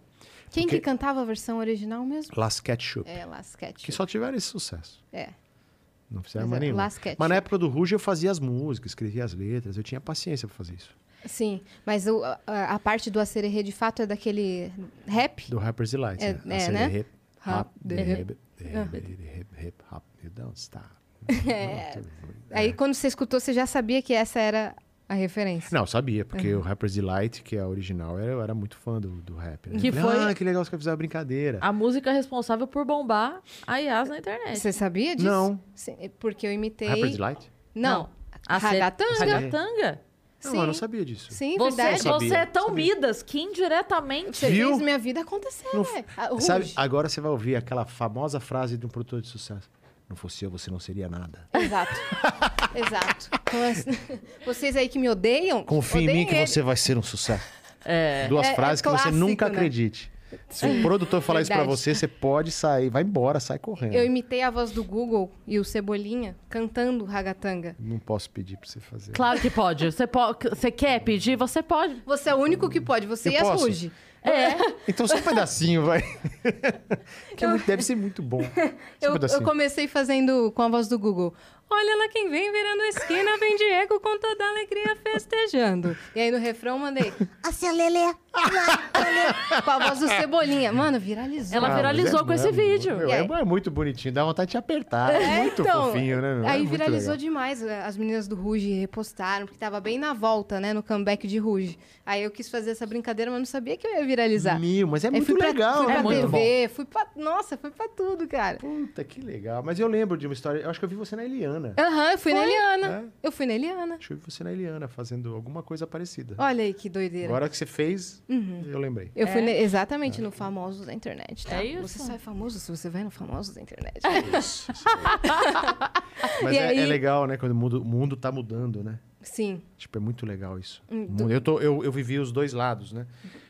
Quem que cantava a versão original mesmo? Last Ketchup. É, Las Ketchup. Que só tiveram esse sucesso. É. Não fizeram mais é nenhum. Mas na época do Ruge eu fazia as músicas, escrevia as letras, eu tinha paciência pra fazer isso. Sim, mas o- a, a parte do Acererê de fato é daquele rap? Do Rappers Delight. É- né? é, A né? Hip, Rap, hop, the the hip. hip, the hip, the hip, hip, hop, you don't stop. É. Aí quando você escutou, você já sabia que essa era a referência. Não, eu sabia, porque o Rappers Delight, que é a original, eu era muito fã do, do rap. né? Que Eu falei, foi- Ah, que legal que eu fiz a brincadeira. A música responsável por bombar a Yas na internet. Você sabia disso? Não. Sim, é porque eu imitei. Rappers Delight? Não. A ser- Ragatanga. Ragatanga? Não, Sim. eu não sabia disso. Sim, Você, verdade. você é tão sabia. Midas que indiretamente. Você Viu? fez minha vida acontecer, Não. Ah, Sabe, agora você vai ouvir aquela famosa frase de um produtor de sucesso. Não fosse eu, você não seria nada. Exato. Exato. Então, assim, Vocês aí que me odeiam. Confie em mim que ele. você vai ser um sucesso. É. Duas É- é frases que você clássico, nunca né? acredite. Se o produtor falar isso pra você, você pode sair, vai embora, sai correndo. Eu imitei a voz do Google e o Cebolinha cantando Ragatanga. Não posso pedir pra você fazer. Claro que pode. Você, po- você quer pedir? Você pode. Você é o único que pode, você Eu e posso? Ruge. É. Então só um pedacinho, vai. que é muito- deve ser muito bom. Só um Eu, pedacinho. eu comecei fazendo com a voz do Google. Olha lá quem vem virando a esquina, vem Diego com toda a alegria festejando. E aí no refrão mandei. A seu Lelê. com a voz do Cebolinha. Mano, viralizou. Ela Ah, viralizou é- com esse é- vídeo. meu, é, é muito bonitinho, dá vontade de te apertar. É, muito então, fofinho, né? meu? É Aí muito viralizou legal. demais. As meninas do Ruge repostaram, porque tava bem na volta, né? No comeback de Ruge. Aí eu quis fazer essa brincadeira, mas não sabia que eu ia viralizar. Meu, mas é Aí muito fui pra, legal. Fui né? pra É muito TV, fui pra. Nossa, fui pra tudo, cara. Puta, que legal. Mas eu lembro de uma história. Eu acho que eu vi você na Eliana. Aham, eu fui na Eliana. É? Eu fui na Eliana. Acho que eu vi você na Eliana fazendo alguma coisa parecida. Olha aí que doideira. Agora que você fez, Uhum. eu lembrei. Eu fui É. ne- exatamente no Famosos da Internet, tá? É isso. Você só é famoso se você vai no Famosos da Internet. Mas E é, aí- é legal, né? Quando o mundo, o mundo tá mudando, né? Sim. Tipo, é muito legal isso. Eu, tô, eu, eu vivi os dois lados, né?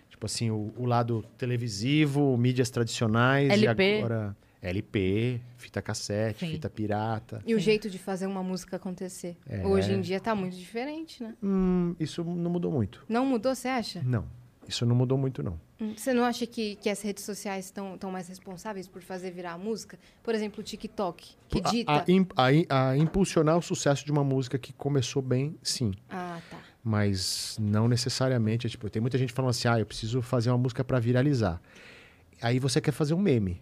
Tipo assim, o, o lado televisivo, mídias tradicionais LP. e agora LP, fita cassete, Sim. fita pirata. E o jeito de fazer uma música acontecer. É. Hoje em dia tá muito diferente, né? Hum, isso não mudou muito. Não mudou, você acha? Não, isso não mudou muito, não. Hum, Você não acha que, que as redes sociais estão tão mais responsáveis por fazer virar a música? Por exemplo, o TikTok, que A- dita. A, a im- a impulsionar o sucesso de uma música que começou bem, sim. Ah, tá. Mas não necessariamente. é Tipo, tem muita gente falando assim, ah, eu preciso fazer uma música para viralizar. Aí você quer fazer um meme.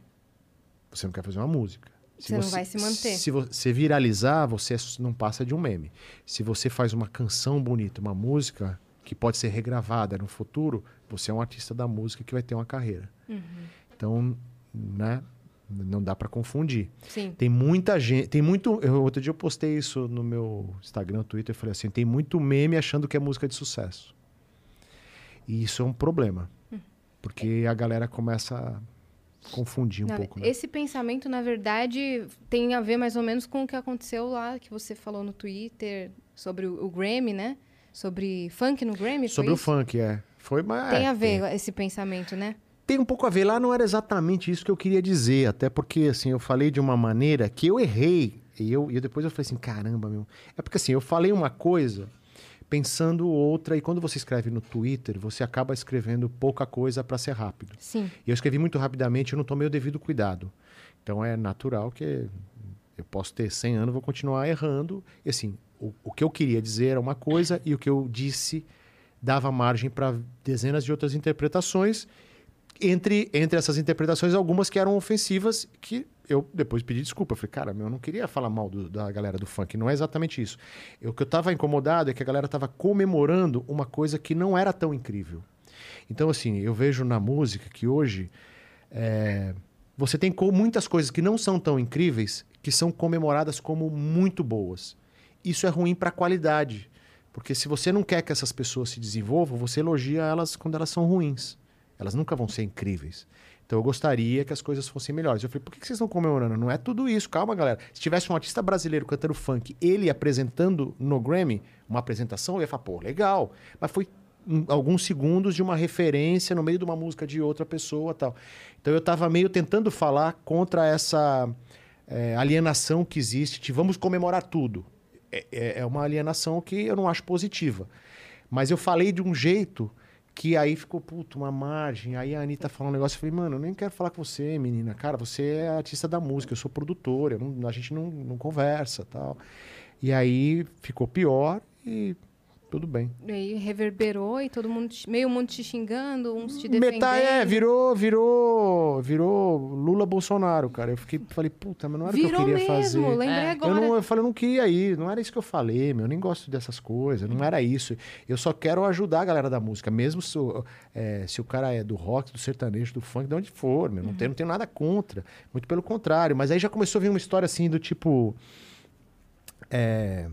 Você não quer fazer uma música. Você não vai se manter. Se você viralizar, você não passa de um meme. Se você faz uma canção bonita, uma música que pode ser regravada no futuro, você é um artista da música que vai ter uma carreira. Uhum. Então, né? Não dá para confundir. Sim. Tem muita gente, tem muito. Eu, outro dia eu postei isso no meu Instagram, Twitter, eu falei assim: tem muito meme achando que é música de sucesso. E isso é um problema. Porque a galera começa confundir um pouco. Né? Esse pensamento, na verdade, tem a ver mais ou menos com o que aconteceu lá, que você falou no Twitter, sobre o, o Grammy, né? Sobre funk no Grammy, Sobre o isso? funk, é. Foi, mas. Tem é, a ver esse pensamento, né? Tem um pouco a ver. Lá não era exatamente isso que eu queria dizer. Até porque, assim, eu falei de uma maneira que eu errei. E eu, e eu depois eu falei assim, caramba, meu. É porque, assim, eu falei uma coisa pensando outra. E quando você escreve no Twitter, você acaba escrevendo pouca coisa para ser rápido. Sim. E eu escrevi muito rapidamente, eu não tomei o devido cuidado. Então é natural que eu posso ter 100 anos, vou continuar errando. E assim, o, o que eu queria dizer era uma coisa e o que eu disse dava margem para dezenas de outras interpretações. Entre, entre essas interpretações, algumas que eram ofensivas, que eu depois pedi desculpa. Eu falei, cara, eu não queria falar mal do- da galera do funk, não é exatamente isso. O que eu estava incomodado é que a galera estava comemorando uma coisa que não era tão incrível. Então, assim, eu vejo na música que hoje é, você tem muitas coisas que não são tão incríveis que são comemoradas como muito boas. Isso é ruim para a qualidade, porque se você não quer que essas pessoas se desenvolvam, você elogia elas quando elas são ruins. Elas nunca vão ser incríveis. Então eu gostaria que as coisas fossem melhores. Eu falei, por que vocês estão comemorando? Não é tudo isso, calma, galera. Se tivesse um artista brasileiro cantando funk, ele apresentando no Grammy uma apresentação, eu ia falar, pô, legal. Mas foi alguns segundos de uma referência no meio de uma música de outra pessoa tal. Então eu estava meio tentando falar contra essa é, alienação que existe de vamos comemorar tudo. É, é- é uma alienação que eu não acho positiva. Mas eu falei de um jeito que aí ficou, puto, uma margem. Aí a Anitta falou um negócio, eu falei, mano, eu nem quero falar com você, menina. Cara, você é artista da música, eu sou produtora, eu não- a gente não, não conversa tal. E aí ficou pior e tudo bem. E aí reverberou e todo mundo, te- meio mundo te xingando, uns te defendendo. Metade, é, virou, virou, virou Lula Bolsonaro, cara. Eu fiquei, falei, puta, mas não era o que eu queria mesmo, fazer. lembrei É. agora. Eu, não, eu falei, eu não queria ir, não era isso que eu falei, meu, eu nem gosto dessas coisas, não era isso. Eu só quero ajudar a galera da música, mesmo se, o- é, se o cara é do rock, do sertanejo, do funk, de onde for, meu, não, tenho, não tenho nada contra, muito pelo contrário. Mas aí já começou a vir uma história assim do tipo. É,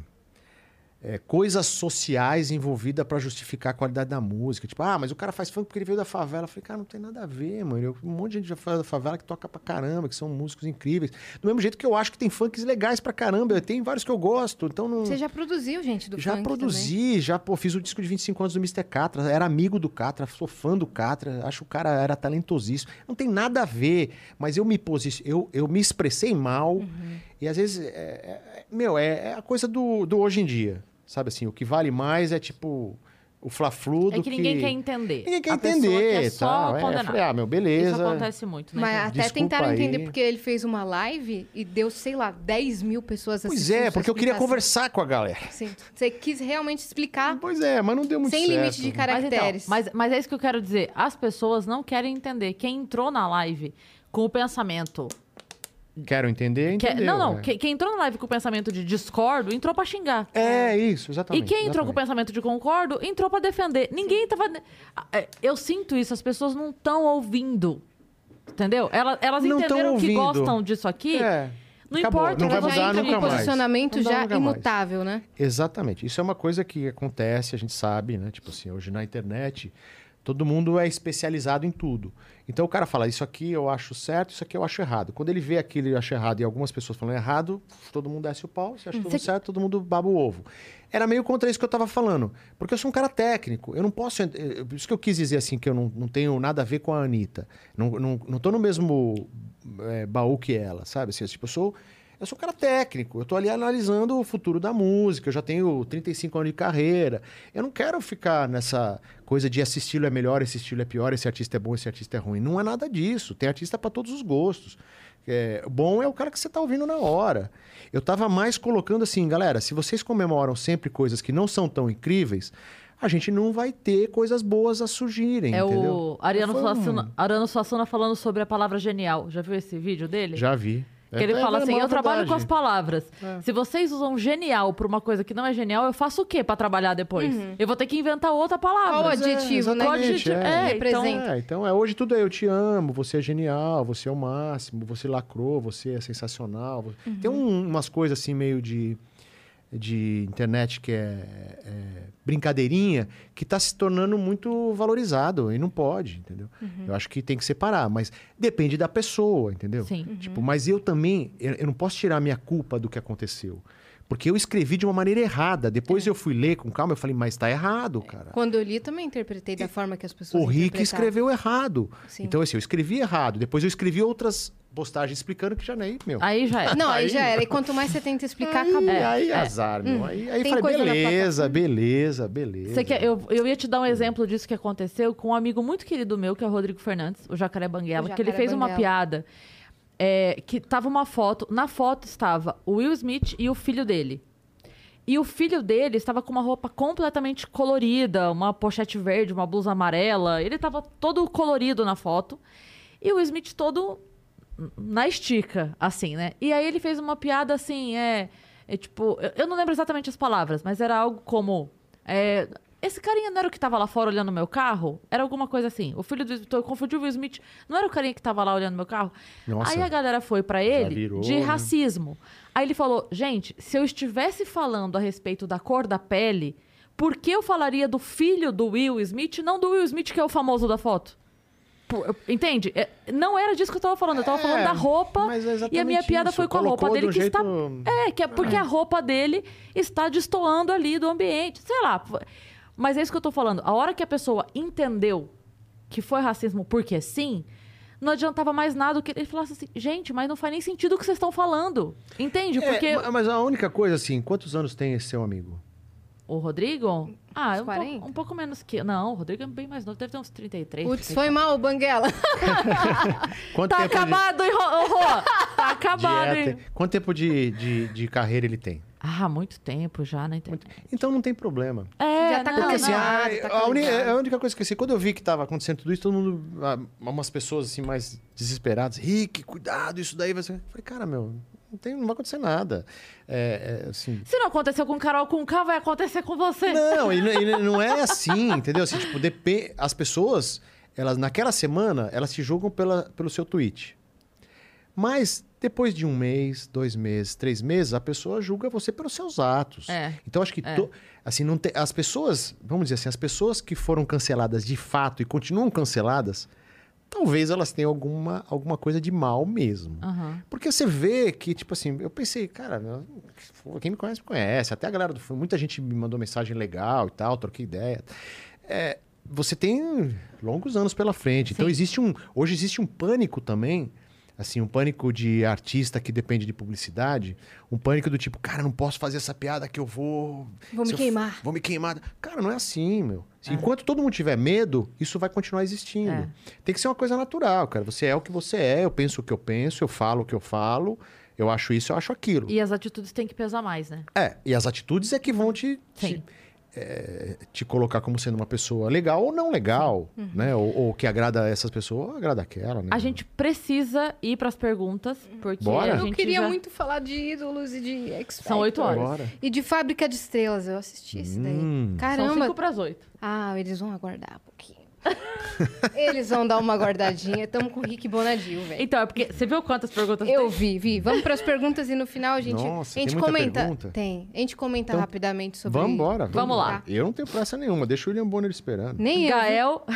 é, coisas sociais envolvidas para justificar a qualidade da música. Tipo, ah, mas o cara faz funk porque ele veio da favela. Eu falei, cara, não tem nada a ver, mano. Eu- um monte de gente já faz da favela que toca pra caramba, que são músicos incríveis. Do mesmo jeito que eu acho que tem funks legais pra caramba. Tem vários que eu gosto. Então não. Você já produziu, gente, do Já funk produzi, já pô, fiz o disco de 25 anos do Mr. Catra, era amigo do Catra, sou fã do Catra, acho que o cara era talentosíssimo. Não tem nada a ver, mas eu me posi... eu, eu me expressei mal Uhum. E às vezes, é- é- é- meu, é, é a coisa do, do hoje em dia, sabe assim, o que vale mais é tipo o fla-flu É do que ninguém quer entender. Ninguém quer A entender quer e só tal. É, falei, ah, meu, beleza. Isso acontece muito, né? Mas Então, até Desculpa tentaram aí. entender porque ele fez uma live e deu, sei lá, 10 mil pessoas Pois assistindo. é, sua porque eu queria conversar com a galera. Sim. Você quis realmente explicar Pois é, mas não deu muito sem certo. limite de Mas, então, caracteres. mas, mas é isso que eu quero dizer. As pessoas não querem entender. Quem entrou na live com o pensamento. Quero entender, que- entendeu? não, não. é. que- Quem entrou na live com o pensamento de discordo, entrou pra xingar. É isso, E exatamente. quem entrou com o pensamento de concordo, entrou pra defender. Ninguém tava. É, Eu sinto isso, as pessoas não estão ouvindo. Entendeu? Elas, elas Não entenderam que gostam disso aqui. É. Não Acabou, importa, não vai já entra nunca com mais. posicionamento já nunca mais. imutável, né? Exatamente. Isso é uma coisa que acontece, a gente sabe, né? Tipo assim, hoje na internet, todo mundo é especializado em tudo. Então o cara fala, isso aqui eu acho certo, isso aqui eu acho errado. Quando ele vê aquilo e acha errado e algumas pessoas falando errado, todo mundo desce o pau, se acha tudo Você- certo, todo mundo baba o ovo. Era meio contra isso que eu tava falando. Porque eu sou um cara técnico. Eu não posso. eh, Por isso que eu quis dizer assim, que eu não, não tenho nada a ver com a Anitta. Não, não, não tô no mesmo eh, baú que ela, sabe? Assim, tipo, eu sou. Eu sou um cara técnico, eu tô ali analisando o futuro da música, eu já tenho 35 anos de carreira. Eu não quero ficar nessa coisa de esse estilo é melhor, esse estilo é pior, esse artista é bom, esse artista é ruim. Não é nada disso. Tem artista para todos os gostos. É, bom é o cara que você tá ouvindo na hora. Eu tava mais colocando assim, galera, se vocês comemoram sempre coisas que não são tão incríveis, a gente não vai ter coisas boas a surgirem, É entendeu? o Ariano Foi um- Suassuna, Ariano Suassuna falando sobre a palavra genial. Já viu esse vídeo dele? Já vi. Que ele É, fala é assim: eu trabalho com as palavras. Se vocês usam genial pra uma coisa que não é genial, eu faço o quê pra trabalhar depois? Eu vou ter que inventar outra palavra. Qual o adjetivo, né? Qual adjetivo? é. É, então, Representa. É, então é, hoje tudo é eu te amo, você é genial, você é o máximo, você lacrou, você é sensacional. Tem Uhum. um- umas coisas assim meio de, de internet que é, é brincadeirinha que está se tornando muito valorizado e não pode, entendeu? Uhum. Eu acho que tem que separar, mas depende da pessoa, entendeu? Sim. Tipo, mas eu também, eu, eu não posso tirar a minha culpa do que aconteceu. Porque eu escrevi de uma maneira errada. Depois É. eu fui ler com calma, eu falei, mas tá errado, cara. Quando eu li, também interpretei da forma que as pessoas O Rick escreveu errado. Sim. Então, assim, eu escrevi errado. Depois eu escrevi outras postagem explicando que já nem, meu. Aí já é. Não, aí Aí- já era. E quanto mais você tenta explicar, aí, acabou. aí é. azar, meu. Aí, aí Tem falei, beleza, beleza, beleza. Você quer, eu, eu ia te dar um exemplo disso que aconteceu com um amigo muito querido meu, que é o Rodrigo Fernandes, o Jacaré Banguela, O que ele fez uma Banguela. piada é, que tava uma foto. Na foto estava o Will Smith e o filho dele. E o filho dele estava com uma roupa completamente colorida, uma pochete verde, uma blusa amarela. Ele estava todo colorido na foto. E o Smith todo na estica, assim, né? E aí ele fez uma piada assim, é. é tipo, eu- eu não lembro exatamente as palavras, mas era algo como. é, esse carinha não era o que tava lá fora olhando meu carro? Era alguma coisa assim. O filho do Smith, eu confundi o Will Smith. Não era o carinha que tava lá olhando meu carro? Nossa. Aí a galera foi pra ele virou, de né? racismo. Aí ele falou: gente, se eu estivesse falando a respeito da cor da pele, por que eu falaria do filho do Will Smith, não do Will Smith, que é o famoso da foto? Por- entende? É, não era disso que eu tava falando. Eu tava É, falando da roupa. é e a minha piada isso. foi com a roupa dele que está. jeito- É, que é porque a roupa dele está destoando ali do ambiente. Sei lá. Mas é isso que eu tô falando. A hora que a pessoa entendeu que foi racismo porque sim, não adiantava mais nada que ele falasse assim, gente, mas não faz nem sentido o que vocês estão falando. Entende? É, Porque ma- Mas a única coisa, assim, quantos anos tem esse seu amigo? O Rodrigo. Ah, é um, 40? pouco, um pouco menos que. Não, o Rodrigo é bem mais novo, deve ter uns 33. Putz, 34. foi mal, Banguela. Quanto Tá tempo de- acabado, hein, Rô? Ô, Rô? Tá de, acabado, é, hein? Quanto tempo de, de, de carreira ele tem? Ah, muito tempo já na internet. Então não tem problema. É, Já tá não, Porque assim, não. Ah, a, tá a uni- ligado. a única coisa que assim, quando eu vi que tava acontecendo tudo isso, todo mundo, ah, umas pessoas assim mais desesperadas, Rick, cuidado, isso daí vai ser. Eu falei, cara, meu, não, tem, não vai acontecer nada. É, é, assim. Se não aconteceu com Carol com K, vai acontecer com você. Não, e, e não é assim, entendeu? Assim, tipo, depe- as pessoas, elas naquela semana, elas te julgam pela, pelo seu tweet. Mas depois de um mês, dois meses, três meses, a pessoa julga você pelos seus atos. É, Então acho que é. to- assim não tem, as pessoas, vamos dizer assim, as pessoas que foram canceladas de fato e continuam canceladas, talvez elas tenham alguma, alguma coisa de mal mesmo. Aham. Porque você vê que, tipo assim, eu pensei, cara, quem me conhece, me conhece. Até a galera do muita gente me mandou mensagem legal e tal, troquei ideia. É, você tem longos anos pela frente. Então Sim. existe um. Hoje existe um pânico também. Assim, um pânico de artista que depende de publicidade. Um pânico do tipo, cara, não posso fazer essa piada que eu vou. Vou me eu- queimar. Vou me queimar. Cara, não é assim, meu. Enquanto todo mundo tiver medo, isso vai continuar existindo. É. Tem que ser uma coisa natural, cara. Você é o que você é, eu penso o que eu penso, eu falo o que eu falo, eu acho isso, eu acho aquilo. E as atitudes têm que pesar mais, né? É, e as atitudes é que vão te, Sim. te, é, te colocar como sendo uma pessoa legal ou não legal, né? Ou, ou que agrada a essas pessoas ou agrada aquela, né? A gente precisa ir pras perguntas, porque Bora. a Eu gente queria já... muito falar de ídolos e de X São oito horas. Bora. E de Fábrica de Estrelas, eu assisti esse daí. Hum. São Caramba. cinco pras oito. Ah, eles vão aguardar um pouquinho. Eles vão dar uma guardadinha. Tamo com o Rick Bonadil, velho. Então, é porque... Você viu quantas perguntas Eu tem? vi, vi. Vamos para as perguntas e no final a gente, Nossa, a gente tem muita comenta. pergunta? Tem. A gente comenta Então, rapidamente sobre Vamos embora. Vamos lá. Eu não tenho pressa nenhuma, deixa o William Bonner esperando. Nem eu. Gael...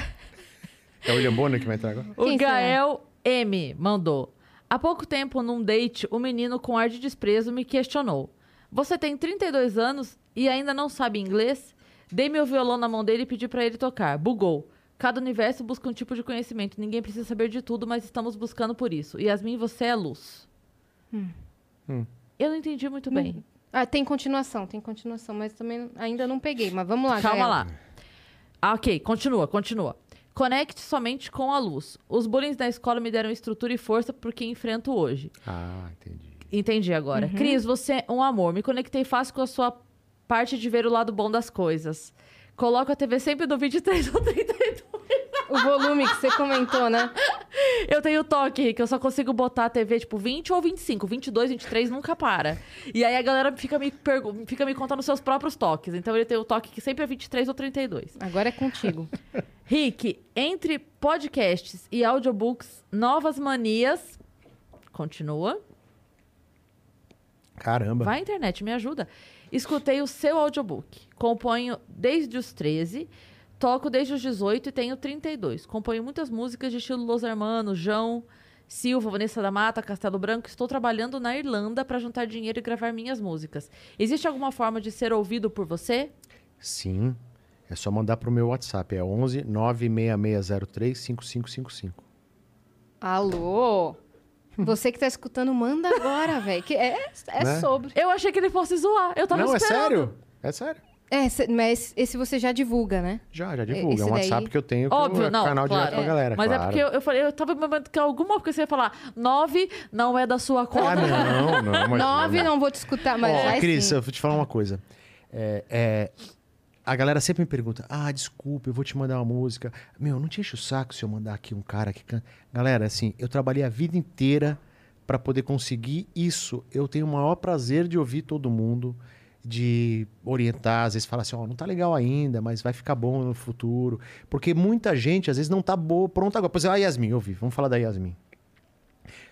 É o William Bonner que vai entrar agora? O Quem será? Gael M mandou. Há pouco tempo, num date, o menino com ar de desprezo me questionou. Você tem 32 anos e ainda não sabe inglês? Dei meu violão na mão dele e pedi pra ele tocar. Bugou. Cada universo busca um tipo de conhecimento. Ninguém precisa saber de tudo, mas estamos buscando por isso. Yasmin, você é luz. Hum. Eu não entendi muito bem. Ah, tem continuação, tem continuação, mas também ainda não peguei. Mas vamos lá, Calma Gael. lá. Ah, ok, continua, continua. Conecte somente com a luz. Os bullying da escola me deram estrutura e força porque enfrento hoje. Ah, entendi. Entendi agora. Cris, você é um amor. Me conectei fácil com a sua parte de ver o lado bom das coisas. Coloco a TV sempre do 23 ou 32. O volume que você comentou, né? Eu tenho toque, Rick. Eu só consigo botar a TV, tipo, 20 ou 25. 22, 23 nunca para. E aí a galera fica me, pergu- fica me contando seus próprios toques. Então ele tem o toque que sempre é 23 ou 32. Agora é contigo. Rick, entre podcasts e audiobooks, novas manias. Continua. Caramba. Vai, internet, me ajuda. Escutei o seu audiobook. Componho desde os 13, toco desde os 18 e tenho 32. Componho muitas músicas de estilo Los Hermanos, João, Silva, Vanessa da Mata, Castelo Branco. Estou trabalhando na Irlanda para juntar dinheiro e gravar minhas músicas. Existe alguma forma de ser ouvido por você? Sim. É só mandar pro meu WhatsApp. É 11 96603 5555. Alô? Você que tá escutando, manda agora, velho. Que é, é Né? sobre. Eu achei que ele fosse zoar. Eu tava Não, é esperando. sério? É sério. É, mas esse você já divulga, né? Já, já divulga. É um WhatsApp daí- que eu tenho, que Óbvio, é não, canal claro. direto com a galera. Mas claro. é porque eu, eu falei, eu tava me mandando que alguma porque você ia falar nove não é da sua Ah, conta. não, não. imagina, Nove, não vou te escutar, mas Ó, vai Cris, sim. eu vou te falar uma coisa. É, é, a galera sempre me pergunta: Ah, desculpa, eu vou te mandar uma música. Meu, não te enche o saco se eu mandar aqui um cara que canta. Galera, assim, eu trabalhei a vida inteira para poder conseguir isso. Eu tenho o maior prazer de ouvir todo mundo, de orientar, às vezes falar assim: Ó, não tá legal ainda, mas vai ficar bom no futuro. Porque muita gente, às vezes, não tá boa, pronta agora. Por exemplo, a Yasmin, eu ouvi. Vamos falar da Yasmin.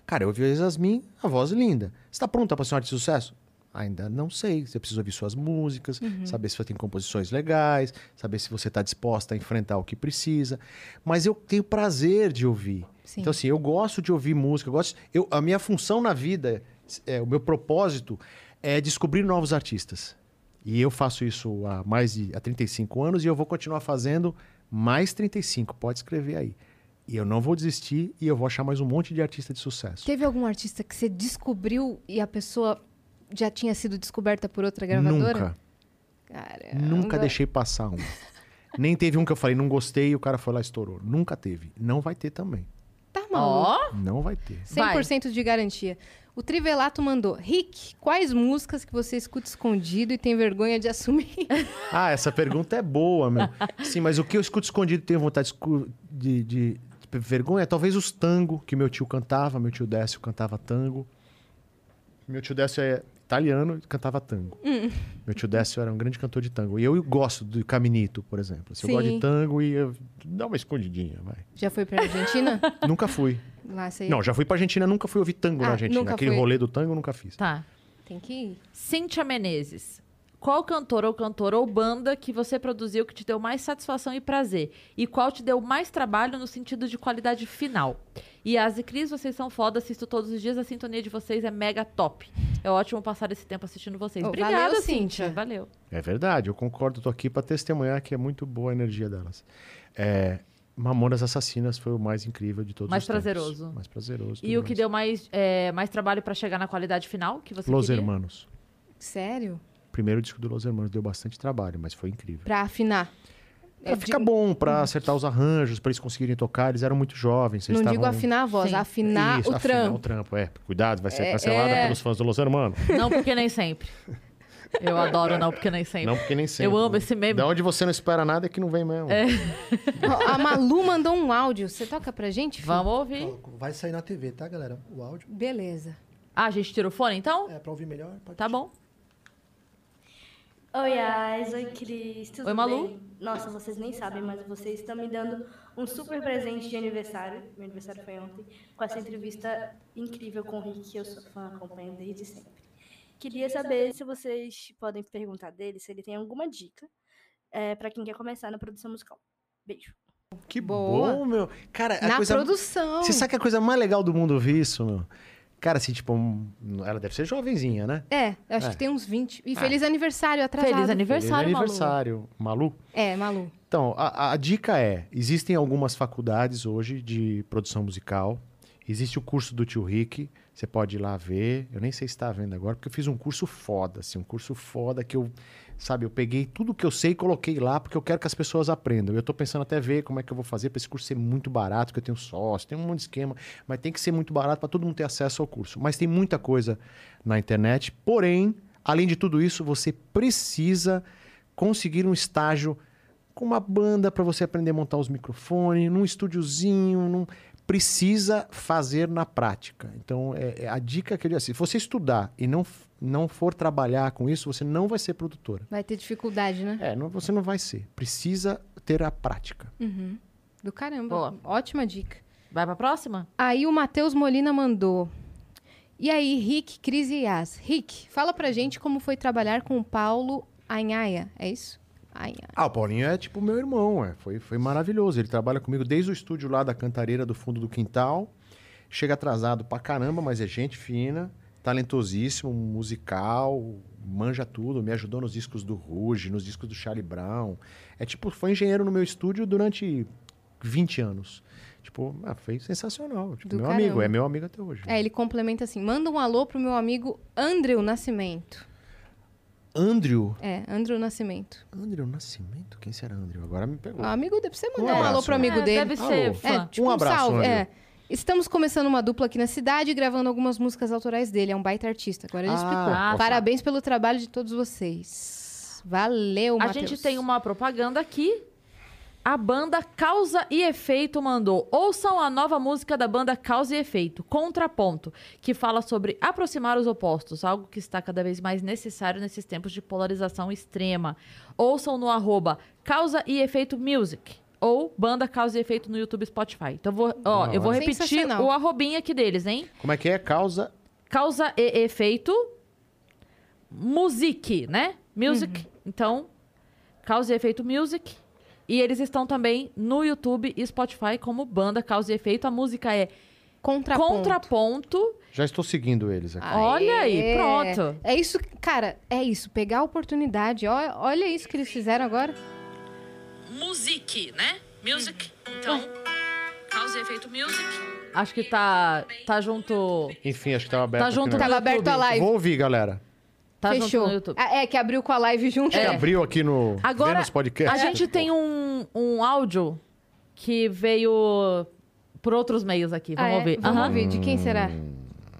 Cara, eu ouvi a Yasmin, a voz linda. Você tá pronta pra ser um artista de sucesso? Ainda não sei. Você precisa ouvir suas músicas, saber se você tem composições legais, saber se você está disposta a enfrentar o que precisa. Mas eu tenho prazer de ouvir. Sim. Então, assim, eu gosto de ouvir música. Eu gosto, eu, a minha função na vida, é, o meu propósito é descobrir novos artistas. E eu faço isso há mais de há 35 anos e eu vou continuar fazendo mais 35. Pode escrever aí. E eu não vou desistir e eu vou achar mais um monte de artista de sucesso. Teve algum artista que você descobriu e a pessoa já tinha sido descoberta por outra gravadora? Nunca. Caramba. Nunca deixei passar um. Nem teve um que eu falei, não gostei e o cara foi lá e estourou. Nunca teve. Não vai ter também. Tá maluco. Ó, Não vai ter. 100% de garantia. O Trivelato mandou: Rick, quais músicas que você escuta escondido e tem vergonha de assumir? Ah, essa pergunta é boa, meu. Sim, mas o que eu escuto escondido e tenho vontade de, de, de- vergonha? Talvez os tango que meu tio cantava. Meu tio Décio cantava tango. Meu tio Décio é italiano e cantava tango. Hum. Meu tio Décio era um grande cantor de tango. E eu gosto do Caminito, por exemplo. Assim, eu gosto de tango e eu... dá uma escondidinha, vai. Já foi pra Argentina? Nunca fui. Lá você Não, já fui pra Argentina, nunca fui ouvir tango Ah, na Argentina. nunca Aquele foi. rolê do tango eu nunca fiz. tá. tem que ir. Cíntia Menezes. Qual cantor ou cantora ou banda que você produziu que te deu mais satisfação e prazer? E qual te deu mais trabalho no sentido de qualidade final? Yas e Cris, vocês são foda, assisto todos os dias, a sintonia de vocês é mega top. É ótimo passar esse tempo assistindo vocês. Oh, Obrigada, valeu, Cíntia. Valeu. É verdade, eu concordo. Tô aqui pra testemunhar que é muito boa a energia delas. É, Mamonas Assassinas foi o mais incrível de todos Mais os tempos. prazeroso. Mais prazeroso. E o que mais. deu mais, é, mais trabalho pra chegar na qualidade final que você Los queria? Hermanos. Sério? Primeiro disco do Los Hermanos deu bastante trabalho, mas foi incrível. Pra afinar. Pra É, ficar digo- bom, pra acertar os arranjos, pra eles conseguirem tocar. Eles eram muito jovens. eles Não digo estavam- afinar a voz, Sim. afinar Isso, o afinar trampo. o trampo, é. Cuidado, vai ser É, cancelada é. pelos fãs do Los Hermanos. Não, porque nem sempre. Eu adoro não, porque nem sempre. Não, porque nem sempre. Eu amo esse meme. Da onde você não espera nada é que não vem mesmo. Ó, a Malu mandou um áudio. Você toca pra gente? Fih? Vamos ouvir. Vai sair na TV, tá, galera? O áudio. Beleza. Ah, a gente tira o fone, então? É, pra ouvir melhor, pode Tá bom. Oi, Ais. Oi, Cris. Tudo Oi, Malu. bem? Nossa, vocês nem sabem, mas vocês estão me dando um super presente de aniversário. Meu aniversário foi ontem. Com essa entrevista incrível com o Rick, que eu sou fã, acompanho desde sempre. Queria saber se vocês podem perguntar dele se ele tem alguma dica é, para quem quer começar na produção musical. Beijo. Que Boa. bom, meu. Cara, a Na coisa... produção. Você sabe que a coisa mais legal do mundo ouvir isso, meu? Cara, assim, tipo, um- ela deve ser jovenzinha, né? É, eu acho É. que tem uns 20. E feliz aniversário atrasado. Feliz aniversário, Feliz Malu. aniversário, Malu. É, Malu. Então, a, a dica é: existem algumas faculdades hoje de produção musical. Existe o curso do tio Rick, você pode ir lá ver. Eu nem sei se está vendo agora, porque eu fiz um curso foda, assim, um curso foda que eu, sabe, eu peguei tudo que eu sei e coloquei lá, porque eu quero que as pessoas aprendam. Eu tô pensando até ver como é que eu vou fazer para esse curso ser muito barato, porque eu tenho sócio, tem um monte de esquema, mas tem que ser muito barato para todo mundo ter acesso ao curso. Mas tem muita coisa na internet, porém, além de tudo isso, você precisa conseguir um estágio com uma banda para você aprender a montar os microfones, num estúdiozinho, num... precisa fazer na prática. Então, é, é a dica que eu digo assim, se você estudar e não, não for trabalhar com isso, você não vai ser produtora. Vai ter dificuldade, né? É, não- você não vai ser. Precisa ter a prática. Do caramba. Boa. Ótima dica. Vai pra próxima? Aí o Matheus Molina mandou. E aí, Rick, Cris e Yas. Rick, fala pra gente como foi trabalhar com o Paulo Anhaia. É isso? Anhaia. Ah, o Paulinho é tipo meu irmão, é. Foi, foi maravilhoso. Ele trabalha comigo desde o estúdio lá da Cantareira do fundo do quintal. Chega atrasado pra caramba, mas é gente fina, talentosíssimo, musical, manja tudo. Me ajudou nos discos do Ruge, nos discos do Charlie Brown. É tipo, foi engenheiro no meu estúdio durante 20 anos. Tipo, ah, foi sensacional. Tipo, meu caramba. amigo, é meu amigo até hoje. É, ele complementa assim: manda um alô pro meu amigo Andrew Nascimento. Andrew. É, Andrew Nascimento. Andrew Nascimento? Quem será Andrew? Agora me pegou. O amigo deve ser Um mandar um, alô abraço, pro amigo É, dele. deve ser Alô. É, tipo Um um, abraço, salve. Andrew. É. Estamos começando uma dupla aqui na cidade, gravando algumas músicas autorais dele. É um baita artista. Agora ele Ah, explicou. Parabéns pelo trabalho de todos vocês. Valeu, A Matheus. gente tem uma propaganda aqui. A banda Causa e Efeito mandou. Ouçam a nova música da banda Causa e Efeito, Contraponto, que fala sobre aproximar os opostos, algo que está cada vez mais necessário nesses tempos de polarização extrema. Ouçam no arroba Causa e Efeito Music. Ou Banda Causa e Efeito no YouTube Spotify. Então, vou, ó, eu vou hora. repetir o arrobinha aqui deles, hein? Como é que é? Causa. Causa e efeito. Music, né? Music. Uhum. Então, Causa e Efeito Music. E eles estão também no YouTube e Spotify como banda Causa e Efeito. A música é Contraponto. Contraponto. Já estou seguindo eles aqui. Olha aí, pronto. É isso, cara, é isso. Pegar a oportunidade. Olha, olha isso que eles fizeram agora. Music, né? Music. Então, Causa e Efeito Music. Acho que tá, tá junto. Enfim, acho que estava aberto. Tá junto no Tava negócio. aberto a live. Vou ouvir, galera. Tá junto Fechou. no YouTube. Ah, é, que abriu com a live junto. Que É. abriu aqui no Agora, Vênus Podcast. a gente tem um, um áudio que veio por outros meios aqui. Ah, Vamos é? ouvir. Vamos Aham. ouvir. De quem será?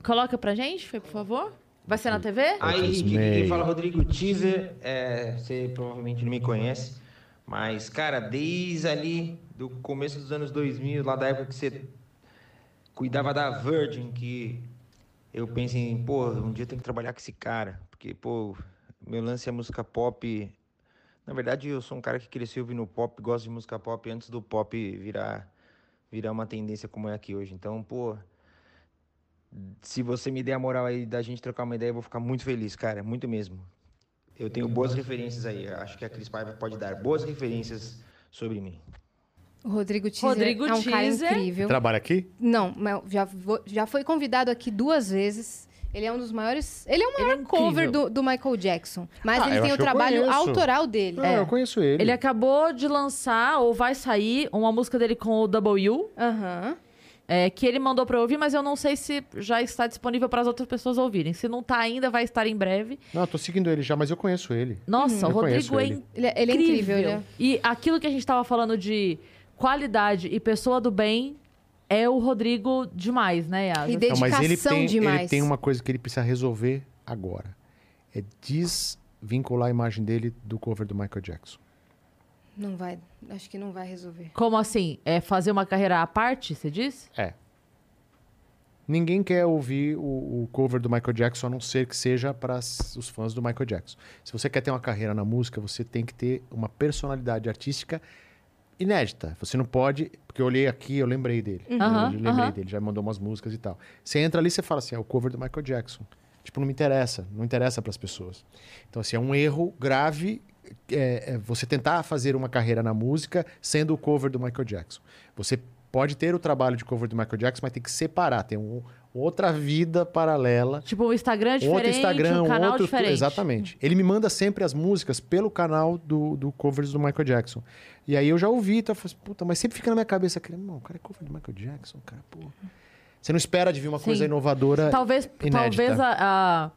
Coloca pra gente, foi, por favor. Vai ser na TV? Aí, quem fala é Rodrigo Teaser, é, você provavelmente não me conhece, mas, cara, desde ali do começo dos anos 2000, lá da época que você cuidava da Virgin, que eu pensei, em, pô, um dia eu tenho que trabalhar com esse cara, porque, pô, meu lance é música pop. Na verdade, eu sou um cara que cresceu ouvindo pop, gosto de música pop antes do pop virar, virar uma tendência como é aqui hoje. Então, pô, se você me der a moral aí da gente trocar uma ideia, eu vou ficar muito feliz, cara, muito mesmo. Eu tenho boas referências aí, eu acho que a Cris Paiva pode dar boas referências sobre mim. O Rodrigo Teaser Rodrigo é um cara Teaser. incrível. Trabalha aqui? Não, já, vo- já foi convidado aqui duas vezes. Ele é um dos maiores. Ele é o maior incrível. cover do, do Michael Jackson. Mas Ah, ele tem o trabalho autoral dele. Ah, eu conheço ele. Ele acabou de lançar, ou vai sair, uma música dele com o W, Aham. é, que ele mandou pra eu ouvir, mas eu não sei se já está disponível para as outras pessoas ouvirem. Se não tá ainda, vai estar em breve. Não, eu tô seguindo ele já, mas eu conheço ele. Nossa, Eu o Rodrigo é ele. Ele, é- ele é incrível. Ele é... E aquilo que a gente tava falando de qualidade e pessoa do bem é o Rodrigo demais, né, Yasa? E Não, mas ele Dedicação tem, demais. ele tem uma coisa que ele precisa resolver agora. É desvincular a imagem dele do cover do Michael Jackson. Não vai. Acho que não vai resolver. Como assim? É fazer uma carreira à parte, você disse? É. Ninguém quer ouvir o, o cover do Michael Jackson, a não ser que seja para os fãs do Michael Jackson. Se você quer ter uma carreira na música, você tem que ter uma personalidade artística inédita. Você não pode. Porque eu olhei aqui, eu lembrei dele. Aham, eu lembrei aham. dele, já mandou umas músicas e tal. Você entra ali e você fala assim: é o cover do Michael Jackson. Tipo, não me interessa, não interessa para as pessoas. Então, assim, é um erro grave é, é você tentar fazer uma carreira na música sendo o cover do Michael Jackson. Você pode ter o trabalho de cover do Michael Jackson, mas tem que separar, tem um, outra vida paralela. Tipo, um Instagram diferente, outro Instagram, um canal outro. diferente. Exatamente. Ele me manda sempre as músicas pelo canal do, do covers do Michael Jackson. E aí eu já ouvi, então eu falei, assim, puta, mas sempre fica na minha cabeça aquele, não, o cara é cover do Michael Jackson, cara, pô. Você não espera de vir uma Sim. coisa inovadora. Talvez, inédita. talvez a, a-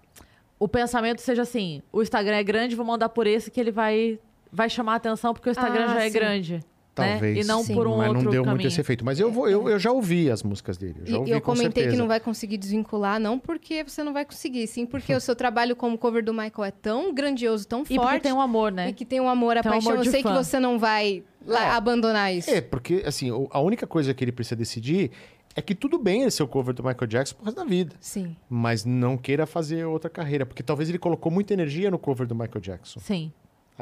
o pensamento seja assim: o Instagram é grande, vou mandar por esse que ele vai, vai chamar a atenção, porque o Instagram Ah, já é sim. grande. Talvez. Né? E não Sim. por um mas outro não deu caminho. muito esse efeito. Mas eu, vou, eu, eu já ouvi as músicas dele. Eu já E ouvi eu com comentei que certeza. não vai conseguir desvincular, não porque você não vai conseguir, sim porque o seu trabalho como cover do Michael é tão grandioso, tão E porque forte. tem um amor, né? E que tem um amor, a Tem um paixão. amor eu sei que fã. você não vai lá É. abandonar isso. É, porque, assim, a única coisa que ele precisa decidir é que tudo bem ele ser o cover do Michael Jackson por resto da vida. Sim. Mas não queira fazer outra carreira. Porque talvez ele colocou muita energia no cover do Michael Jackson. Sim,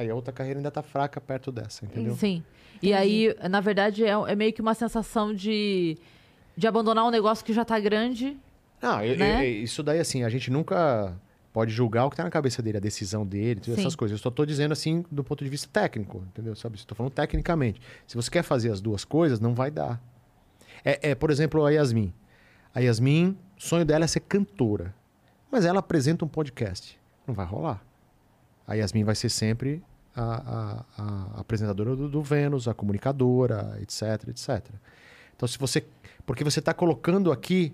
Aí a outra carreira ainda tá fraca perto dessa, entendeu? sim. E aí, na verdade, é, é meio que uma sensação de, de abandonar um negócio que já tá grande. Não, eu- Né? eu- isso daí, assim, a gente nunca pode julgar o que tá na cabeça dele, a decisão dele, Sim. essas coisas. Eu só tô dizendo, assim, do ponto de vista técnico, entendeu? Sabe? Estou falando tecnicamente. Se você quer fazer as duas coisas, não vai dar. É, é, por exemplo, a Yasmin. A Yasmin, o sonho dela é ser cantora. Mas ela apresenta um podcast. Não vai rolar. A Yasmin vai ser sempre a, a- a apresentadora do, do Vênus, a comunicadora, etc, etc. Então, se você. Porque você está colocando aqui,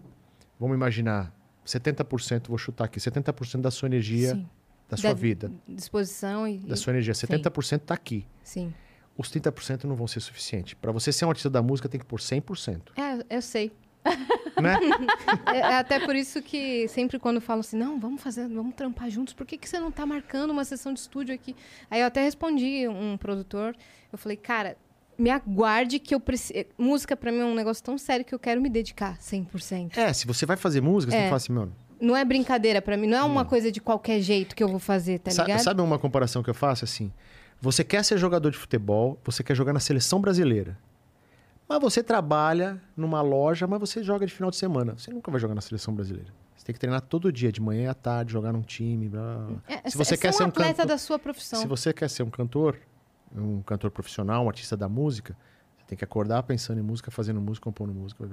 vamos imaginar, 70%, vou chutar aqui, 70% da sua energia, Sim. da sua Da vida, Disposição e. da sua energia. 70% está aqui. Sim. Os 30% não vão ser suficiente. Para você ser um artista da música, tem que pôr 100%. É, eu sei. Né? É, é até por isso que sempre quando falam assim, não, vamos fazer, vamos trampar juntos, por que, que você não tá marcando uma sessão de estúdio aqui? Aí eu até respondi um produtor, eu falei, cara, me aguarde que eu preciso. Música pra mim é um negócio tão sério que eu quero me dedicar 100%. É, se você vai fazer música, você É. que falar assim, mano. Não é brincadeira pra mim, não é uma coisa de qualquer jeito que eu vou fazer, tá Sa- ligado? sabe uma comparação que eu faço assim? Você quer ser jogador de futebol, você quer jogar na seleção brasileira. Mas você trabalha numa loja, mas você joga de final de semana. Você nunca vai jogar na seleção brasileira. Você tem que treinar todo dia, de manhã à tarde, jogar num time. Blá, blá. É, se você é quer ser ser um atleta cantor, da sua profissão. se você quer ser um cantor, um cantor profissional, um artista da música, você tem que acordar pensando em música, fazendo música, compondo música,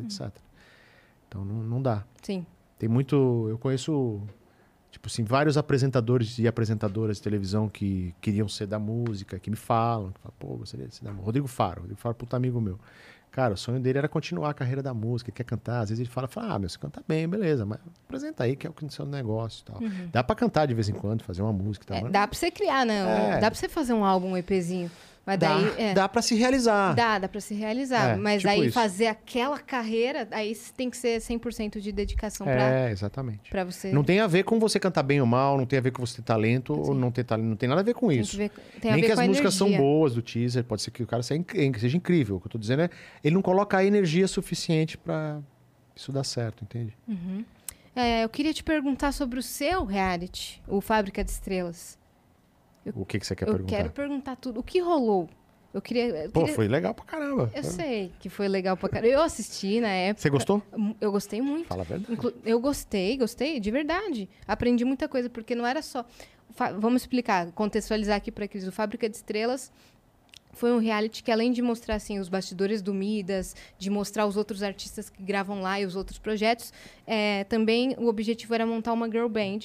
etc. Então não, não dá. Sim. Tem muito. Eu conheço, tipo assim, vários apresentadores e apresentadoras de televisão que queriam ser da música, que me falam, que falam, pô, gostaria de ser da música. Rodrigo Faro, Rodrigo Faro, puta amigo meu. Cara, o sonho dele era continuar a carreira da música, quer cantar. Às vezes ele fala, fala ah, meu, você canta bem, beleza, mas apresenta aí que é o que é o seu negócio e tal. Dá pra cantar de vez em quando, fazer uma música e tal. É, dá pra você criar, né? É. Dá pra você fazer um álbum, um EPzinho. Mas dá, daí. é. dá pra se realizar. Dá, dá pra se realizar. É, mas tipo aí isso. fazer aquela carreira, aí tem que ser 100% de dedicação pra, É, exatamente. pra você. Não tem a ver com você cantar bem ou mal, não tem a ver com você ter talento ou não ter talento, não tem nada a ver com isso. ver, Nem que as músicas são energia. boas do teaser, pode ser que o cara seja, seja incrível. O que eu tô dizendo é, ele não coloca a energia suficiente pra isso dar certo, entende? É, eu queria te perguntar sobre o seu reality, o Fábrica de Estrelas. O que, que você quer eu perguntar? quero perguntar tudo. O que rolou? Eu queria. eu Pô, queria- foi legal pra caramba. Eu sei que foi legal pra caramba. Eu assisti na época. Você gostou? Eu gostei muito. Fala a verdade. Inclu- Eu gostei, gostei, de verdade. Aprendi muita coisa, porque não era só. Vamos explicar, contextualizar aqui para aqueles. O Fábrica de Estrelas foi um reality que, além de mostrar assim, os bastidores do Midas, de mostrar os outros artistas que gravam lá e os outros projetos, é, também o objetivo era montar uma girl band.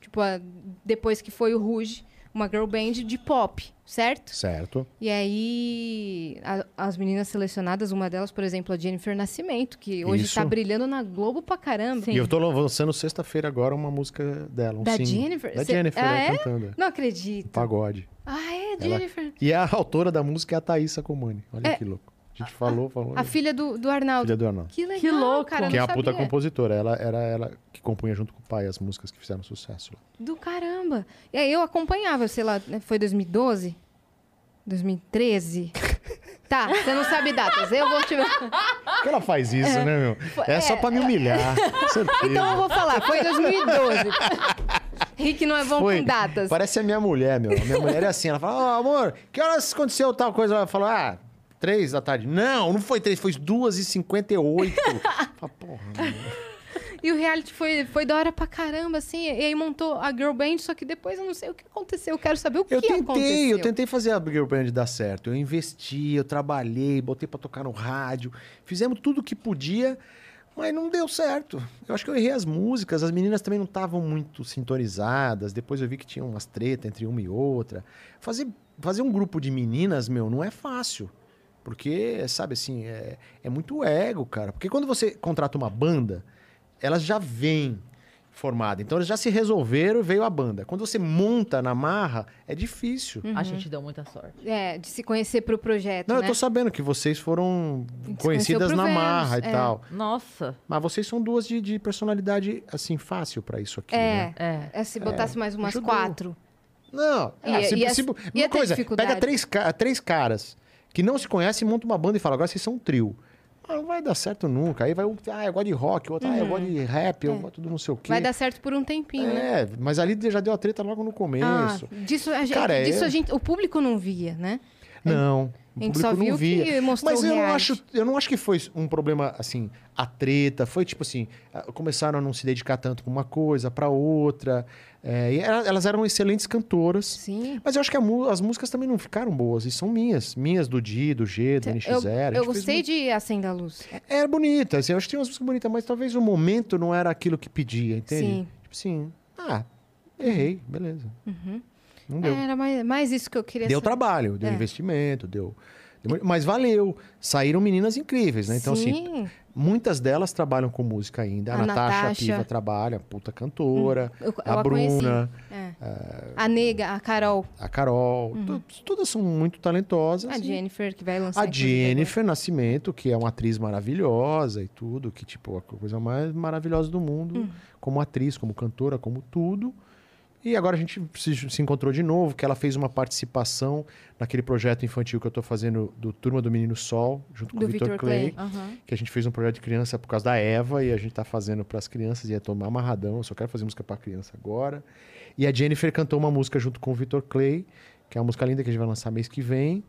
Tipo, a- depois que foi o Rouge, uma girl band de pop, certo? Certo. E aí, a- as meninas selecionadas, uma delas, por exemplo, a Jennifer Nascimento, que hoje Isso. está brilhando na Globo pra caramba. Sim. E eu tô lançando sexta-feira agora uma música dela, um Da single. Jennifer? Da Cê- Jennifer, Ah, é, cantando. Não acredito. Pagode. Ah, é, Ela- Jennifer. E a autora da música é a Thaísa Comani. Olha É. que louco. A gente falou, falou. A filha do, do Arnaldo. filha do Arnaldo. Que legal, Que louco. cara. Que é a puta sabia. compositora. Ela era ela que compunha junto com o pai as músicas que fizeram sucesso lá. Do caramba. E aí eu acompanhava, sei lá, né, foi 2012? 2013? tá, você não sabe datas. Eu vou te... Por que ela faz isso, né, meu? É, só pra me humilhar. certeza. Então eu vou falar, foi 2012. Rick não é bom Foi. com datas. Parece a minha mulher, meu. A minha mulher é assim. Ela fala, ó, amor, que horas aconteceu tal coisa? Ela fala, ah, três da tarde. Não, não foi três, foi duas e cinquenta e oito. Porra, meu. E o reality foi, foi da hora pra caramba, assim. E aí montou a girl band, só que depois eu não sei o que aconteceu. Eu quero saber o Eu que tentei, aconteceu. eu tentei fazer a Girl Band dar certo. Eu investi, eu trabalhei, botei pra tocar no rádio. Fizemos tudo o que podia, mas não deu certo. Eu acho que eu errei as músicas, as meninas também não estavam muito sintonizadas. Depois eu vi que tinha umas tretas entre uma e outra. Fazer, fazer um grupo de meninas, meu, não é fácil. Porque, sabe assim, é, é muito ego, cara. Porque quando você contrata uma banda, elas já vêm formadas. Então eles já se resolveram e veio a banda. Quando você monta na marra, é difícil. Uhum. A gente deu muita sorte. É, de se conhecer pro projeto, Não, né? eu tô sabendo que vocês foram conhecidas na pro marra Vênus, e é. tal. Nossa. Mas vocês são duas de, de personalidade, assim, fácil pra isso aqui, né? É, É. é, se botasse mais umas ajudou. quatro. Não, Ia- é, se, ia- se- uma coisa, pega três, três caras que não se conhecem, monta uma banda e fala, agora vocês são um trio. Ah, não vai dar certo nunca. Aí vai um, ah, eu gosto de rock, o outro, ah, eu gosto de rap, eu gosto do não sei o quê. Uhum. Vai dar certo por um tempinho, né? É, mas ali já deu a treta logo no Ah, começo. disso a gente, Cara, é- disso a gente, o público não via, né? Não. O A gente só não viu via. que mostrou Mas eu não, acho, eu não acho que foi um problema, assim, a treta. Foi tipo assim, começaram a não se dedicar tanto pra uma coisa, pra outra. É, e ela- elas eram excelentes cantoras. Sim. Mas eu acho que a as músicas também não ficaram boas. E são minhas. Minhas do Di, do G, do NX0. Eu, eu gostei muito- de Acenda a Luz. Era bonita. Assim, eu acho que tinha umas músicas bonitas, mas talvez o momento não era aquilo que pedia, entende? Sim. Tipo assim, ah, errei, beleza. Não deu. Era mais, mais isso que eu queria Deu saber. trabalho, deu É. investimento, deu, Mas valeu. Saíram meninas incríveis, né? Então, assim, Sim. muitas delas trabalham com música ainda. A, A Natasha, Natasha. Piva trabalha, puta cantora. Eu- eu a a. Bruna, É. A Nega, a Carol, a Carol. to- Todas são muito talentosas. Uhum. a e- Jennifer, que vai lançar. A Jennifer Nascimento, que é uma atriz maravilhosa e tudo, que, tipo, a coisa mais maravilhosa do mundo, Hum. como atriz, como cantora, como tudo. E agora a gente se, se encontrou de novo, que ela fez uma participação naquele projeto infantil que eu tô fazendo do Turma do Menino Sol, junto com Do o Vitor Vitor Clay, Clay. Aham. que a gente fez um projeto de criança por causa da Eva, e a gente tá fazendo para as crianças, e é tomar amarradão, eu só quero fazer música para criança agora. E a Jennifer cantou uma música junto com o Vitor Clay, que é uma música linda que a gente vai lançar mês que vem.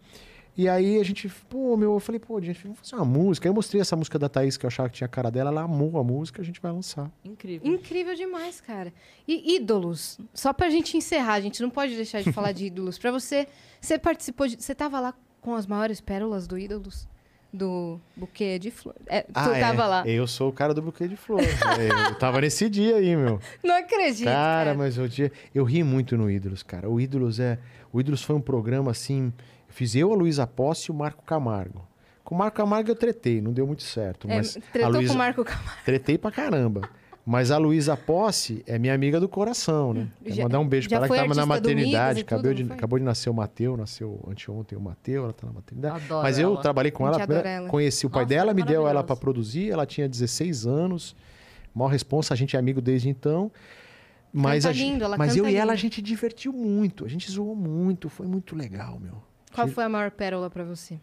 E aí a gente, pô, meu, eu falei, pô, gente, vamos fazer uma música. Aí eu mostrei essa música da Thaís, que eu achava que tinha a cara dela, ela amou a música, a gente vai lançar. Incrível. Incrível demais, cara. E ídolos, só pra gente encerrar, a gente não pode deixar de falar de ídolos. Pra você, você participou de. Você tava lá com as maiores pérolas do ídolos? Do buquê de flor. É, tu tava lá. Eu sou o cara do buquê de flores. É, eu tava nesse dia aí, meu. Não acredito. Cara, mas o dia. Eu ri muito no Ídolos, cara. O Ídolos é. O Ídolos foi um programa assim. Fiz eu, a Luísa Posse e o Marco Camargo. Com o Marco Camargo eu tretei, não deu muito certo. É, Mas a tretou Luísa- com o Marco Camargo. Tretei pra caramba. Mas a Luísa Posse é minha amiga do coração, né? Quero Já- mandar um beijo pra ela que tava na maternidade. Tudo, acabou, de, acabou de nascer o Mateu, nasceu anteontem o Mateu, ela tá na maternidade. Adoro Mas eu ela. trabalhei com A ela, primeiro- ela. conheci o pai Nossa, dela, ela é me deu ela pra produzir, ela tinha 16 anos. Maior responsa, a gente é amigo desde então. Mas, a gente- lindo, ela mas eu canta e ela a lindo. gente divertiu muito, a gente zoou muito, foi muito legal, meu. Qual foi a maior pérola pra você?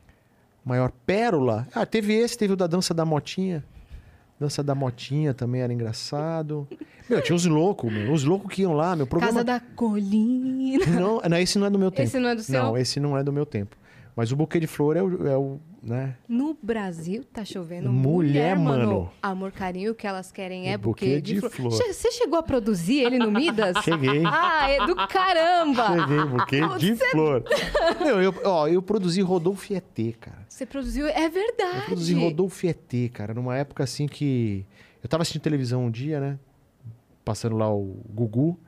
Maior pérola? Ah, teve esse, teve o da dança da motinha. Dança da motinha também era engraçado. Meu, tinha os loucos, meu. Os loucos que iam lá, meu programa. Casa da Colina. Não, não, esse não é do meu tempo. Esse não é do seu? Não, esse não é do meu tempo. Mas o buquê de flor é o, é o né? No Brasil tá chovendo Mulher, mulher, mano. mano. Amor, carinho, o que elas querem é buquê, buquê de, de flor. flor. Você chegou a produzir ele no Midas? Cheguei. Ah, é do caramba! Cheguei, buquê de flor. Meu, eu, ó, eu produzi Rodolfo ET, cara. Você produziu, é verdade. Eu produzi Rodolfo ET, cara, numa época assim que. Eu tava assistindo televisão um dia, né? Passando lá o Gugu.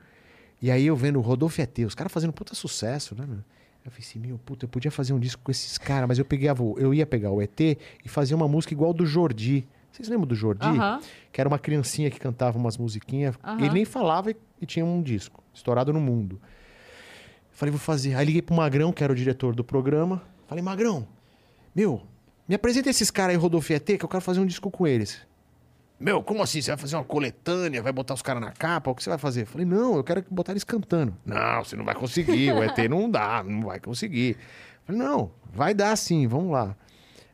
E aí eu vendo o Rodolfo ET, os caras fazendo puta sucesso, né, meu? Eu falei assim, meu, puta, eu podia fazer um disco com esses caras, mas eu pegava, eu ia pegar o ET e fazer uma música igual do Jordi. Vocês lembram do Jordi? Aham. Que era uma criancinha que cantava umas musiquinhas. Aham. Ele nem falava e, e tinha um disco, estourado no mundo. Falei, vou fazer. Aí liguei pro Magrão, que era o diretor do programa. Falei, Magrão, meu, me apresenta esses caras aí, Rodolfo e ET, que eu quero fazer um disco com eles. Meu, como assim? Você vai fazer uma coletânea? Vai botar os caras na capa? O que você vai fazer? Eu falei, não, eu quero botar eles cantando. Não, você não vai conseguir. O ET não dá, não vai conseguir. Eu falei, não, vai dar sim, vamos lá.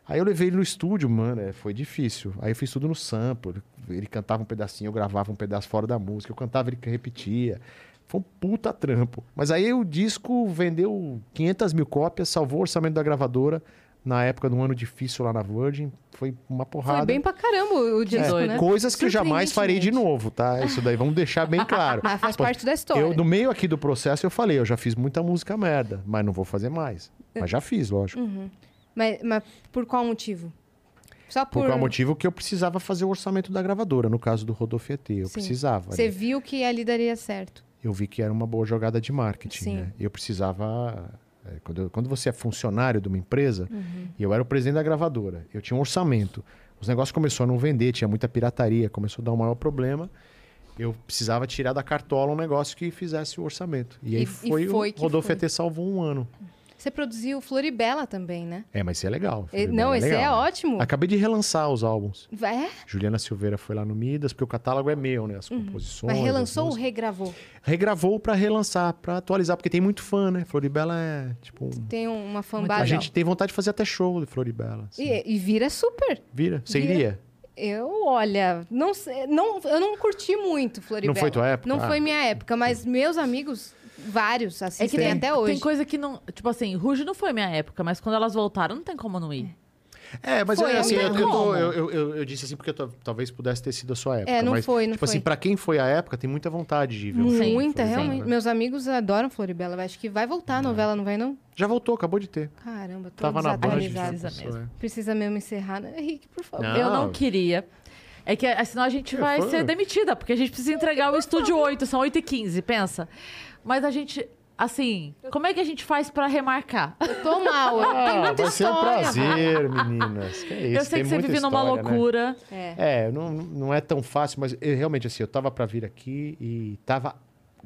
Aí eu levei ele no estúdio, mano, é, foi difícil. Aí eu fiz tudo no sample. Ele cantava um pedacinho, eu gravava um pedaço fora da música. Eu cantava, ele repetia. Foi um puta trampo. Mas aí o disco vendeu 500 mil cópias, salvou o orçamento da gravadora. Na época, num ano difícil lá na Virgin. Foi uma porrada. Foi bem pra caramba o disco, É, né? Coisas que eu jamais farei de novo, tá? Isso daí vamos deixar bem claro. Mas faz parte da história. Eu, no meio aqui do processo, eu falei, eu já fiz muita música merda, mas não vou fazer mais. Mas já fiz, lógico. Uhum. Mas, mas por qual motivo? Só por... Por qual motivo que eu precisava fazer o orçamento da gravadora, no caso do Rodolfo ET. Eu Sim. precisava. Você viu que ali daria certo. Eu vi que era uma boa jogada de marketing. Sim. né? Eu precisava. É, quando, eu- quando você é funcionário de uma empresa, Uhum. e eu era o presidente da gravadora, eu tinha um orçamento. Os negócios começaram a não vender, tinha muita pirataria, começou a dar um maior problema. Eu precisava tirar da cartola um negócio que fizesse o orçamento. E aí E- e foi, foi o Rodolfo foi. ET salvou um ano. Você produziu Floribela também, né? É, mas isso é legal. E- não, esse é legal. ótimo. Acabei de relançar os álbuns. É? Juliana Silveira foi lá no Midas, porque o catálogo é meu, né? As composições. Uhum. Mas as relançou ou regravou? Regravou pra relançar, pra atualizar, porque tem muito fã, né? Floribela é, tipo... um- Tem um- uma A fanbase. gente tem vontade de fazer até show de Floribela. assim. E, e vira super. Vira? Você Vira. iria? Eu, olha, não, não, eu não curti muito Floribela. Não foi tua época? Não Ah. foi minha época, mas meus amigos, vários, assistem até hoje. Tem coisa que não. Tipo assim, Ruge não foi minha época, mas quando elas voltaram, não tem como não ir. É, mas Foi, é assim, eu, tem eu, tô- eu, eu- eu- eu disse assim porque tô- talvez pudesse ter sido a sua época. É, não mas, foi, não Tipo assim, foi. pra quem foi a época, tem muita vontade de ver um de Muita, realmente. né? Meus amigos adoram Floribela. Acho que vai voltar a novela, não vai não? Já voltou, acabou de ter. Caramba, tô Tava na Band. já Precisa mesmo. é. Precisa mesmo encerrar, né? Henrique, por favor. Não. Eu não queria. É que é, senão a gente É, vai foi- ser demitida, porque a gente precisa entregar o estúdio 8, são 8 e 15, pensa. Mas a gente. Assim, como é que a gente faz pra remarcar? Eu tô mal, eu tenho Ah, muita vai ser um história. prazer, meninas. Que é isso, eu sei tem que você vive numa história, né? loucura. É. É, não, não é tão fácil, mas eu, realmente, assim, eu tava pra vir aqui e tava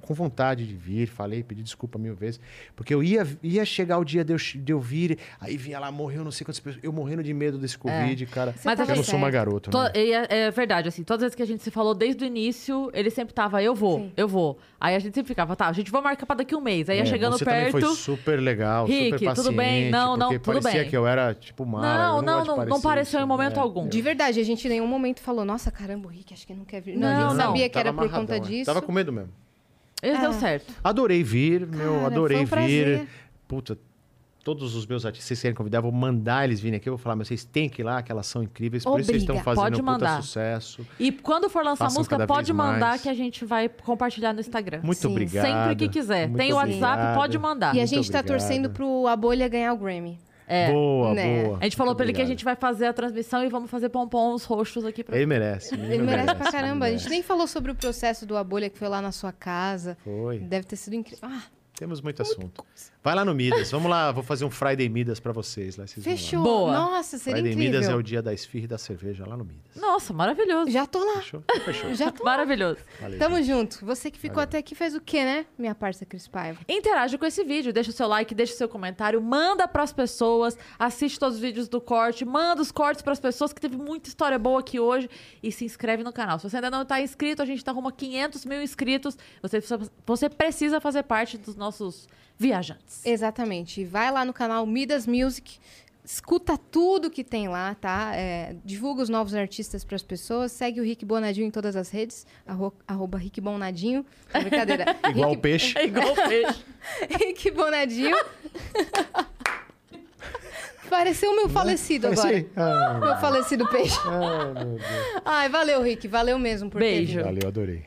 com vontade de vir, falei, pedi desculpa mil vezes, porque eu ia, ia chegar o dia de eu, de eu vir, aí vinha lá, morreu não sei quantas pessoas, eu morrendo de medo desse Covid, cara. Mas eu tava não sou certo. garoto, To- né? é, é verdade, assim, todas as vezes que a gente se falou desde o início, ele sempre tava, eu vou, Sim. eu vou. Aí a gente sempre ficava, tá, a gente vai marcar pra daqui um mês. Aí ia É, chegando você também perto. foi super legal, Rick, super tudo bem? paciente, Não, não, porque tudo parecia bem. que eu era, tipo, mala. Não, eu não, não, não parecer pareceu isso, em momento é. algum. De verdade, a gente em nenhum momento falou, nossa, caramba, o Rick acho que não quer vir. Não, a Não, gente não, sabia que era por conta é. disso. Tava com medo mesmo. Esse deu Ah. certo. Adorei vir, meu, Cara, adorei foi um vir. Puta, todos os meus artistas, vocês querem convidar, eu vou mandar eles virem aqui. Eu vou falar, mas vocês têm que ir lá, que elas são incríveis. Por isso vocês estão Obriga. fazendo um puta sucesso. E quando for lançar a Façam música, pode mandar mais. que a gente vai compartilhar no Instagram. Muito Sim. obrigado. Sempre que quiser. Muito Tem o WhatsApp, pode mandar. E a gente tá obrigado. torcendo pro A Bolha ganhar o Grammy. É. Boa, Né? boa. A gente falou pra ele que a gente vai fazer a transmissão e vamos fazer pompons roxos aqui pra Ele merece. Ele merece pra caramba. A merece. gente nem falou sobre o processo do A Bolha que foi lá na sua casa. Foi. Deve ter sido incrível. Ah, Temos muito assunto. Vai lá no Midas. Vamos lá, vou fazer um Friday Midas pra vocês. Lá, vocês vão lá. fechou. Boa. Nossa, seria Friday incrível. Midas é o dia da esfirra e da cerveja lá no Midas. Nossa, maravilhoso. Já tô lá. Fechou? Fechou. Já tô. Maravilhoso. Valeu, Tamo gente. junto. Você que ficou até aqui fez o quê, né, minha parça Cris Paiva? Interage com esse vídeo, deixa o seu like, deixa o seu comentário, manda pras pessoas, assiste todos os vídeos do corte, manda os cortes pras pessoas, que teve muita história boa aqui hoje, e se inscreve no canal. Se você ainda não tá inscrito, a gente tá rumo a 500 mil inscritos, você, precisa- você precisa fazer parte dos nossos viajantes. Exatamente. Vai lá no canal Midas Music. Escuta tudo que tem lá, tá? É, divulga os novos artistas para as pessoas. Segue o Rick Bonadinho em todas as redes. Arro, arroba Rick Bonadinho. Não, Brincadeira. Igual o Rick, peixe. É igual peixe. Rick Bonadinho. Pareceu o meu falecido agora. Parecia- Ah, Meu falecido peixe. ah, meu Deus. Ai, valeu, Rick. Valeu mesmo por ter Beijo. vindo. Valeu, adorei.